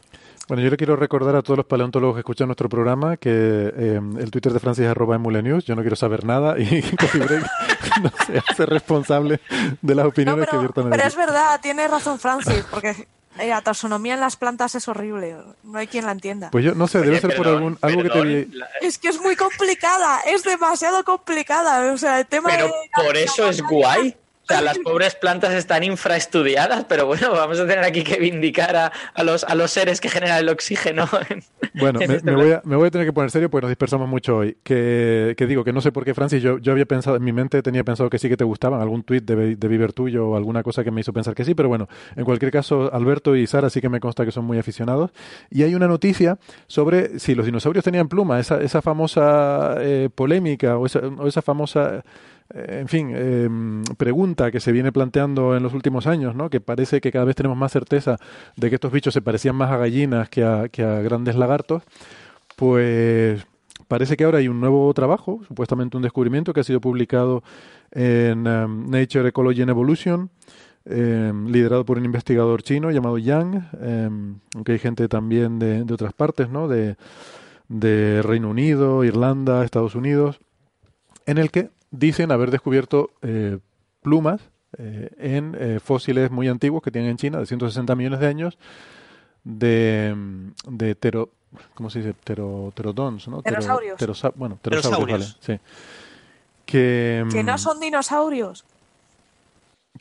Bueno, yo le quiero recordar a todos los paleontólogos que escuchan nuestro programa que eh, el Twitter de Francis es arroba News. Yo no quiero saber nada y Coffee Break no se hace responsable de las opiniones que viertan Pero es verdad, tiene razón Francis, porque la taxonomía en las plantas es horrible, no hay quien la entienda. Pues yo no sé, debe ser por algún algo que te Es que es muy complicada, es demasiado complicada, o sea, el tema Pero por eso es guay. Sea, las pobres plantas están infraestudiadas, pero bueno, vamos a tener aquí que vindicar a, los, a los seres que generan el oxígeno. bueno, este me, voy a, me, voy a, tener que poner serio porque nos dispersamos mucho hoy. Que, que digo que no sé por qué, Francis, yo, yo había pensado, en mi mente tenía pensado que sí que te gustaban, algún tuit de, de Viver tuyo o alguna cosa que me hizo pensar que sí, pero bueno, en cualquier caso, Alberto y Sara sí que me consta que son muy aficionados. Y hay una noticia sobre si los dinosaurios tenían pluma, esa, esa famosa eh, polémica o esa, o esa famosa en fin, em, pregunta que se viene planteando en los últimos años, ¿no? que parece que cada vez tenemos más certeza de que estos bichos se parecían más a gallinas que a, que a grandes lagartos, pues parece que ahora hay un nuevo trabajo, supuestamente un descubrimiento que ha sido publicado en em, Nature Ecology and Evolution, em, liderado por un investigador chino llamado Yang, aunque hay gente también de, otras partes, ¿no? de Reino Unido, Irlanda, Estados Unidos, en el que dicen haber descubierto eh, plumas eh, en eh, fósiles muy antiguos que tienen en China, de 160 millones de años, de, de tero, ¿cómo se dice? Tero, pterodons, ¿no? Pterosaurios. bueno, pterosaurios, sí. Que, que no son dinosaurios.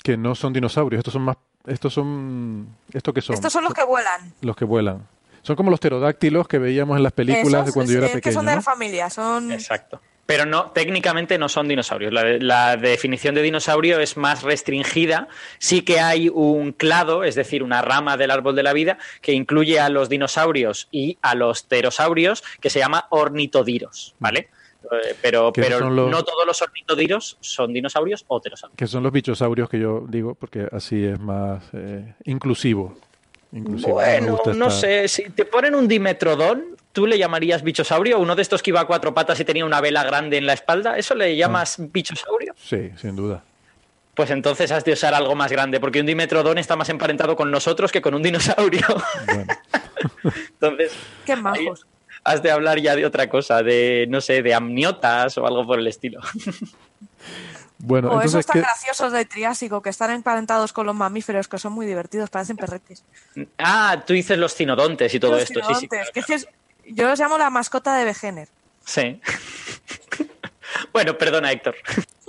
Que no son dinosaurios, estos son más... Estos son... ¿Estos que son? Estos son los que vuelan. Los que vuelan. Son como los pterodáctilos que veíamos en las películas de cuando yo era pequeño. Que son de la familia, son... Exacto. Pero no, técnicamente no son dinosaurios. La, definición de dinosaurio es más restringida. Sí que hay un clado, es decir, una rama del árbol de la vida, que incluye a los dinosaurios y a los pterosaurios, que se llama ornitodiros, ¿vale? Eh, pero, pero no todos los ornitodiros son dinosaurios o pterosaurios. Que son los bichosaurios que yo digo, porque así es más eh, inclusivo. Bueno, no sé, si te ponen un dimetrodón, ¿tú le llamarías bichosaurio? Uno de estos que iba a cuatro patas y tenía una vela grande en la espalda, ¿eso le llamas ah. bichosaurio? Sí, sin duda. pues entonces has de usar algo más grande, porque un dimetrodón está más emparentado con nosotros que con un dinosaurio. entonces, qué majos. Has de hablar ya de otra cosa, de no sé, de amniotas o algo por el estilo. Bueno, o esos tan graciosos de Triásico que están emparentados con los mamíferos que son muy divertidos, parecen perretes. Ah, tú dices los cinodontes y todo esto. Sí, sí, yo los llamo la mascota de Begener. Sí. bueno, perdona, Héctor.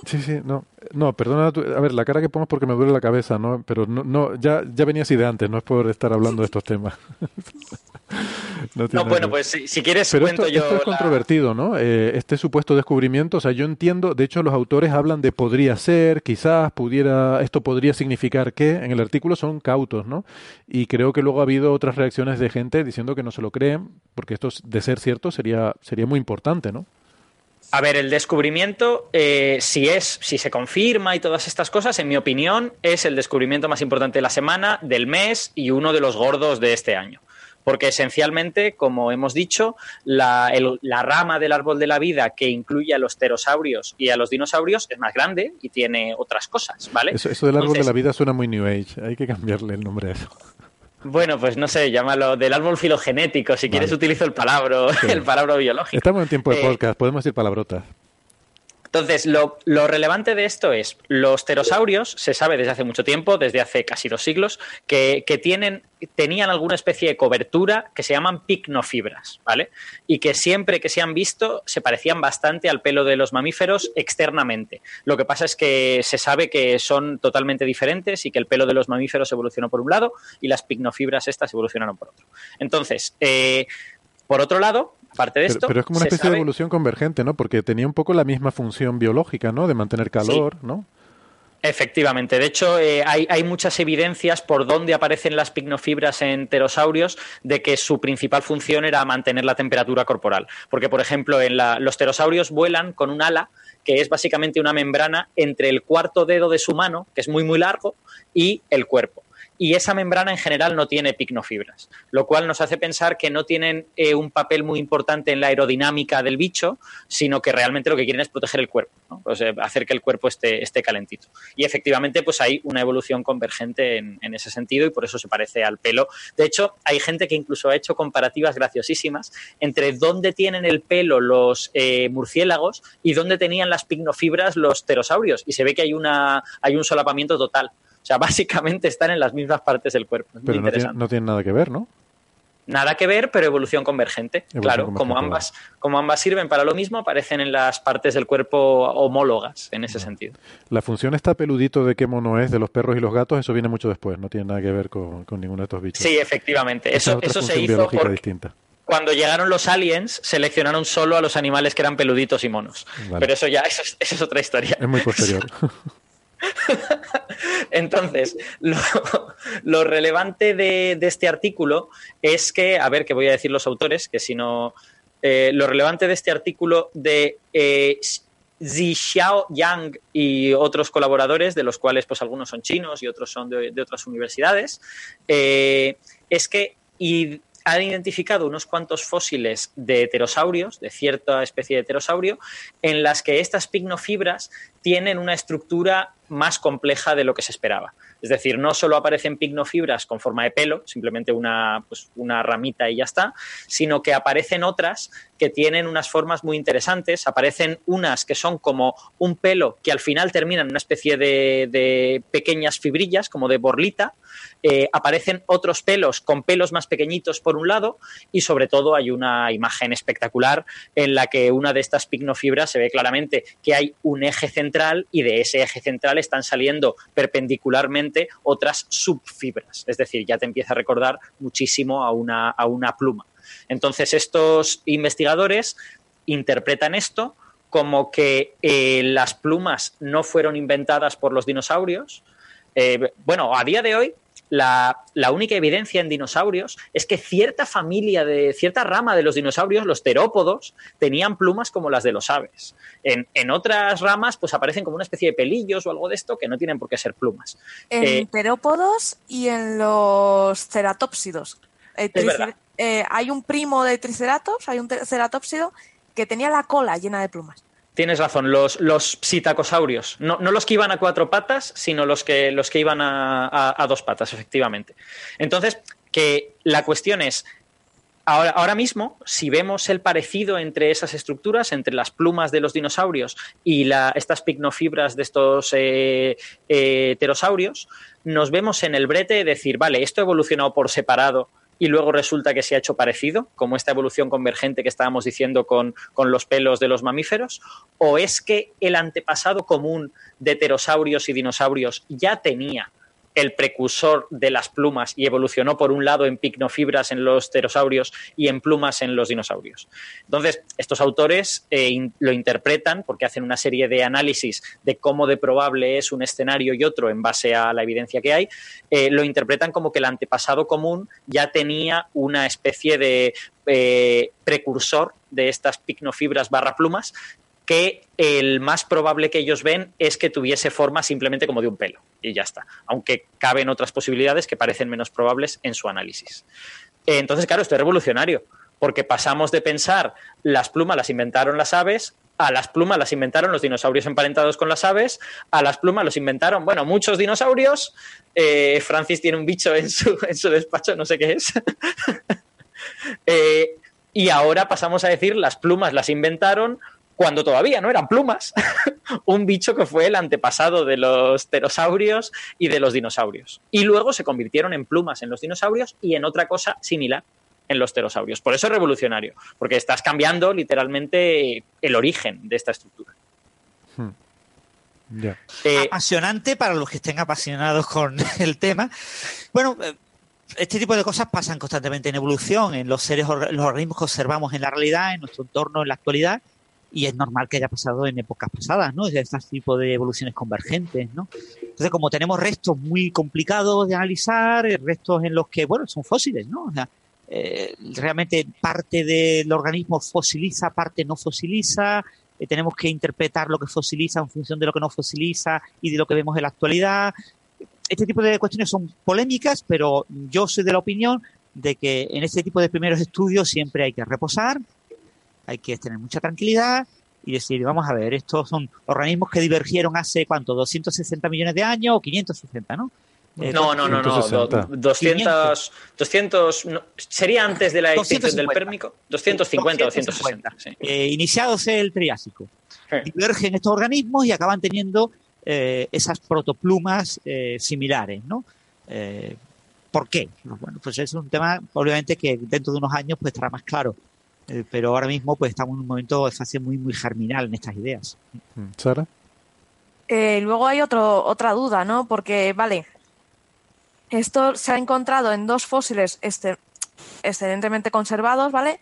Sí, sí, no, no, perdona, a ver, la cara que pongo porque me duele la cabeza, ¿no? Pero no, no ya, ya venía así de antes, no es por estar hablando de estos temas. no, bueno, pues si, quieres Pero esto, yo es controvertido, ¿no? Eh, este supuesto descubrimiento, o sea, yo entiendo, de hecho los autores hablan de podría ser, quizás, pudiera, esto podría significar que, en el artículo son cautos, ¿no? Y creo que luego ha habido otras reacciones de gente diciendo que no se lo creen, porque esto de ser cierto sería, sería muy importante, ¿no? A ver, el descubrimiento, eh, si es, si se confirma y todas estas cosas, en mi opinión, es el descubrimiento más importante de la semana, del mes y uno de los gordos de este año. Porque esencialmente, como hemos dicho, la, rama del árbol de la vida que incluye a los pterosaurios y a los dinosaurios es más grande y tiene otras cosas, ¿vale? Eso, del árbol de la vida suena muy New Age. Hay que cambiarle el nombre a eso. Bueno, pues no sé, llámalo del árbol filogenético. Si quieres utilizo el palabra, el palabra biológico. Estamos en tiempo de eh, podcast, podemos decir palabrotas. Entonces, lo, relevante de esto es, los pterosaurios, se sabe desde hace mucho tiempo, desde hace casi dos siglos, que, tienen, tenían alguna especie de cobertura que se llaman picnofibras, ¿vale? Y que siempre que se han visto se parecían bastante al pelo de los mamíferos externamente. Lo que pasa es que se sabe que son totalmente diferentes y que el pelo de los mamíferos evolucionó por un lado y las picnofibras estas evolucionaron por otro. Entonces, eh, por otro lado, aparte de esto. Pero es como una especie de evolución convergente, ¿no? Porque tenía un poco la misma función biológica, ¿no? De mantener calor, ¿no? Efectivamente, de hecho eh, hay, muchas evidencias por dónde aparecen las picnofibras en pterosaurios de que su principal función era mantener la temperatura corporal. Porque, por ejemplo, en los pterosaurios vuelan con un ala que es básicamente una membrana entre el cuarto dedo de su mano, que es muy muy largo, y el cuerpo y esa membrana en general no tiene picnofibras, lo cual nos hace pensar que no tienen eh, un papel muy importante en la aerodinámica del bicho, sino que realmente lo que quieren es proteger el cuerpo, pues, hacer que el cuerpo esté, esté, calentito. Y efectivamente, pues hay una evolución convergente en, ese sentido y por eso se parece al pelo. De hecho, hay gente que incluso ha hecho comparativas graciosísimas entre dónde tienen el pelo los eh, murciélagos y dónde tenían las picnofibras los pterosaurios. Y se ve que hay, una, hay un solapamiento total. O sea, básicamente están en las mismas partes del cuerpo. pero no tiene, no tiene, nada que ver, ¿no? Nada que ver, pero evolución convergente. claro, como ambas, como ambas sirven para lo mismo, aparecen en las partes del cuerpo homólogas en ese sentido. La función está peludito de qué mono es de los perros y los gatos, eso viene mucho después, no tiene nada que ver con, ninguno de estos bichos. Sí, efectivamente. eso, eso se hizo por, distinta. cuando llegaron los aliens, seleccionaron solo a los animales que eran peluditos y monos. Pero eso ya, eso es otra historia. Es muy posterior. Entonces, lo, relevante de, este artículo es que, a ver, que voy a decir los autores, que si no. Eh, lo relevante de este artículo de eh, Xiao Yang y otros colaboradores, de los cuales pues algunos son chinos y otros son de, otras universidades, eh, es que han identificado unos cuantos fósiles de heterosaurios, de cierta especie de heterosaurio, en las que estas pignofibras tienen una estructura más compleja de lo que se esperaba. Es decir, no solo aparecen pignofibras con forma de pelo, simplemente una, pues, una ramita y ya está, sino que aparecen otras que tienen unas formas muy interesantes. Aparecen unas que son como un pelo que al final terminan en una especie de, pequeñas fibrillas, como de borlita. Eh, aparecen otros pelos con pelos más pequeñitos por un lado y sobre todo hay una imagen espectacular en la que una de estas pignofibras se ve claramente que hay un eje central y de ese eje central están saliendo perpendicularmente otras subfibras. Es decir, ya te empieza a recordar muchísimo a una, a una pluma. Entonces, estos investigadores interpretan esto como que eh, las plumas no fueron inventadas por los dinosaurios. Eh, bueno, a día de hoy la, única evidencia en dinosaurios es que cierta familia de cierta rama de los dinosaurios, los terópodos, tenían plumas como las de los aves. En, otras ramas, pues aparecen como una especie de pelillos o algo de esto que no tienen por qué ser plumas. En eh, terópodos y en los ceratópsidos. Eh, eh, hay un primo de triceratops, hay un ceratópsido que tenía la cola llena de plumas. Tienes razón, los, los no, los que iban a cuatro patas, sino los que, los que iban a, dos patas, efectivamente. Entonces, que la cuestión es, Ahora, ahora, mismo, si vemos el parecido entre esas estructuras, entre las plumas de los dinosaurios y la, estas picnofibras de estos eh, eh, pterosaurios, nos vemos en el brete de decir, vale, esto ha evolucionado por separado y luego resulta que se ha hecho parecido, como esta evolución convergente que estábamos diciendo con, con, los pelos de los mamíferos? ¿O es que el antepasado común de pterosaurios y dinosaurios ya tenía el precursor de las plumas y evolucionó por un lado en picnofibras en los pterosaurios y en plumas en los dinosaurios. Entonces, estos autores eh, lo interpretan porque hacen una serie de análisis de cómo de probable es un escenario y otro en base a la evidencia que hay, eh, lo interpretan como que el antepasado común ya tenía una especie de eh, precursor de estas picnofibras barra plumas que el más probable que ellos ven es que tuviese forma simplemente como de un pelo y ya está, aunque caben otras posibilidades que parecen menos probables en su análisis. Entonces, claro, esto es revolucionario, porque pasamos de pensar las plumas las inventaron las aves, a las plumas las inventaron los dinosaurios emparentados con las aves, a las plumas los inventaron, bueno, muchos dinosaurios, eh, Francis tiene un bicho en su, en su despacho, no sé qué es, eh, y ahora pasamos a decir las plumas las inventaron cuando todavía no eran plumas, un bicho que fue el antepasado de los pterosaurios y de los dinosaurios. Y luego se convirtieron en plumas en los dinosaurios y en otra cosa similar en los pterosaurios. Por eso es revolucionario, porque estás cambiando literalmente el origen de esta estructura. Hmm. Eh, Apasionante para los que estén apasionados con el tema. Bueno, eh, este tipo de cosas pasan constantemente en evolución, en los seres, los organismos que observamos en la realidad, en nuestro entorno, en la actualidad, y es normal que haya pasado en épocas pasadas, ¿no? De este tipo de evoluciones convergentes, ¿no? Entonces, como tenemos restos muy complicados de analizar, eh, restos en los que, bueno, son fósiles, ¿no? O sea, eh, realmente parte del organismo fosiliza, parte no fosiliza, eh, tenemos que interpretar lo que fosiliza en función de lo que no fosiliza y de lo que vemos en la actualidad. Este tipo de cuestiones son polémicas, pero yo soy de la opinión de que en este tipo de primeros estudios siempre hay que reposar, hay que tener mucha tranquilidad y decir, vamos a ver, estos son organismos que divergieron hace, ¿cuánto? ¿260 millones de años o 560, no? Eh, no, no, no, no, 200, 200 sería antes de la extinción del Pérmico, 250, 260. Eh, iniciados el Triásico. Divergen estos organismos y acaban teniendo eh, esas protoplumas similares, ¿no? ¿Por qué? Bueno, pues es un tema, obviamente, que dentro de unos años pues estará más claro. Eh, pero ahora mismo pues estamos en un momento de fase muy, muy germinal en estas ideas. Mm, ¿Sara? Eh, luego hay otro, otra duda, ¿no? Porque, vale, esto se ha encontrado en dos fósiles este, excelentemente conservados, ¿vale?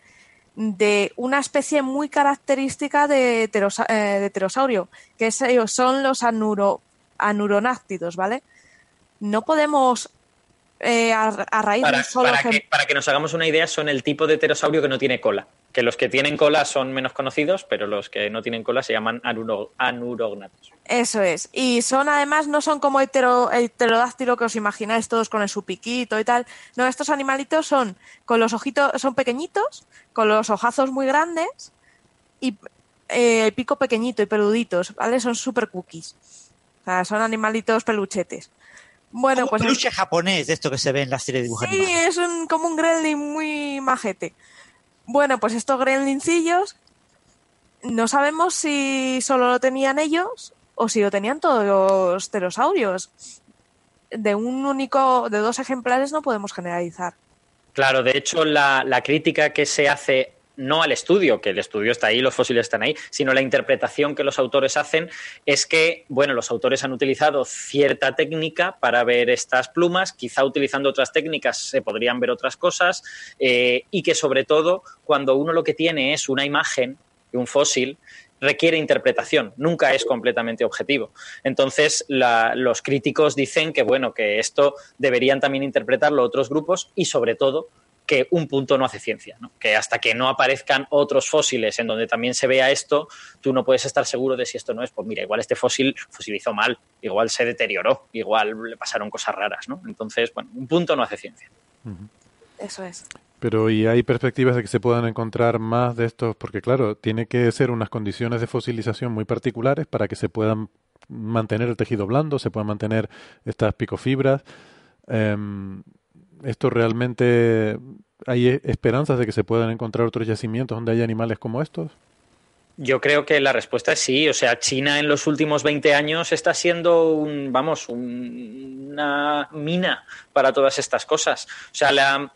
De una especie muy característica de, eh, pterosaurio, que son los anuro, anuronáctidos, ¿vale? No podemos eh, a, raíz para, que, para que nos hagamos una idea, son el tipo de pterosaurio que no tiene cola. Que los que tienen cola son menos conocidos, pero los que no tienen cola se llaman anurognatos. Eso es. Y son además, no son como el, pterodáctilo que os imagináis todos con el su piquito y tal. No, estos animalitos son con los ojitos, son pequeñitos, con los ojazos muy grandes y eh, el pico pequeñito y peluditos, ¿vale? Son super cookies. O sea, son animalitos peluchetes. Bueno, pues. Un peluche japonés de esto que se ve en la serie de dibujos Sí, es como un gremlin muy majete. Bueno, pues estos gremlincillos no sabemos si solo lo tenían ellos o si lo tenían todos los pterosaurios. De un único, de dos ejemplares no podemos generalizar. Claro, de hecho, la, la crítica que se hace no al estudio, que el estudio está ahí, los fósiles están ahí, sino la interpretación que los autores hacen es que, bueno, los autores han utilizado cierta técnica para ver estas plumas, quizá utilizando otras técnicas se podrían ver otras cosas, eh, y que sobre todo cuando uno lo que tiene es una imagen de un fósil, requiere interpretación, nunca es completamente objetivo. Entonces, los críticos dicen que, bueno, que esto deberían también interpretarlo otros grupos y, sobre todo, que un punto no hace ciencia, ¿no? que hasta que no aparezcan otros fósiles en donde también se vea esto, tú no puedes estar seguro de si esto no es, pues mira, igual este fósil fosilizó mal, igual se deterioró, igual le pasaron cosas raras, ¿no? Entonces, bueno, un punto no hace ciencia. Eso es. Pero ¿y hay perspectivas de que se puedan encontrar más de estos? Porque claro, tiene que ser unas condiciones de fosilización muy particulares para que se puedan mantener el tejido blando, se puedan mantener estas picofibras. Em, ¿Esto realmente hay esperanzas de que se puedan encontrar otros yacimientos donde haya animales como estos? Yo creo que la respuesta es sí. O sea, China en los últimos 20 años está siendo un, vamos, una mina para todas estas cosas. O sea, la,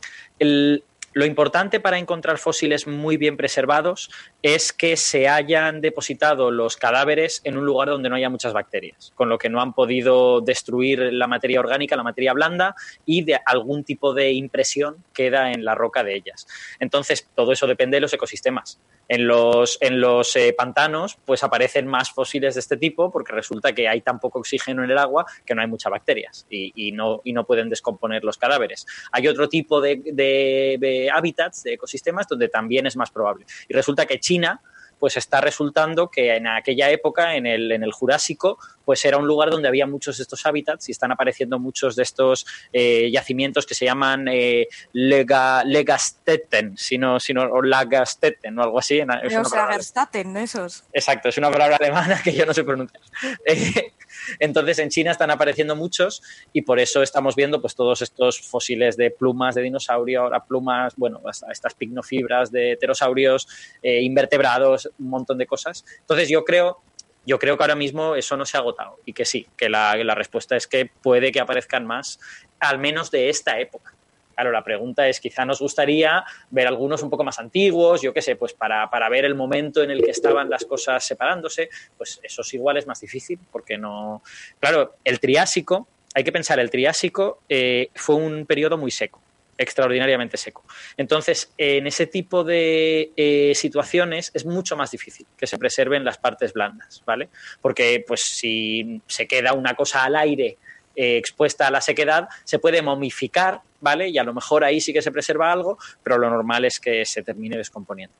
lo importante para encontrar fósiles muy bien preservados es que se hayan depositado los cadáveres en un lugar donde no haya muchas bacterias, con lo que no han podido destruir la materia orgánica, la materia blanda y de algún tipo de impresión queda en la roca de ellas. Entonces, todo eso depende de los ecosistemas. En los, en los eh, pantanos, pues aparecen más fósiles de este tipo porque resulta que hay tan poco oxígeno en el agua que no hay muchas bacterias y, no, y no pueden descomponer los cadáveres. Hay otro tipo de hábitats, de ecosistemas, donde también es más probable. Y resulta que China pues está resultando que en aquella época, en el, en el Jurásico, pues era un lugar donde había muchos de estos hábitats y están apareciendo muchos de estos eh, yacimientos que se llaman eh, lega, Legasteten, sino, sino, o Lagasteten o algo así. Lagerstaten, esos. Exacto, es una palabra alemana que yo no sé pronunciar. Eh, entonces en China están apareciendo muchos y por eso estamos viendo pues todos estos fósiles de plumas de dinosaurio, ahora plumas, bueno, estas pignofibras de pterosaurios, eh, invertebrados, un montón de cosas. Entonces yo creo yo creo que ahora mismo eso no se ha agotado y que sí, que la, la, respuesta es que puede que aparezcan más, al menos de esta época. Claro, la pregunta es, quizá nos gustaría ver algunos un poco más antiguos, yo qué sé, pues para, ver el momento en el que estaban las cosas separándose, pues eso es igual es más difícil, porque no... Claro, el Triásico, hay que pensar, el Triásico eh, fue un periodo muy seco extraordinariamente seco. Entonces, en ese tipo de eh, situaciones es mucho más difícil que se preserven las partes blandas, ¿vale? Porque, pues, si se queda una cosa al aire eh, expuesta a la sequedad, se puede momificar, ¿vale? Y a lo mejor ahí sí que se preserva algo, pero lo normal es que se termine descomponiendo.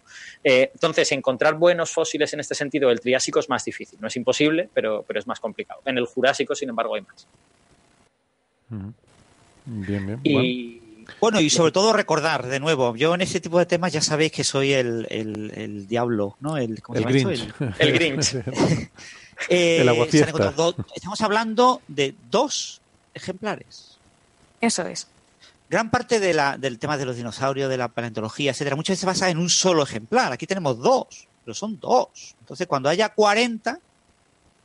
Eh, entonces, encontrar buenos fósiles en este sentido del Triásico es más difícil. No es imposible, pero, pero es más complicado. En el Jurásico, sin embargo, hay más. Bien, bien. Y... Bueno. y sobre todo recordar, de nuevo, yo en ese tipo de temas ya sabéis que soy el, el, diablo, ¿no? El, ¿cómo el Grinch. El, Grinch. Eh, estamos hablando de dos ejemplares. Eso es. Gran parte de la, del tema de los dinosaurios, de la paleontología, etcétera, muchas veces se basa en un solo ejemplar. Aquí tenemos dos, pero son dos. Entonces, cuando haya 40,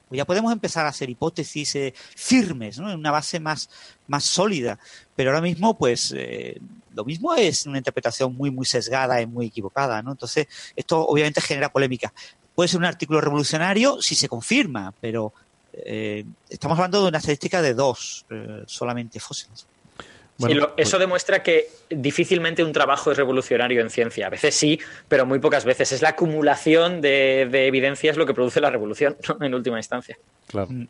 pues ya podemos empezar a hacer hipótesis eh, firmes, ¿no? En una base más, más sólida. Pero ahora mismo, pues, eh, lo mismo es una interpretación muy, muy sesgada y muy equivocada, ¿no? Entonces, esto obviamente genera polémica. Puede ser un artículo revolucionario si se confirma, pero eh, estamos hablando de una estadística de dos eh, solamente fósiles. Bueno, eso pues- demuestra que difícilmente un trabajo es revolucionario en ciencia. A veces sí, pero muy pocas veces. Es la acumulación de, evidencias lo que produce la revolución, en última instancia. Claro. Mm.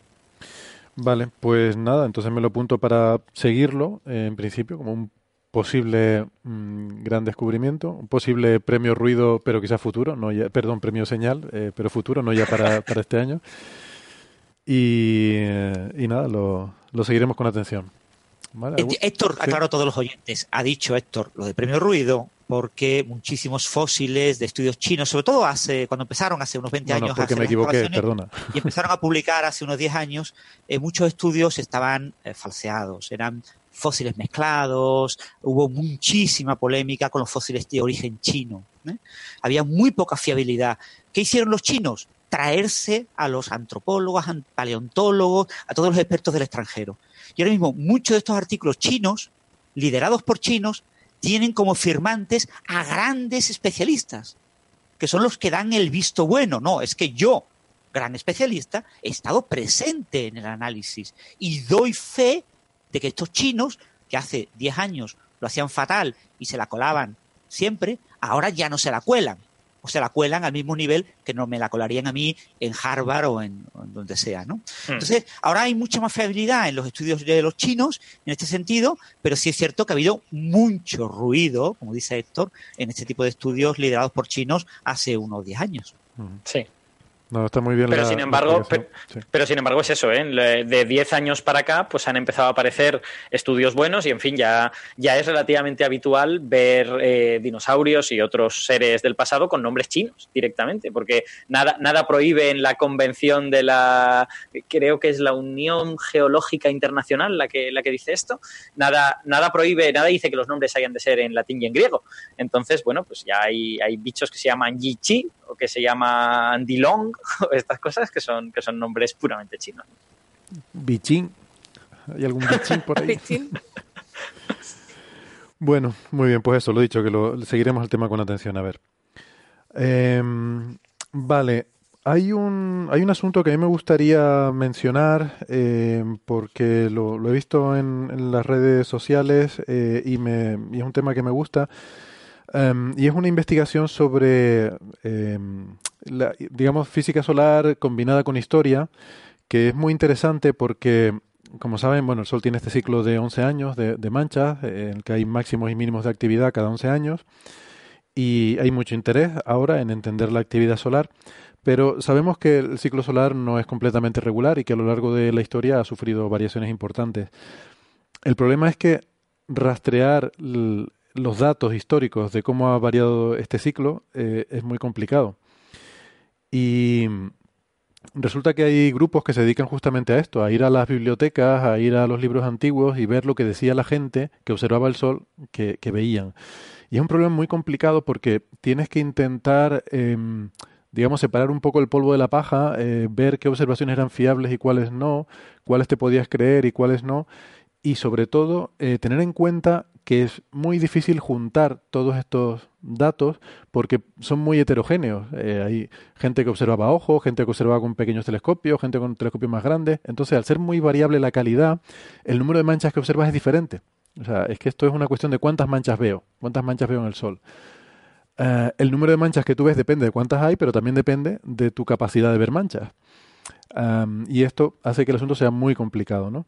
Vale, pues nada, entonces me lo apunto para seguirlo, en principio, como un posible mm, gran descubrimiento, un posible premio ruido, pero quizá futuro, no ya, perdón, premio señal, eh, pero futuro, no ya para, para este año. Y, eh, y nada, lo, lo, seguiremos con atención. Héctor, aclaro a todos los oyentes, ha dicho Héctor lo de premio ruido porque muchísimos fósiles de estudios chinos, sobre todo hace cuando empezaron hace unos 20 años, porque me equivoqué, perdona. y empezaron a publicar hace unos 10 años, eh, muchos estudios estaban falseados, eran fósiles mezclados, hubo muchísima polémica con los fósiles de origen chino. ¿eh? Había muy poca fiabilidad. ¿Qué hicieron los chinos? Traerse a los antropólogos, paleontólogos, a todos los expertos del extranjero. Y ahora mismo muchos de estos artículos chinos, liderados por chinos, tienen como firmantes a grandes especialistas, que son los que dan el visto bueno. No, es que yo, gran especialista, he estado presente en el análisis y doy fe de que estos chinos, que hace 10 años lo hacían fatal y se la colaban siempre, ahora ya no se la cuelan. O se la cuelan al mismo nivel que no me la colarían a mí en Harvard o en, donde sea, ¿no? Hmm. Entonces, ahora hay mucha más fiabilidad en los estudios de los chinos en este sentido, pero sí es cierto que ha habido mucho ruido, como dice Héctor, en este tipo de estudios liderados por chinos hace unos 10 años. Sí. No, está muy bien. Pero sin embargo, pero, sin embargo es eso, ¿eh? De 10 años para acá, pues han empezado a aparecer estudios buenos y en fin, ya, ya es relativamente habitual ver eh, dinosaurios y otros seres del pasado con nombres chinos directamente, porque nada, nada prohíbe en la convención de la, creo que es la Unión Geológica Internacional la que, la que dice esto, nada, nada prohíbe, nada dice que los nombres hayan de ser en latín y en griego. Entonces, bueno, pues ya hay, hay bichos que se llaman Yichi que se llaman Dilong, estas cosas que son, que son nombres puramente chinos. Bichín. ¿Hay algún bichín por ahí? bueno, muy bien, pues eso, lo he dicho, que lo, seguiremos el tema con atención. A ver. Em, vale, hay un, hay un asunto que a mí me gustaría mencionar em, porque lo, he visto en, las redes sociales eh, y, me, y es un tema que me gusta. Em, y es una investigación sobre, em, digamos, física solar combinada con historia, que es muy interesante porque, como saben, bueno, el Sol tiene este ciclo de 11 años de, manchas, en el que hay máximos y mínimos de actividad cada 11 años, y hay mucho interés ahora en entender la actividad solar. Pero sabemos que el ciclo solar no es completamente regular y que a lo largo de la historia ha sufrido variaciones importantes. El problema es que rastrear los datos históricos de cómo ha variado este ciclo eh, es muy complicado. Y resulta que hay grupos que se dedican justamente a esto, a ir a las bibliotecas, a ir a los libros antiguos y ver lo que decía la gente que observaba el sol que, veían. Y es un problema muy complicado porque tienes que intentar, em, digamos, separar un poco el polvo de la paja, eh, ver qué observaciones eran fiables y cuáles no, cuáles te podías creer y cuáles no, y sobre todo eh, tener en cuenta que es muy difícil juntar todos estos datos porque son muy heterogéneos. Eh, hay gente que observaba a ojo, gente que observaba con pequeños telescopios, gente con telescopios más grandes. Entonces, al ser muy variable la calidad, el número de manchas que observas es diferente. O sea, es que esto es una cuestión de cuántas manchas veo, cuántas manchas veo en el Sol. Eh, el número de manchas que tú ves depende de cuántas hay, pero también depende de tu capacidad de ver manchas. y esto hace que el asunto sea muy complicado, ¿no?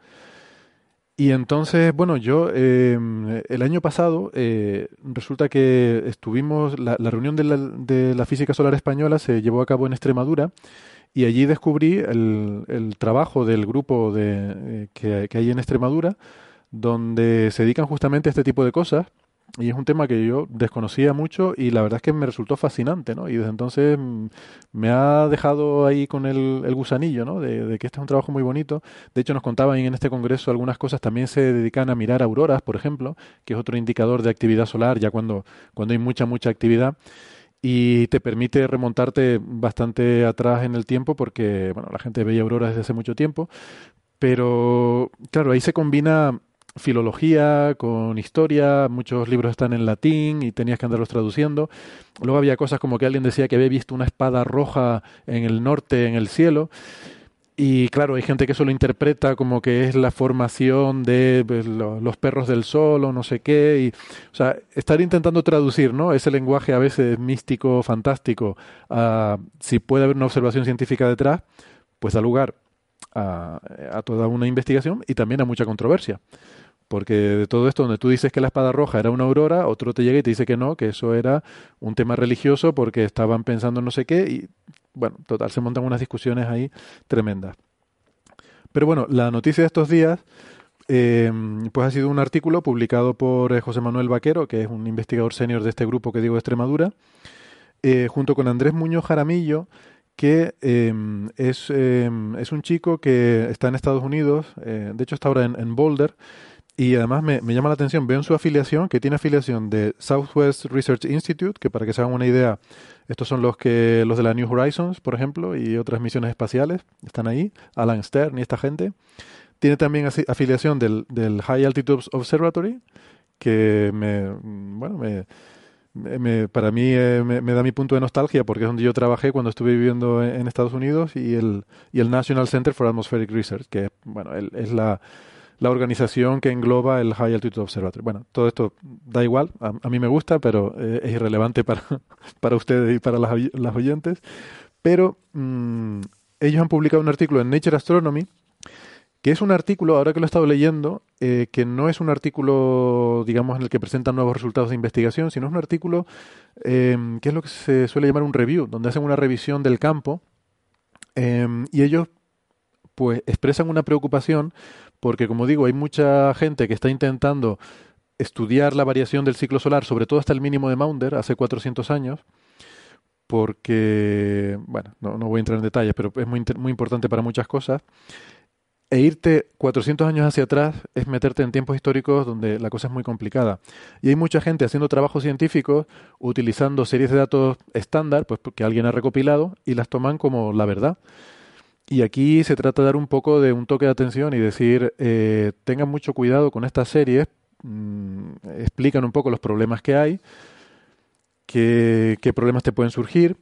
Y entonces, bueno, yo em, el año pasado eh, resulta que estuvimos, la, reunión de la, de la, física solar española se llevó a cabo en Extremadura y allí descubrí el, el trabajo del grupo de, eh, que, que hay en Extremadura, donde se dedican justamente a este tipo de cosas y es un tema que yo desconocía mucho y la verdad es que me resultó fascinante, ¿no? Y desde entonces mm, me ha dejado ahí con el, el gusanillo, ¿no? De, que este es un trabajo muy bonito. De hecho, nos contaban en este congreso algunas cosas. También se dedican a mirar auroras, por ejemplo, que es otro indicador de actividad solar, ya cuando, cuando hay mucha, mucha actividad. Y te permite remontarte bastante atrás en el tiempo porque, bueno, la gente veía auroras desde hace mucho tiempo. Pero, claro, ahí se combina filología, con historia, muchos libros están en latín y tenías que andarlos traduciendo. Luego había cosas como que alguien decía que había visto una espada roja en el norte, en el cielo. Y claro, hay gente que eso lo interpreta como que es la formación de pues, los perros del sol o no sé qué. Y, o sea, estar intentando traducir ¿no? ese lenguaje a veces místico, fantástico, si puede haber una observación científica detrás, pues da lugar a, a toda una investigación y también a mucha controversia. Porque de todo esto, donde tú dices que la espada roja era una aurora, otro te llega y te dice que no, que eso era un tema religioso porque estaban pensando en no sé qué y, bueno, total, se montan unas discusiones ahí tremendas. Pero bueno, la noticia de estos días, eh, pues ha sido un artículo publicado por eh, José Manuel Vaquero, que es un investigador senior de este grupo que digo de Extremadura, eh, junto con Andrés Muñoz Jaramillo, que es, es, un chico que está en Estados Unidos, de hecho está ahora en Boulder, y además me, llama la atención, veo en su afiliación que tiene afiliación de Southwest Research Institute, que para que se hagan una idea, estos son los que los de la New Horizons, por ejemplo, y otras misiones espaciales, están ahí, Alan Stern y esta gente. Tiene también afiliación del, del High Altitude Observatory, que me, bueno, me, para mí eh, me, da mi punto de nostalgia porque es donde yo trabajé cuando estuve viviendo en, Estados Unidos y el, y el National Center for Atmospheric Research, que bueno, es la la organización que engloba el High Altitude Observatory. Bueno, todo esto da igual, a, mí me gusta, pero eh, es irrelevante para, para ustedes y para las, las oyentes. Pero mm, ellos han publicado un artículo en Nature Astronomy, que es un artículo, ahora que lo he estado leyendo, eh, que no es un artículo, digamos, en el que presentan nuevos resultados de investigación, sino es un artículo eh, que es lo que se suele llamar un review, donde hacen una revisión del campo Em, y ellos pues expresan una preocupación porque, como digo, hay mucha gente que está intentando estudiar la variación del ciclo solar, sobre todo hasta el mínimo de Maunder, hace 400 años, porque, bueno, no, voy a entrar en detalles, pero es muy, muy importante para muchas cosas. E irte 400 años hacia atrás es meterte en tiempos históricos donde la cosa es muy complicada. Y hay mucha gente haciendo trabajos científicos utilizando series de datos estándar, pues que alguien ha recopilado, y las toman como la verdad. Y aquí se trata de dar un poco de un toque de atención y decir, eh, tengan mucho cuidado con estas series, mm, explican un poco los problemas que hay, qué, qué problemas te pueden surgir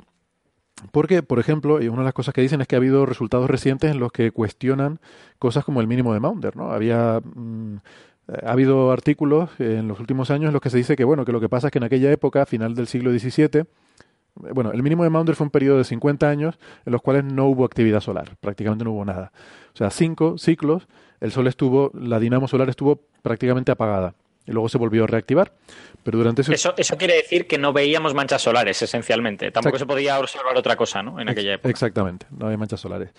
porque, por ejemplo, y una de las cosas que dicen es que ha habido resultados recientes en los que cuestionan cosas como el mínimo de Maunder, ¿no? Había mm, ha habido artículos en los últimos años en los que se dice que bueno, que lo que pasa es que en aquella época, final del siglo XVII, bueno, el mínimo de Maunder fue un periodo de 50 años en los cuales no hubo actividad solar, prácticamente no hubo nada. O sea, cinco ciclos, el sol estuvo, la dinamo solar estuvo prácticamente apagada y luego se volvió a reactivar. Pero durante eso, eso quiere decir que no veíamos manchas solares, esencialmente. Tampoco se podía observar otra cosa, ¿no? En aquella época. Exactamente, no había manchas solares.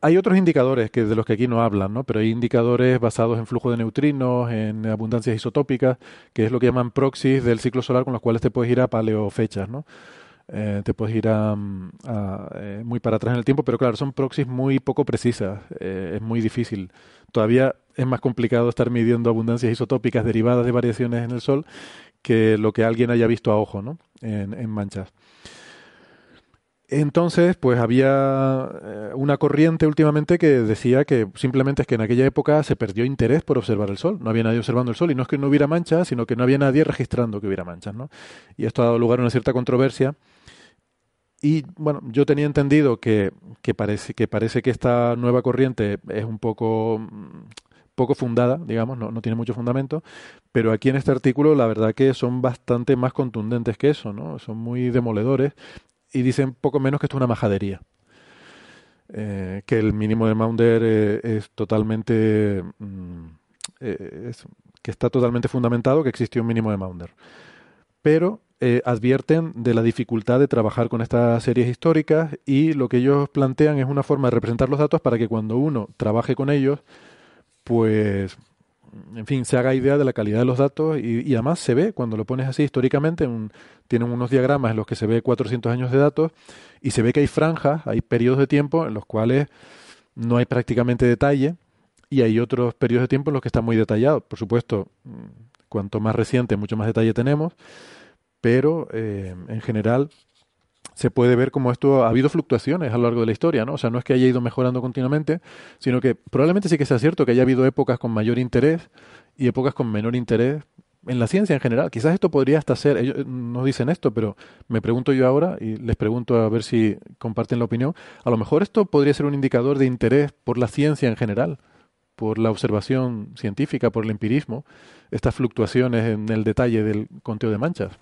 Hay otros indicadores que de los que aquí no hablan, ¿no? Pero hay indicadores basados en flujo de neutrinos, en abundancias isotópicas, que es lo que llaman proxies del ciclo solar con los cuales te puedes ir a paleofechas, ¿no? Eh, te puedes ir a, eh, muy para atrás en el tiempo, pero claro, son proxies muy poco precisas, eh, es muy difícil. Todavía es más complicado estar midiendo abundancias isotópicas derivadas de variaciones en el Sol que lo que alguien haya visto a ojo, ¿no? En, manchas. Entonces, pues había una corriente últimamente que decía que simplemente es que en aquella época se perdió interés por observar el Sol. No había nadie observando el Sol y no es que no hubiera manchas, sino que no había nadie registrando que hubiera manchas, ¿no? Y esto ha dado lugar a una cierta controversia y bueno, yo tenía entendido que, que, parece, que parece que esta nueva corriente es un poco, mm, poco fundada, digamos, no, no tiene mucho fundamento, pero aquí en este artículo la verdad que son bastante más contundentes que eso, ¿no? Son muy demoledores y dicen poco menos que esto es una majadería. Eh, que el mínimo de Maunder eh, es totalmente mm, eh, que está totalmente fundamentado que existió un mínimo de Maunder pero eh, advierten de la dificultad de trabajar con estas series históricas y lo que ellos plantean es una forma de representar los datos para que cuando uno trabaje con ellos, pues, en fin, se haga idea de la calidad de los datos y, además se ve, cuando lo pones así históricamente, tienen unos diagramas en los que se ve 400 años de datos y se ve que hay franjas, hay periodos de tiempo en los cuales no hay prácticamente detalle y hay otros periodos de tiempo en los que está muy detallado. Por supuesto, cuanto más reciente, mucho más detalle tenemos pero eh, en general se puede ver como esto ha habido fluctuaciones a lo largo de la historia, ¿no? O sea, no es que haya ido mejorando continuamente, sino que probablemente sí que sea cierto que haya habido épocas con mayor interés y épocas con menor interés en la ciencia en general. Quizás esto podría hasta ser, ellos no dicen esto, pero me pregunto yo ahora y les pregunto a ver si comparten la opinión, a lo mejor esto podría ser un indicador de interés por la ciencia en general, por la observación científica, por el empirismo, estas fluctuaciones en el detalle del conteo de manchas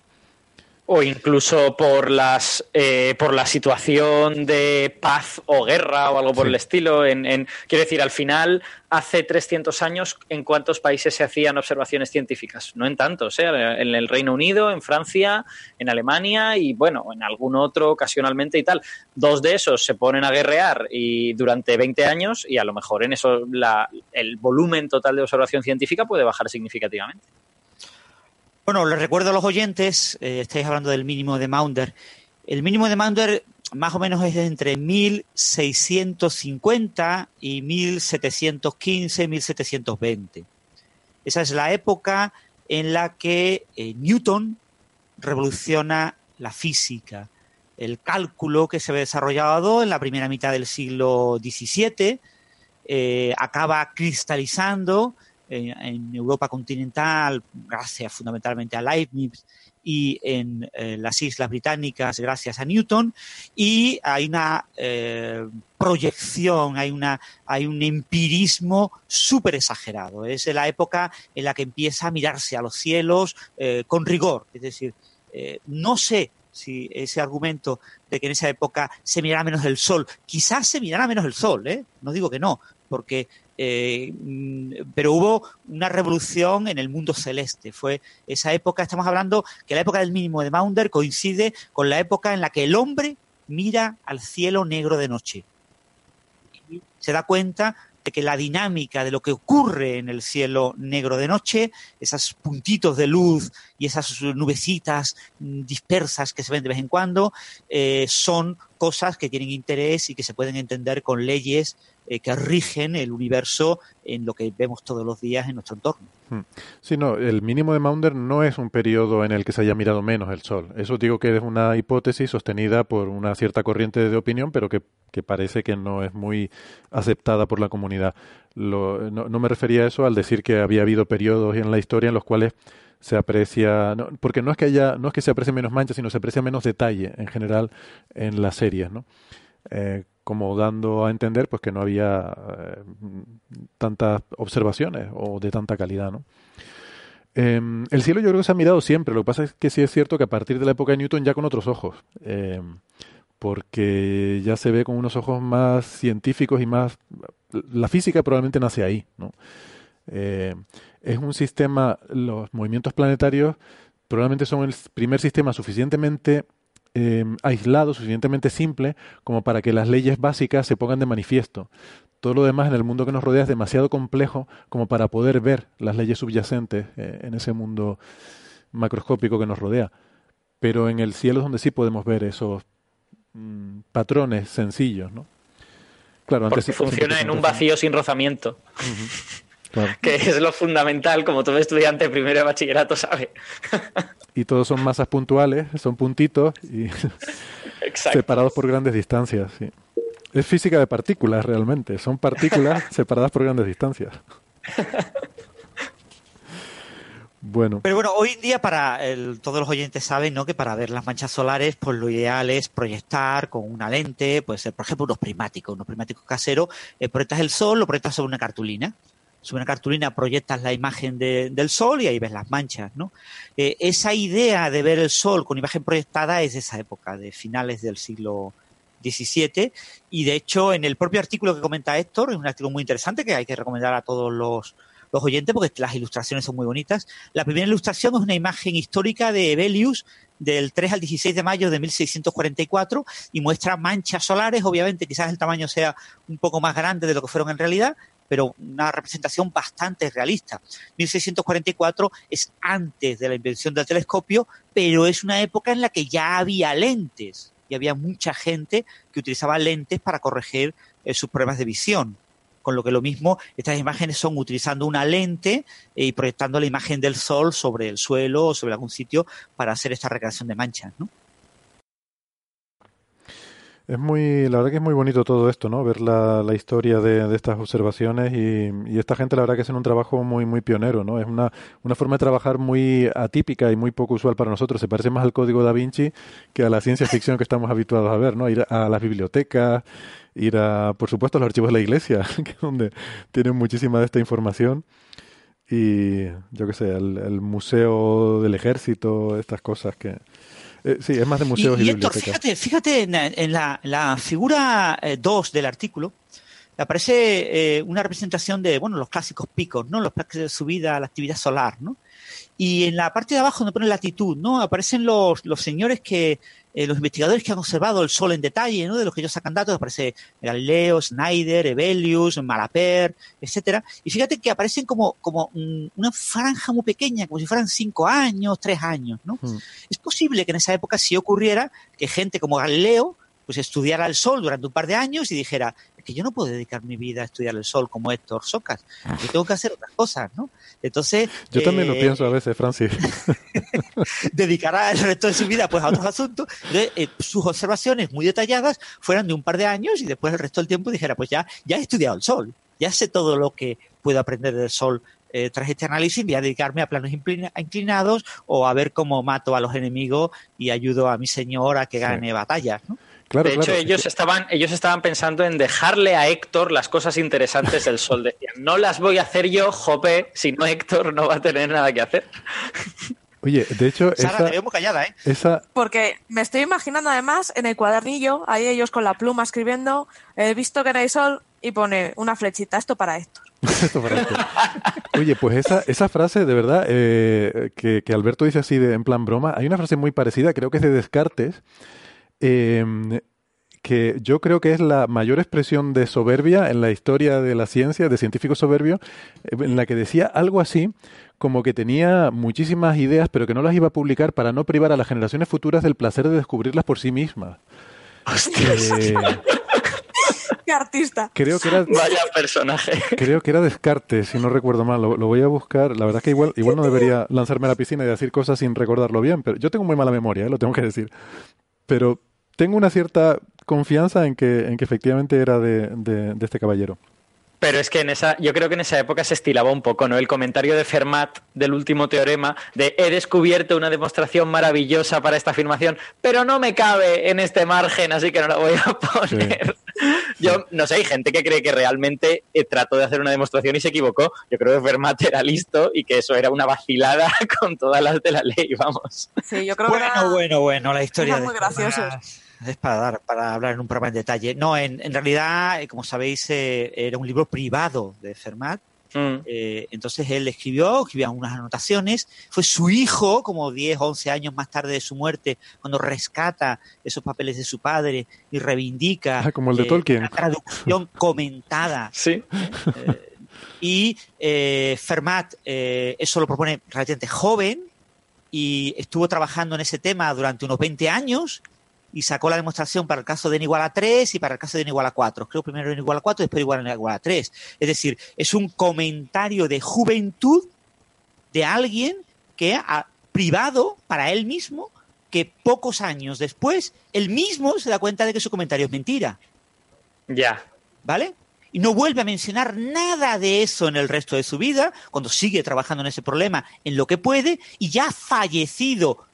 o incluso por las eh, por la situación de paz o guerra o algo por el estilo. En, quiero decir al final hace 300 años en cuántos países se hacían observaciones científicas no en tantos ¿eh? en el Reino Unido en Francia en Alemania y bueno en algún otro ocasionalmente y tal. Dos de esos se ponen a guerrear y durante 20 años y a lo mejor en eso la, el volumen total de observación científica puede bajar significativamente bueno, les recuerdo a los oyentes, eh, estáis hablando del mínimo de Maunder. El mínimo de Maunder más o menos es entre 1650 y 1715, 1720. Esa es la época en la que eh, Newton revoluciona la física, el cálculo que se había desarrollado en la primera mitad del siglo XVII, eh, acaba cristalizando en, Europa continental, gracias fundamentalmente a Leibniz, y en eh, las Islas Británicas, gracias a Newton, y hay una eh, proyección, hay, una, hay un empirismo súper exagerado. Es la época en la que empieza a mirarse a los cielos eh, con rigor. Es decir, no sé si ese argumento de que en esa época se mirara menos el sol, quizás se mirara menos el sol, no digo que no, porque eh, mm, pero hubo una revolución en el mundo celeste. Fue esa época, estamos hablando que la época del mínimo de Maunder coincide con la época en la que el hombre mira al cielo negro de noche. se da cuenta de que la dinámica de lo que ocurre en el cielo negro de noche, esos puntitos de luz y esas nubecitas dispersas que se ven de vez en cuando, eh, son cosas que tienen interés y que se pueden entender con leyes eh, que rigen el universo en lo que vemos todos los días en nuestro entorno. Hmm. Sí, no, el mínimo de Maunder no es un periodo en el que se haya mirado menos el Sol. Eso digo que es una hipótesis sostenida por una cierta corriente de opinión, pero que, parece que no es muy aceptada por la comunidad. no, no, me refería a eso al decir que había habido periodos en la historia en los cuales se aprecia, porque no es que haya, no es que se aprecie menos mancha, sino se aprecia menos detalle en general en las series, ¿no? Eh, como dando a entender pues que no había eh, tantas observaciones o de tanta calidad, ¿no? Em, el cielo yo creo que se ha mirado siempre, lo que pasa es que sí es cierto que a partir de la época de Newton ya con otros ojos, em, porque ya se ve con unos ojos más científicos y más... La física probablemente nace ahí, ¿no? Eh, es un sistema, los movimientos planetarios probablemente son el primer sistema suficientemente Em, aislado, suficientemente simple como para que las leyes básicas se pongan de manifiesto. Todo lo demás en el mundo que nos rodea es demasiado complejo como para poder ver las leyes subyacentes eh, en ese mundo macroscópico que nos rodea. Pero en el cielo es donde sí podemos ver esos mm, patrones sencillos, ¿no? Claro, antes Porque funciona en un vacío sin rozamiento. Que es lo fundamental, como todo estudiante primero de bachillerato sabe. y todos son masas puntuales, son puntitos y separados por grandes distancias. Es física de partículas realmente, son partículas separadas por grandes distancias. Bueno. Pero bueno, hoy en día para todos los oyentes saben, ¿no? Que para ver las manchas solares, pues lo ideal es proyectar con una lente, puede ser, por ejemplo, unos prismáticos, unos prismáticos caseros, eh, proyectas el sol, lo proyectas sobre una cartulina sobre una cartulina proyectas la imagen del sol y ahí ves las manchas, ¿no? Eh, esa idea de ver el sol con imagen proyectada es de esa época, de finales del siglo XVII, y de hecho en el propio artículo que comenta Héctor, es un artículo muy interesante que hay que recomendar a todos los, oyentes porque las ilustraciones son muy bonitas. La primera ilustración es una imagen histórica de Ebelius del 3 al 16 de mayo de 1644 y muestra manchas solares, obviamente quizás el tamaño sea un poco más grande de lo que fueron en realidad, pero una representación bastante realista. 1644 es antes de la invención del telescopio, pero es una época en la que ya había lentes y había mucha gente que utilizaba lentes para corregir eh, sus pruebas de visión. Con lo que lo mismo, estas imágenes son utilizando una lente eh, y proyectando la imagen del sol sobre el suelo o sobre algún sitio para hacer esta recreación de manchas, ¿no? Es muy, la verdad que es muy bonito todo esto, ¿no? Ver la, la historia de, de, estas observaciones y, y, esta gente la verdad que hacen un trabajo muy, muy pionero, ¿no? Es una, una forma de trabajar muy atípica y muy poco usual para nosotros. Se parece más al código da Vinci que a la ciencia ficción que estamos habituados a ver, ¿no? Ir a las bibliotecas, ir a, por supuesto, a los archivos de la iglesia, que es donde tienen muchísima de esta información y yo qué sé, el, el museo del ejército, estas cosas que eh, sí, es más de museos y, y, bibliotecas. Fíjate, fíjate en, la, la, figura 2 eh, del artículo, aparece eh, una representación de, bueno, los clásicos picos, ¿no? Los picos de subida a la actividad solar, ¿no? Y en la parte de abajo donde pone latitud, ¿no? Aparecen los, los señores que, eh, los investigadores que han observado el Sol en detalle, ¿no? De los que ellos sacan datos, aparece Galileo, Snyder, Ebelius, Malaper, etcétera. Y fíjate que aparecen como, como una franja muy pequeña, como si fueran cinco años, tres años, ¿no? Hmm. Es posible que en esa época sí ocurriera que gente como Galileo, pues estudiara el Sol durante un par de años y dijera, que yo no puedo dedicar mi vida a estudiar el sol como Héctor Socas. Yo tengo que hacer otras cosas, ¿no? Entonces. Yo también lo eh, pienso a veces, Francis. dedicará el resto de su vida pues a otros asuntos. Eh, sus observaciones muy detalladas fueran de un par de años y después el resto del tiempo dijera, pues ya, ya he estudiado el sol, ya sé todo lo que puedo aprender del sol eh, tras este análisis voy a dedicarme a planos inclinados o a ver cómo mato a los enemigos y ayudo a mi señor a que gane batallas. ¿no? De hecho, ellos, estaban, ellos estaban pensando en dejarle a Héctor las cosas interesantes del sol. Decían, no las voy a hacer yo, Jope, si no Héctor no va a tener nada que hacer. Oye, de hecho, Sara, esa, callada, ¿eh? Porque me estoy imaginando además en el cuadernillo, ahí ellos con la pluma escribiendo, he visto que no hay sol y pone una flechita, esto para Héctor. esto para Héctor. Oye, pues esa, esa frase, de verdad, eh, que, que, Alberto dice así de, en plan broma, hay una frase muy parecida, creo que es de Descartes, Em, que yo creo que es la mayor expresión de soberbia en la historia de la ciencia, de científico soberbio, eh, en la que decía algo así como que tenía muchísimas ideas, pero que no las iba a publicar para no privar a las generaciones futuras del placer de descubrirlas por sí mismas. Eh, ¡Qué artista! Creo que era, Vaya personaje. Creo que era Descartes, si no recuerdo mal. Lo, voy a buscar. La verdad es que igual, igual no debería lanzarme a la piscina y decir cosas sin recordarlo bien, pero yo tengo muy mala memoria, ¿eh? lo tengo que decir. Pero tengo una cierta confianza en que, en que efectivamente era de este caballero. Pero es que en esa, yo creo que en esa época se estilaba un poco, ¿no? El comentario de Fermat del último teorema de he descubierto una demostración maravillosa para esta afirmación, pero no me cabe en este margen, así que no la voy a poner. Yo no sé, hay gente que cree que realmente eh, trató de hacer una demostración y se equivocó. Yo creo que Fermat era listo y que eso era una vacilada con todas las de la ley, vamos. Sí, yo creo bueno, que bueno, bueno, la historia muy gracioso es para dar, para hablar en un programa en detalle. No, en, realidad, eh, como sabéis, eh, era un libro privado de Fermat. Mm. Eh, entonces él escribió, escribía unas anotaciones. Fue su hijo, como 10, 11 años más tarde de su muerte, cuando rescata esos papeles de su padre y reivindica. Ah, como el de Tolkien. La traducción comentada. Sí. y Fermat eso lo propone relativamente joven y estuvo trabajando en ese tema durante unos 20 años y sacó la demostración para el caso de n igual a 3 y para el caso de n igual a 4. Creo primero n igual a 4 y después igual a n igual a 3. Es decir, es un comentario de juventud de alguien que ha privado para él mismo que pocos años después él mismo se da cuenta de que su comentario es mentira. Ya. ¿Vale? Y no vuelve a mencionar nada de eso en el resto de su vida, cuando sigue trabajando en ese problema en lo que puede, y ya fallecido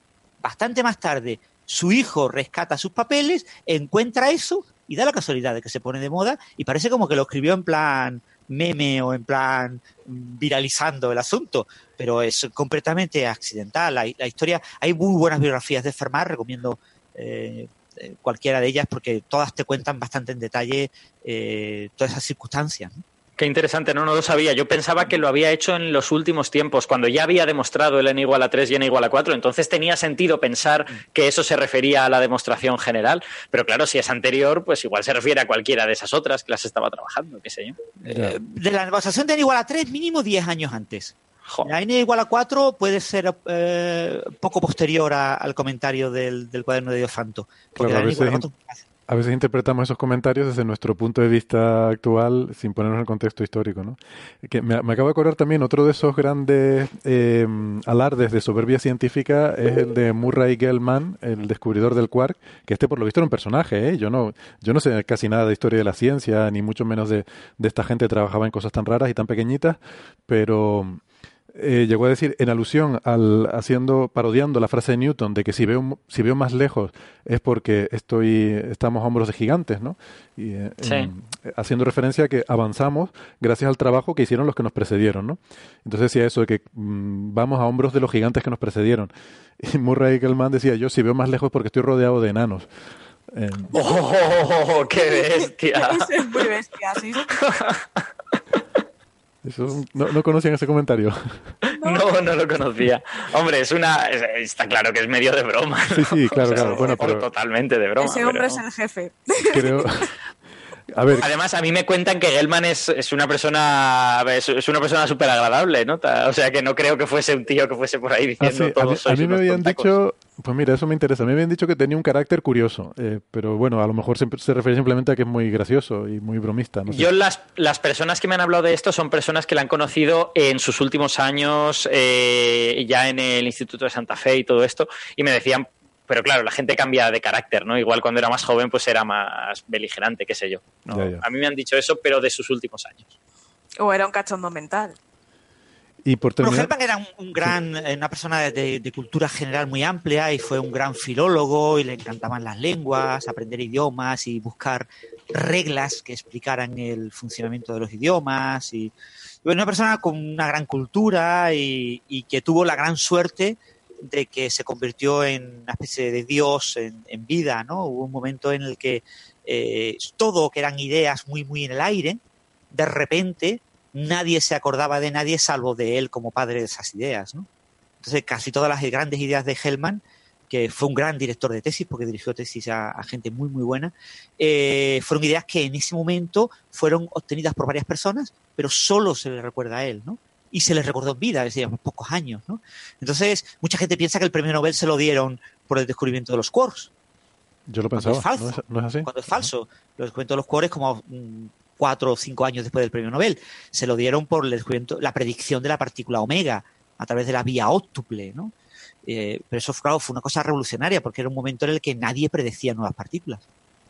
bastante más tarde, su hijo rescata sus papeles, encuentra eso y da la casualidad de que se pone de moda y parece como que lo escribió en plan meme o en plan viralizando el asunto, pero es completamente accidental. La, historia, hay muy buenas biografías de Fermat, recomiendo eh, eh, cualquiera de ellas porque todas te cuentan bastante en detalle eh, todas esas circunstancias. Qué interesante, no, no lo sabía. Yo pensaba que lo había hecho en los últimos tiempos, cuando ya había demostrado el n igual a 3 y n igual a 4, entonces tenía sentido pensar que eso se refería a la demostración general. Pero claro, si es anterior, pues igual se refiere a cualquiera de esas otras que las estaba trabajando, qué sé yo. Eh, de la demostración de n igual a 3, mínimo 10 años antes. La n igual a 4 puede ser eh, poco posterior al comentario del, cuaderno de Diofanto. Porque la n igual a 4 a veces interpretamos esos comentarios desde nuestro punto de vista actual sin ponernos en el contexto histórico. ¿no? Me, acabo de acordar también otro de esos grandes eh, alardes de soberbia científica es el de Murray Gell-Mann, el descubridor del quark, que este por lo visto era un personaje. ¿eh? Yo, no, yo no sé casi nada de historia de la ciencia, ni mucho menos de, de esta gente que trabajaba en cosas tan raras y tan pequeñitas, pero eh, llegó a decir, en alusión al haciendo, parodiando la frase de Newton de que si veo, si veo más lejos es porque estoy, estamos a hombros de gigantes, ¿no? Y, eh, haciendo referencia a que avanzamos gracias al trabajo que hicieron los que nos precedieron, ¿no? Entonces decía eso de que mm, vamos a hombros de los gigantes que nos precedieron. Y Murray Gell-Mann decía, yo si veo más lejos es porque estoy rodeado de enanos. ¡Oh, qué bestia! es muy bestia, sí. No, conocían ese comentario. No, no lo conocía. Hombre, es una. Está claro que es medio de broma. Sí, sí, claro, claro. Bueno, pero... Totalmente de broma. Ese hombre es el jefe. Creo. Además, a mí me cuentan que Gelman es, es una persona es, una persona súper agradable, ¿no? O sea, que no creo que fuese un tío que fuese por ahí ah, diciendo todo A mí, me habían dicho, pues mira, eso me interesa. A mí me habían dicho que tenía un carácter curioso, eh, pero bueno, a lo mejor se, se, refiere simplemente a que es muy gracioso y muy bromista. Yo, las, las personas que me han hablado de esto son personas que la han conocido en sus últimos años, eh, ya en el Instituto de Santa Fe y todo esto, y me decían pero claro, la gente cambia de carácter, ¿no? Igual cuando era más joven, pues era más beligerante, qué sé yo. A mí me han dicho eso, pero de sus últimos años. O era un cachondo mental. Y por terminar... era un, gran, eh, una persona de, de, cultura general muy amplia y fue un gran filólogo y le encantaban las lenguas, aprender idiomas y buscar reglas que explicaran el funcionamiento de los idiomas. Y, una persona con una gran cultura y, y que tuvo la gran suerte de que se convirtió en una especie de dios en, vida, ¿no? Hubo un momento en el que eh, todo que eran ideas muy, muy en el aire, de repente nadie se acordaba de nadie salvo de él como padre de esas ideas, ¿no? Entonces casi todas las grandes ideas de Hellman que fue un gran director de tesis porque dirigió tesis a, gente muy, muy buena, eh, fueron ideas que en ese momento fueron obtenidas por varias personas, pero solo se le recuerda a él, ¿no? Y se les recordó en vida, es decir, pocos años, ¿no? Entonces, mucha gente piensa que el premio Nobel se lo dieron por el descubrimiento de los quarks. Yo lo pensaba. Es falso. ¿No es, así? Cuando es falso. El descubrimiento de los quarks como mm, cuatro o cinco años después del premio Nobel. Se lo dieron por el descubrimiento, la predicción de la partícula omega a través de la vía óptuple, ¿no? Eh, pero eso claro, fue una cosa revolucionaria porque era un momento en el que nadie predecía nuevas partículas.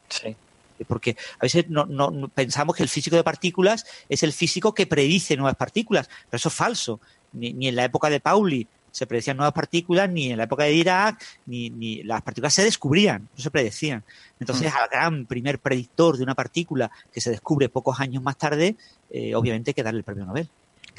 Sí. Eh, porque a veces no, no, pensamos que el físico de partículas es el físico que predice nuevas partículas, pero eso es falso. Ni, ni en la época de Pauli se predecían nuevas partículas, ni en la época de Dirac, ni, ni las partículas se descubrían, no se predecían. Entonces, mm. al gran primer predictor de una partícula que se descubre pocos años más tarde, eh, obviamente hay que darle el premio Nobel.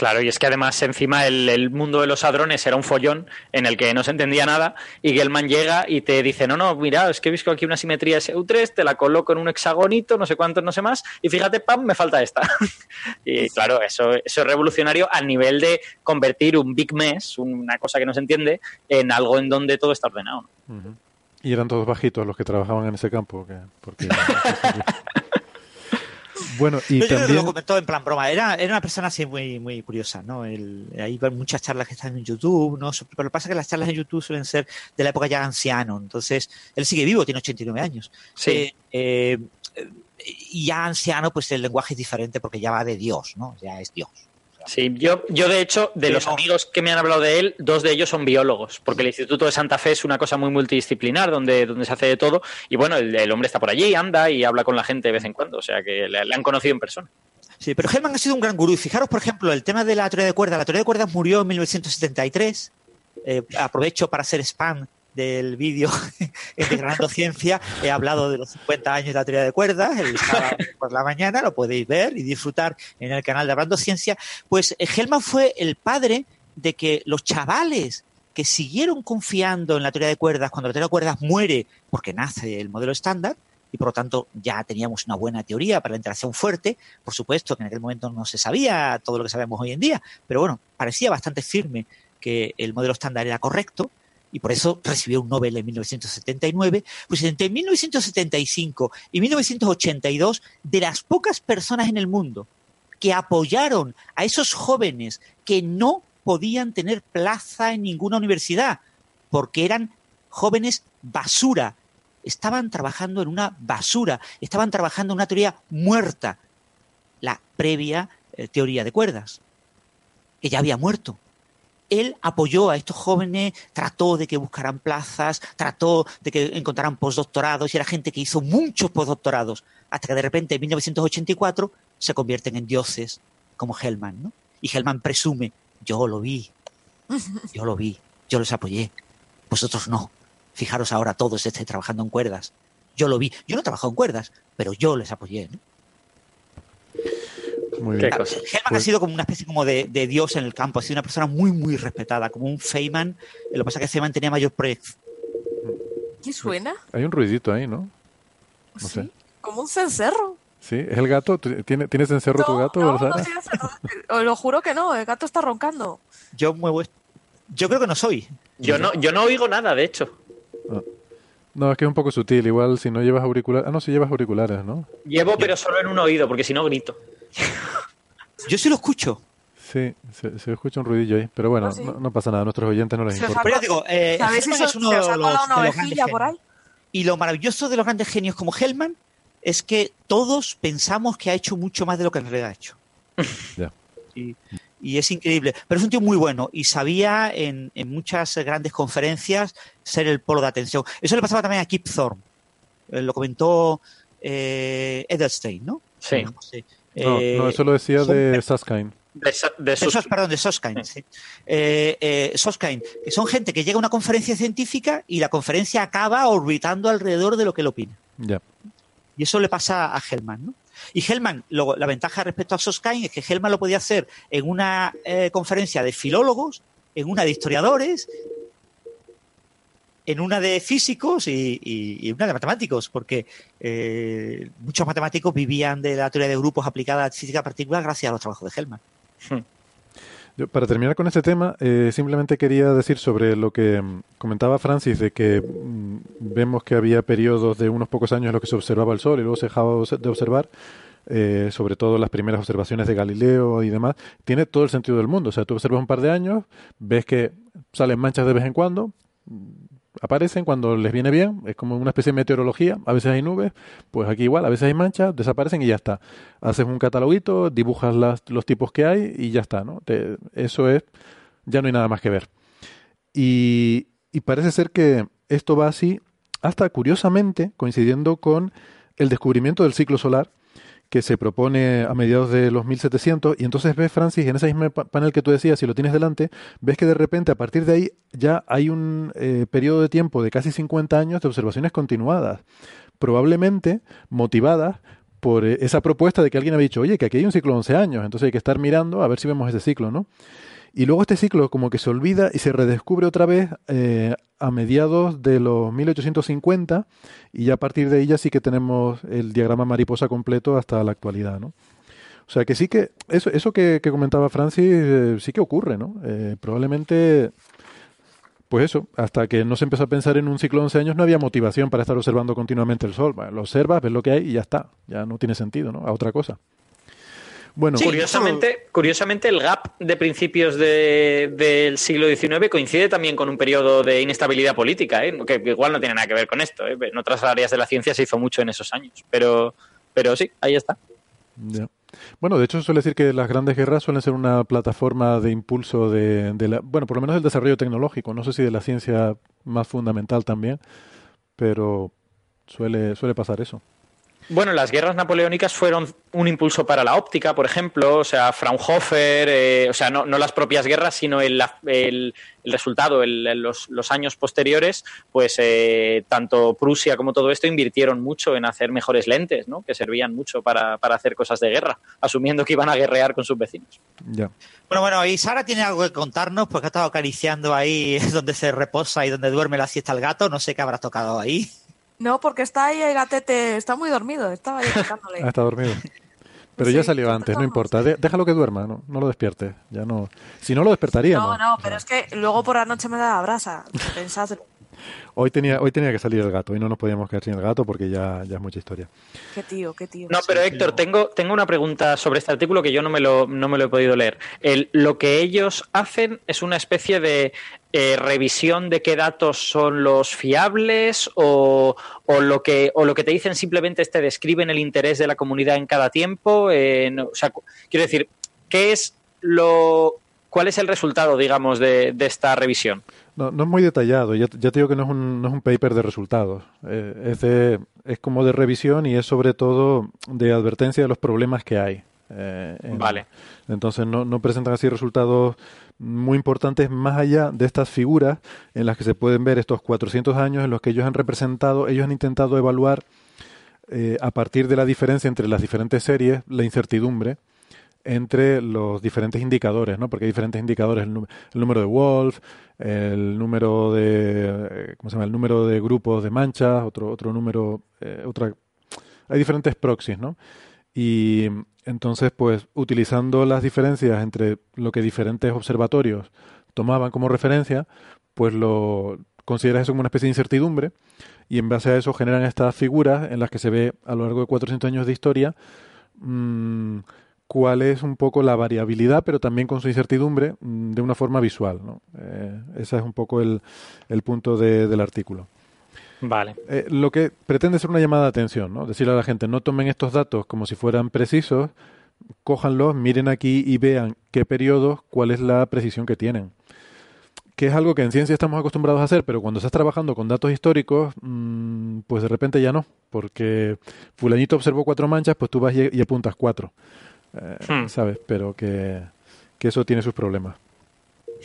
Claro, y es que además encima el, mundo de los hadrones era un follón en el que no se entendía nada y Gelman llega y te dice, no, no, mira, es que he visto aquí una simetría SU3, te la coloco en un hexagonito, no sé cuántos, no sé más, y fíjate, pam, me falta esta. y claro, eso, eso es revolucionario al nivel de convertir un big mess, una cosa que no se entiende, en algo en donde todo está ordenado. Y eran todos bajitos los que trabajaban en ese campo. Porque... Bueno, y también... lo comentó en plan broma. Era, era una persona así muy, muy curiosa, ¿no? El, hay muchas charlas que están en YouTube, ¿no? Pero lo que pasa es que las charlas en YouTube suelen ser de la época ya anciano. Entonces, él sigue vivo, tiene 89 años. Sí. Eh, eh, y ya anciano, pues el lenguaje es diferente porque ya va de Dios, ¿no? Ya es Dios. Sí, yo, yo de hecho, de los amigos que me han hablado de él, dos de ellos son biólogos, porque el Instituto de Santa Fe es una cosa muy multidisciplinar, donde, donde se hace de todo, y bueno, el, hombre está por allí, anda y habla con la gente de vez en cuando, o sea que le, han conocido en persona. Sí, pero Hellman ha sido un gran gurú. Y fijaros, por ejemplo, el tema de la teoría de cuerdas. La teoría de cuerdas murió en 1973. Eh, aprovecho para hacer spam del vídeo Integrando Ciencia he hablado de los 50 años de la teoría de cuerdas, el sábado por la mañana, lo podéis ver y disfrutar en el canal de Hablando Ciencia. Pues eh, Hellman fue el padre de que los chavales que siguieron confiando en la teoría de cuerdas cuando la teoría de cuerdas muere porque nace el modelo estándar, y por lo tanto ya teníamos una buena teoría para la interacción fuerte. Por supuesto que en aquel momento no se sabía todo lo que sabemos hoy en día, pero bueno, parecía bastante firme que el modelo estándar era correcto y por eso recibió un Nobel en 1979, pues entre 1975 y 1982, de las pocas personas en el mundo que apoyaron a esos jóvenes que no podían tener plaza en ninguna universidad, porque eran jóvenes basura, estaban trabajando en una basura, estaban trabajando en una teoría muerta, la previa eh, teoría de cuerdas, que ya había muerto él apoyó a estos jóvenes, trató de que buscaran plazas, trató de que encontraran postdoctorados y era gente que hizo muchos postdoctorados, hasta que de repente en 1984 se convierten en dioses como Hellman, ¿no? Y Hellman presume, yo lo vi, yo lo vi, yo los apoyé, vosotros no. Fijaros ahora todos estáis trabajando en cuerdas. Yo lo vi, yo no he trabajado en cuerdas, pero yo les apoyé, ¿no? Muy bien. Hellman ha pues sido como una especie como de, dios en el campo, ha sido una persona muy, muy respetada, como un Feynman. Lo que pasa es que Feynman tenía mayor proyección. ¿Qué suena? Hay un ruidito ahí, ¿no? No sé. Como un cencerro. ¿Sí? ¿Es el gato? ¿Tiene, ¿Tienes cencerro tu gato? No, no Os lo juro que no, el gato está roncando. Yo muevo Yo creo que no soy. Yo no, yo no oigo nada, de hecho. Ah. No, es que es un poco sutil. Igual si no llevas auriculares. Ah, no, si llevas auriculares, ¿no? Llevo, pero solo en un oído, porque si no grito. Yo sí lo escucho. Sí, se, escucha un ruidillo ahí, pero bueno, ah, no, pasa nada, a nuestros oyentes no les importa. Pero digo, eh, es uno de los, por ahí? Y lo maravilloso de los grandes genios como Hellman es que todos pensamos que ha hecho mucho más de lo que en realidad ha hecho. Y, y, es increíble. Pero es un tío muy bueno y sabía en, en, muchas grandes conferencias ser el polo de atención. Eso le pasaba también a Kip Thorne. Eh, lo comentó eh, Edelstein, ¿no? Sí. No, no, eso lo decía de Susskind. De, perdón, de Soskind. Sí. Eh, eh, que son gente que llega a una conferencia científica y la conferencia acaba orbitando alrededor de lo que él opina. Ya. Y eso le pasa a Hellman, ¿no? Y Hellman, la ventaja respecto a Soskind es que Hellman lo podía hacer en una eh, conferencia de filólogos, en una de historiadores, en una de físicos y, una de matemáticos, porque eh, muchos matemáticos vivían de la teoría de grupos aplicada a física particular gracias a los trabajos de Hellman. Hmm. para terminar con este tema, eh, simplemente quería decir sobre lo que mm, comentaba Francis, de que mm, vemos que había periodos de unos pocos años en los que se observaba el Sol y luego se dejaba de observar. Eh, sobre todo las primeras observaciones de Galileo y demás, tiene todo el sentido del mundo. O sea, tú observas un par de años, ves que salen manchas de vez en cuando, aparecen cuando les viene bien, es como una especie de meteorología, a veces hay nubes, pues aquí igual, a veces hay manchas, desaparecen y ya está. Haces un cataloguito, dibujas los tipos que hay y ya está, ¿no? eso es, ya no hay nada más que ver. Y, y parece ser que esto va así hasta curiosamente coincidiendo con el descubrimiento del ciclo solar, que se propone a mediados de los 1700 y entonces ves, Francis, en ese mismo panel que tú decías, si lo tienes delante, ves que de repente a partir de ahí ya hay un eh, periodo de tiempo de casi 50 años de observaciones continuadas, probablemente motivadas por eh, esa propuesta de que alguien había dicho, oye, que aquí hay un ciclo de 11 años, entonces hay que estar mirando a ver si vemos ese ciclo, ¿no? Y luego este ciclo como que se olvida y se redescubre otra vez eh, a mediados de los 1850 y ya a partir de ahí ya sí que tenemos el diagrama mariposa completo hasta la actualidad, ¿no? O sea que sí que eso, eso que, comentaba Francis eh, sí que ocurre, ¿no? Eh, probablemente, pues eso, hasta que no se empezó a pensar en un ciclo de 11 años no había motivación para estar observando continuamente el Sol. lo observas, ves lo que hay y ya está, ya no tiene sentido, ¿no? A otra cosa. Bueno, curiosamente, curiosamente, el gap de principios del siglo XIX coincide también con un periodo de inestabilidad política, ¿eh? que igual no tiene nada que ver con esto. ¿eh? En otras áreas de la ciencia se hizo mucho en esos años, pero, pero sí, ahí está. Bueno, de hecho suele decir que las grandes guerras suelen ser una plataforma de impulso de, de la, bueno, por lo menos del desarrollo tecnológico, no sé si de la ciencia más fundamental también, pero suele, suele pasar eso. Bueno, las guerras napoleónicas fueron un impulso para la óptica, por ejemplo, o sea, Fraunhofer, eh, o sea, no, las propias guerras, sino el, el, resultado, los, los, años posteriores, pues eh, tanto Prusia como todo esto invirtieron mucho en hacer mejores lentes, ¿no? Que servían mucho para, para hacer cosas de guerra, asumiendo que iban a guerrear con sus vecinos. Bueno, bueno, y Sara tiene algo que contarnos, porque ha estado acariciando ahí donde se reposa y donde duerme la siesta el gato, no sé qué habrá tocado ahí. No, porque está ahí el gatete, está muy dormido, estaba ahí ah, está dormido. Pero ya salió antes, no importa. déjalo que duerma, no, no lo despierte. Ya no. Si no lo despertaríamos. No, no, pero es que luego por la noche me da la brasa. Pensad Hoy tenía, hoy tenía que salir el gato y no nos podíamos quedar sin el gato porque ya, ya es mucha historia. Qué tío, qué tío. No, pero Héctor, tengo, tengo una pregunta sobre este artículo que yo no me lo, no me lo he podido leer. El, lo que ellos hacen es una especie de eh, revisión de qué datos son los fiables o, o, lo que, o lo que te dicen simplemente es te describen el interés de la comunidad en cada tiempo. Eh, o sea, quiero decir, ¿qué es lo, ¿cuál es el resultado, digamos, de, de esta revisión? No, no es muy detallado, ya, te digo que no es un, no es un paper de resultados, eh, es, de, es como de revisión y es sobre todo de advertencia de los problemas que hay. Eh, vale. Entonces no, no presentan así resultados muy importantes más allá de estas figuras en las que se pueden ver estos 400 años en los que ellos han representado, ellos han intentado evaluar eh, a partir de la diferencia entre las diferentes series la incertidumbre entre los diferentes indicadores, ¿no? Porque hay diferentes indicadores, el, número de Wolf, el número de, ¿cómo se llama? El número de grupos de manchas, otro, otro número, eh, otra, hay diferentes proxies, ¿no? Y entonces, pues, utilizando las diferencias entre lo que diferentes observatorios tomaban como referencia, pues lo consideras eso como una especie de incertidumbre y en base a eso generan estas figuras en las que se ve a lo largo de 400 años de historia mmm, cuál es un poco la variabilidad, pero también con su incertidumbre mm, de una forma visual. ¿no? Eh, ese es un poco el, el punto de, del artículo. Vale. Eh, lo que pretende ser una llamada de atención, ¿no? Decirle a la gente, no tomen estos datos como si fueran precisos, cójanlos, miren aquí y vean qué periodos, cuál es la precisión que tienen. Que es algo que en ciencia estamos acostumbrados a hacer, pero cuando estás trabajando con datos históricos, mm, pues de repente ya no, porque fulanito observó cuatro manchas, pues tú vas y apuntas cuatro. Eh, hmm. ¿sabes? Pero que, eso tiene sus problemas.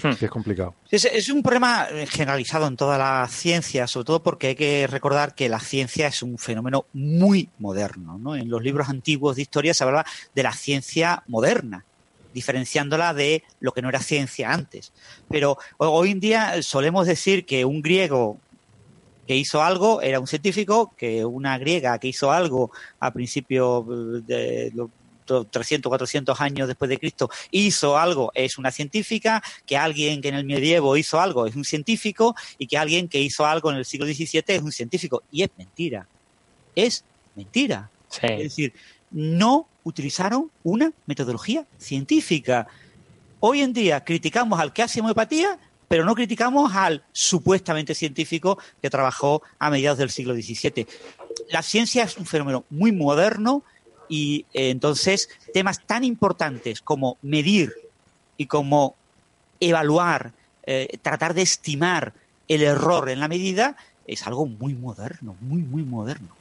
Hmm. Es complicado. Es, un problema generalizado en toda la ciencia, sobre todo porque hay que recordar que la ciencia es un fenómeno muy moderno. ¿no? En los libros antiguos de historia se habla de la ciencia moderna, diferenciándola de lo que no era ciencia antes. Pero hoy en día solemos decir que un griego que hizo algo era un científico, que una griega que hizo algo a principios de 300, 400 años después de Cristo hizo algo es una científica, que alguien que en el medievo hizo algo es un científico y que alguien que hizo algo en el siglo XVII es un científico. Y es mentira. Es mentira. Es decir, no utilizaron una metodología científica. Hoy en día criticamos al que hace homeopatía, pero no criticamos al supuestamente científico que trabajó a mediados del siglo XVII. La ciencia es un fenómeno muy moderno y eh, entonces temas tan importantes como medir y como evaluar, eh, tratar de estimar el error en la medida, es algo muy moderno, muy, muy moderno.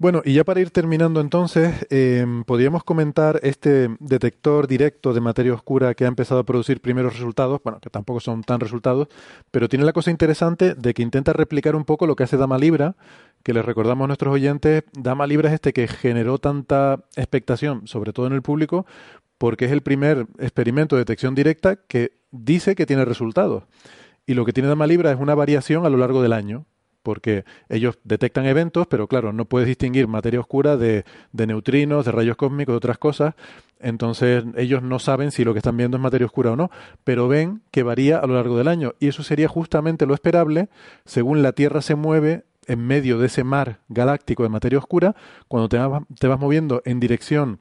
Bueno, y ya para ir terminando entonces, em, podríamos comentar este detector directo de materia oscura que ha empezado a producir primeros resultados, bueno, que tampoco son tan resultados, pero tiene la cosa interesante de que intenta replicar un poco lo que hace Dama Libra, que les recordamos a nuestros oyentes, Dama Libra es este que generó tanta expectación, sobre todo en el público, porque es el primer experimento de detección directa que dice que tiene resultados. Y lo que tiene Dama Libra es una variación a lo largo del año porque ellos detectan eventos, pero claro, no puedes distinguir materia oscura de, neutrinos, de rayos cósmicos, de otras cosas. Entonces ellos no saben si lo que están viendo es materia oscura o no, pero ven que varía a lo largo del año. Y eso sería justamente lo esperable según la Tierra se mueve en medio de ese mar galáctico de materia oscura, cuando te vas, moviendo en dirección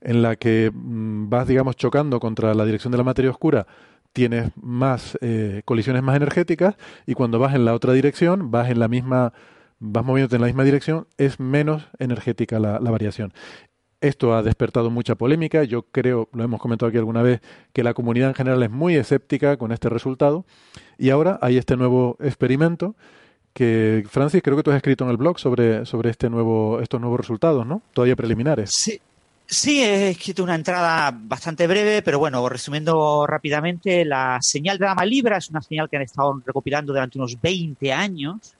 en la que mm, vas, digamos, chocando contra la dirección de la materia oscura, tienes más eh, colisiones más energéticas y cuando vas en la otra dirección, vas en la misma, vas moviéndote en la misma dirección, es menos energética la, variación. Esto ha despertado mucha polémica. Yo creo, lo hemos comentado aquí alguna vez, que la comunidad en general es muy escéptica con este resultado. Y ahora hay este nuevo experimento que, Francis, creo que tú has escrito en el blog sobre, sobre este nuevo, estos nuevos resultados, ¿no? Todavía preliminares. Sí, Sí, he escrito una entrada bastante breve, pero bueno, resumiendo rápidamente, la señal de Dama Libra es una señal que han estado recopilando durante unos 20 años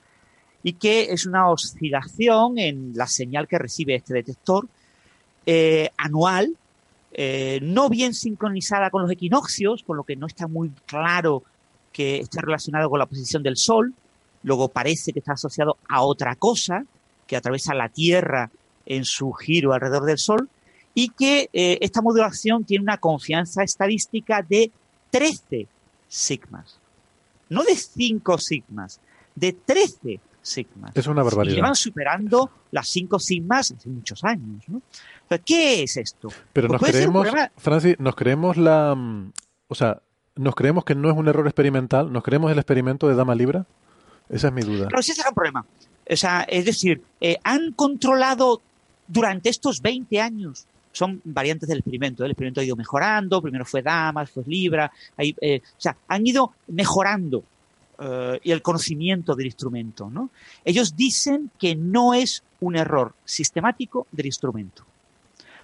y que es una oscilación en la señal que recibe este detector eh, anual, eh, no bien sincronizada con los equinoccios, con lo que no está muy claro que esté relacionado con la posición del Sol, luego parece que está asociado a otra cosa que atraviesa la Tierra en su giro alrededor del Sol, y que eh, esta modulación tiene una confianza estadística de 13 sigmas. No de 5 sigmas, de 13 sigmas. Es una barbaridad. Y llevan superando las 5 sigmas hace muchos años. ¿no? ¿Qué es esto? Pero pues nos creemos, Francis, nos creemos la... Mm, o sea, nos creemos que no es un error experimental, nos creemos el experimento de Dama Libra. Esa es mi duda. Pero sí es un problema. O sea, es decir, eh, han controlado durante estos 20 años son variantes del experimento. ¿eh? El experimento ha ido mejorando, primero fue Damas, fue Libra, eh, o sea, han ido mejorando eh, el conocimiento del instrumento. ¿no? Ellos dicen que no es un error sistemático del instrumento.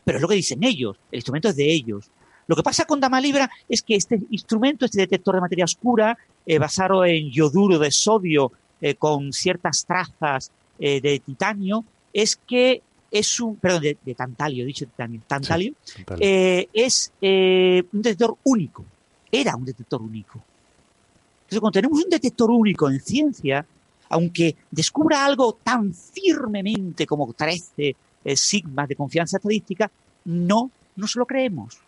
Pero es lo que dicen ellos, el instrumento es de ellos. Lo que pasa con Dama Libra es que este instrumento, este detector de materia oscura, basado en yoduro de sodio con ciertas trazas de titanio, es que es un, perdón, de, tantalio, dicho titanio, tantalio, eh, es eh, un detector único, era un detector único. Entonces, cuando tenemos un detector único en ciencia, aunque descubra algo tan firmemente como 13 eh, sigmas de confianza estadística, no nos lo creemos,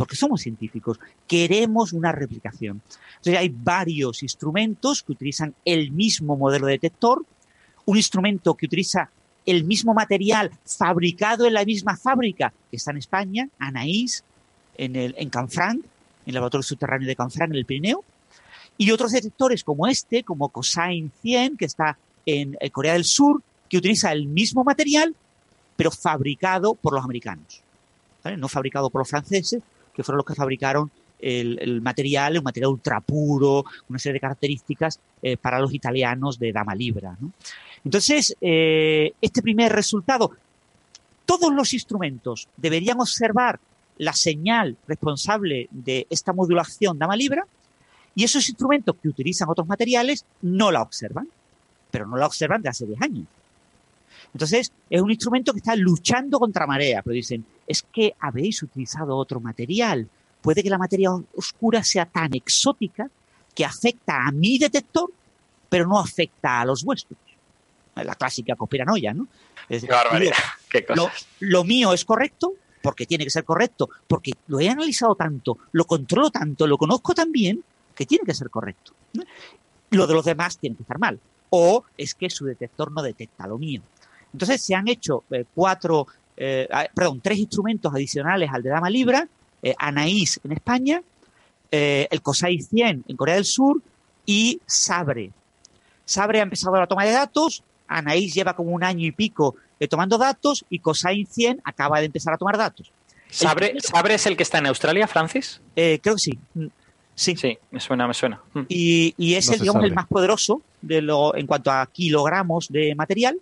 porque somos científicos, queremos una replicación. Entonces, hay varios instrumentos que utilizan el mismo modelo de detector, un instrumento que utiliza el mismo material fabricado en la misma fábrica que está en España, Anaís, en, el, en Canfranc, en el laboratorio subterráneo de Canfranc, en el Pirineo, y otros detectores como este, como Cosine 100, que está en eh, Corea del Sur, que utiliza el mismo material, pero fabricado por los americanos. No fabricado por los franceses, que fueron los que fabricaron el, material, un material ultra puro, una serie de características eh, para los italianos de Dama Libra. Entonces, eh, este primer resultado, todos los instrumentos deberían observar la señal responsable de esta modulación Dama Libra y esos instrumentos que utilizan otros materiales no la observan, pero no la observan de hace 10 años. Entonces, es un instrumento que está luchando contra marea, pero dicen, es que habéis utilizado otro material. Puede que la materia oscura sea tan exótica que afecta a mi detector, pero no afecta a los vuestros la clásica conspiranoia, ¿no? Es, Qué barbaridad. Lo, mío es correcto, porque tiene que ser correcto, porque lo he analizado tanto, lo controlo tanto, lo conozco tan bien, que tiene que ser correcto. Lo de los demás tiene que estar mal. O es que su detector no detecta lo mío. Entonces se han hecho eh, cuatro, eh, perdón, tres instrumentos adicionales al de Dama Libra, eh, Anaís en España, el COSAI 100 en Corea del Sur y Sabre. Sabre ha empezado la toma de datos, Anaís lleva como un año y pico tomando datos y COSAI 100 acaba de empezar a tomar datos. ¿Sabre, es el que está en Australia, Francis? creo que sí. Mm, sí. Sí, me suena, me suena. Mm. Y, es el, digamos, el más poderoso de lo, en cuanto a kilogramos de material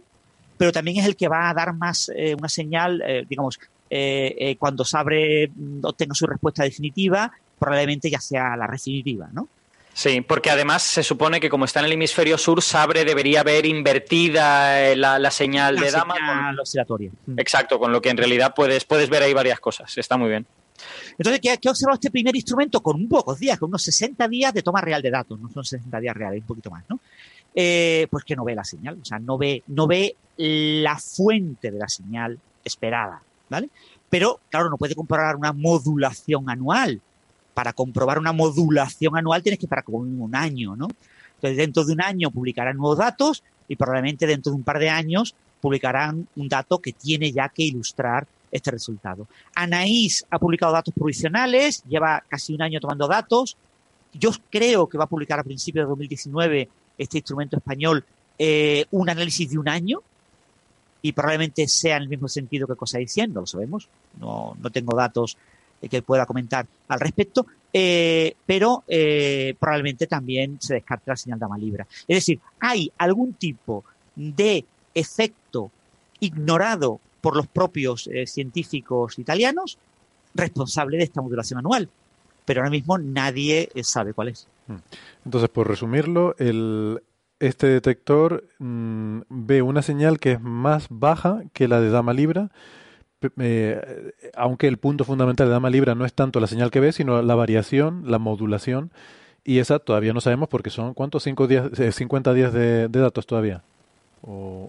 pero también es el que va a dar más eh, una señal, eh, digamos, eh, cuando Sabre mm, obtenga su respuesta definitiva, probablemente ya sea la definitiva, ¿no? Sí, porque además se supone que como está en el hemisferio sur, Sabre debería haber invertida la, señal de Dama. Señal oscilatoria. Mm. Exacto, con lo que en realidad puedes, puedes ver ahí varias cosas. Está muy bien. Entonces, ¿qué, ha observado este primer instrumento? Con un pocos días, con unos 60 días de toma real de datos. No son 60 días reales, un poquito más, ¿no? Pues que no ve la señal, o sea, no ve, no ve la fuente de la señal esperada, ¿vale? Pero, claro, no puede comprobar una modulación anual. Para comprobar una modulación anual tienes que esperar como un año, ¿no? Entonces, dentro de un año publicarán nuevos datos y probablemente dentro de un par de años publicarán un dato que tiene ya que ilustrar este resultado. Anaís ha publicado datos provisionales, lleva casi un año tomando datos. Yo creo que va a publicar a principios de 2019 este instrumento español eh, un análisis de un año y probablemente sea en el mismo sentido que cosa diciendo, lo sabemos, no, no tengo datos que pueda comentar al respecto, eh, pero eh, probablemente también se descarte la señal de libra. Es decir, hay algún tipo de efecto ignorado por los propios eh, científicos italianos responsable de esta modulación anual, pero ahora mismo nadie sabe cuál es. Hmm. Entonces, por resumirlo, el, este detector mm, ve una señal que es más baja que la de Dama Libra, eh, aunque el punto fundamental de Dama Libra no es tanto la señal que ve, sino la variación, la modulación, y esa todavía no sabemos porque son, ¿cuántos? Cinco días, 50 eh, días de, datos todavía.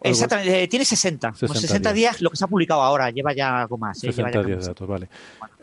Exactamente, eh, tiene 60. 60, días. lo que se ha publicado ahora, lleva ya algo más. 60 días de datos, vale.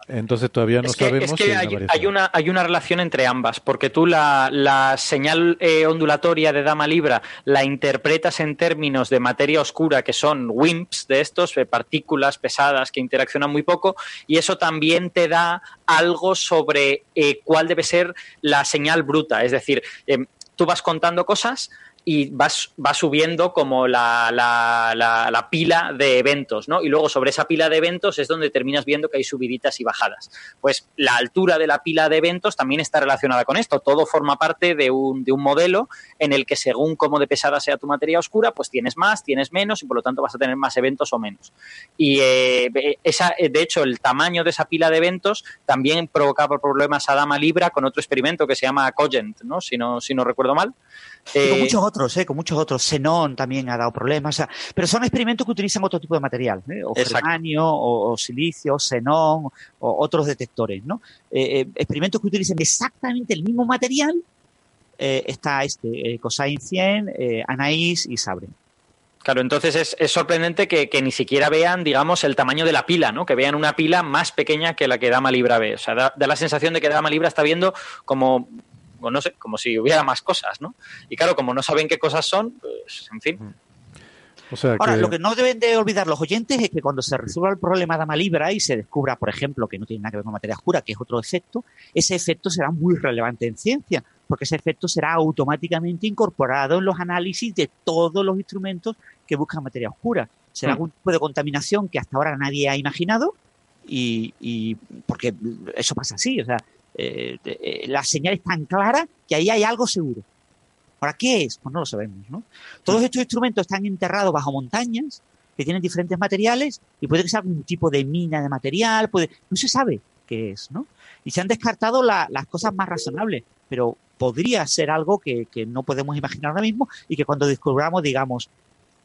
Entonces todavía no sabemos. Es que hay, una, hay una relación entre ambas, porque tú la, señal eh, ondulatoria de Dama Libra la interpretas en términos de materia oscura, que son WIMPs de estos, eh, partículas pesadas que interaccionan muy poco, y eso también te da algo sobre eh, cuál debe ser la señal bruta. Es decir, em, tú vas contando cosas y vas, va subiendo como la, la, la, pila de eventos, ¿no? Y luego sobre esa pila de eventos es donde terminas viendo que hay subiditas y bajadas. Pues la altura de la pila de eventos también está relacionada con esto. Todo forma parte de un, de un modelo en el que según cómo de pesada sea tu materia oscura, pues tienes más, tienes menos y por lo tanto vas a tener más eventos o menos. Y eh, esa, de hecho, el tamaño de esa pila de eventos también provocaba problemas a Dama Libra con otro experimento que se llama Cogent, ¿no? Si no, si no recuerdo mal con eh, muchos otros, eh, con muchos otros. Xenón también ha dado problemas. pero son experimentos que utilizan otro tipo de material, ¿eh? o germanio, o, silicio, xenón, o otros detectores, ¿no? Eh, experimentos que utilizan exactamente el mismo material. está este, Cosain 100, Anaís y Sabre. Claro, entonces es, sorprendente que, ni siquiera vean, digamos, el tamaño de la pila, ¿no? Que vean una pila más pequeña que la que Dama Libra ve. O sea, da, da la sensación de que Dama Libra está viendo como no sé, como si hubiera más cosas, ¿no? Y claro, como no saben qué cosas son, pues, en fin. Ahora, lo que no deben de olvidar los oyentes es que cuando se resuelva el problema de Amalibra y se descubra, por ejemplo, que no tiene nada que ver con materia oscura, que es otro efecto, ese efecto será muy relevante en ciencia, porque ese efecto será automáticamente incorporado en los análisis de todos los instrumentos que buscan materia oscura. Será mm. algún tipo de contaminación que hasta ahora nadie ha imaginado y, y porque eso pasa así, o sea, eh, eh, la señal es tan clara que ahí hay algo seguro. ¿Para qué es? Pues no lo sabemos, ¿no? Todos estos instrumentos están enterrados bajo montañas que tienen diferentes materiales y puede que sea algún tipo de mina de material, puede, no se sabe qué es, ¿no? Y se han descartado las cosas más razonables, pero podría ser algo que, que no podemos imaginar ahora mismo y que cuando descubramos digamos,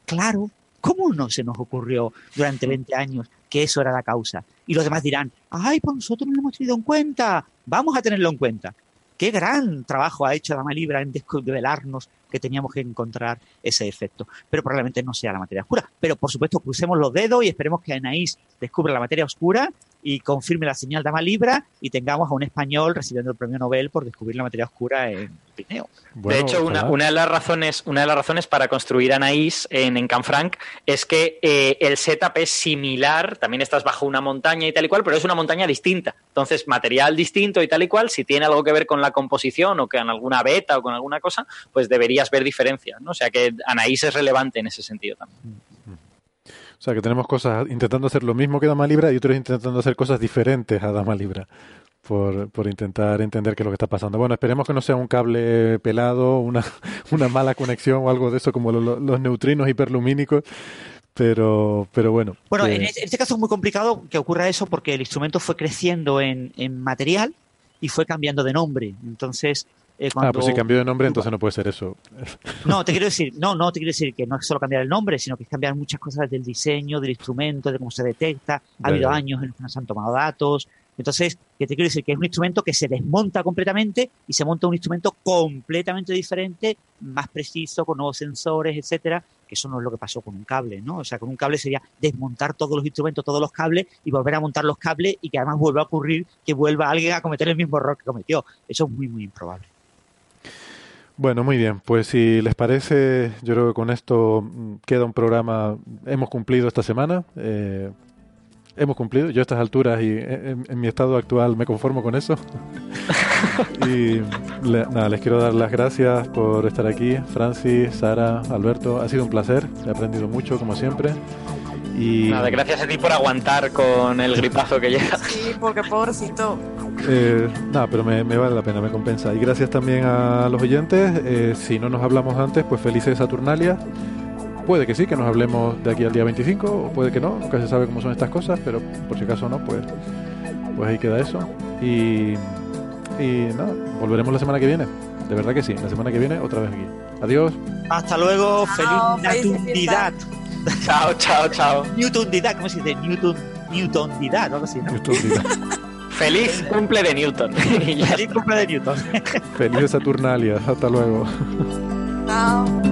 claro, ¿cómo no se nos ocurrió durante 20 años que eso era la causa? Y los demás dirán, ay, pues nosotros no lo hemos tenido en cuenta, vamos a tenerlo en cuenta. qué gran trabajo ha hecho Dama Libra en desvelarnos que teníamos que encontrar ese efecto. Pero probablemente no sea la materia oscura. Pero por supuesto, crucemos los dedos y esperemos que Anaís descubra la materia oscura y confirme la señal Dama Libra y tengamos a un español recibiendo el premio Nobel por descubrir la materia oscura en Pineo. de hecho, una, de las razones, una de las razones para construir Anaís en, en Canfranc es que eh, el setup es similar, también estás bajo una montaña y tal y cual, pero es una montaña distinta. Entonces, material distinto y tal y cual, si tiene algo que ver con la composición o con alguna beta o con alguna cosa, pues deberías ver diferencias. ¿no? O sea que Anaís es relevante en ese sentido también. O sea, que tenemos cosas intentando hacer lo mismo que Dama Libra y otros intentando hacer cosas diferentes a Dama Libra. Por, por, intentar entender qué es lo que está pasando. Bueno, esperemos que no sea un cable pelado, una, una mala conexión o algo de eso como los neutrinos hiperlumínicos, pero, pero bueno. Bueno, en, este caso es muy complicado que ocurra eso porque el instrumento fue creciendo en, en material y fue cambiando de nombre. Entonces, eh, ah, pues si cambió de nombre, entonces no puede ser eso. No, te quiero decir, no, no te quiero decir que no es solo cambiar el nombre, sino que es cambiar muchas cosas del diseño, del instrumento, de cómo se detecta. Ha habido años en los que nos han tomado datos. Entonces, que te quiero decir que es un instrumento que se desmonta completamente y se monta un instrumento completamente diferente, más preciso, con nuevos sensores, etcétera, que eso no es lo que pasó con un cable, ¿no? O sea, con un cable sería desmontar todos los instrumentos, todos los cables y volver a montar los cables y que además vuelva a ocurrir que vuelva alguien a cometer el mismo error que cometió. Eso es muy, muy improbable. Bueno, muy bien. Pues si les parece, yo creo que con esto mm, queda un programa. Hemos cumplido esta semana. Eh, hemos cumplido. Yo a estas alturas y en, mi estado actual me conformo con eso. y nada, les quiero dar las gracias por estar aquí. Francis, Sara, Alberto. Ha sido un placer. He aprendido mucho, como siempre. Y... Nada, gracias a ti por aguantar con el gripazo que llega. Sí, porque pobrecito. Eh, nada, pero me, vale la pena, me compensa. Y gracias también a los oyentes. Eh, si no nos hablamos antes, pues felices Saturnalia. Puede que sí, que nos hablemos de aquí al día 25, o puede que no, nunca se sabe cómo son estas cosas, pero por si acaso no, pues, pues ahí queda eso. Y, y nada, volveremos la semana que viene. De verdad que sí, la semana que viene otra vez aquí. Adiós. Hasta luego, feliz Natunidad. chao, chao, chao. Newtondidad, ¿cómo se dice? Newton, Newtondidad, algo así, ¿no? Feliz cumple de Newton. Feliz cumple de Newton. Feliz Saturnalia. Hasta luego. Chao.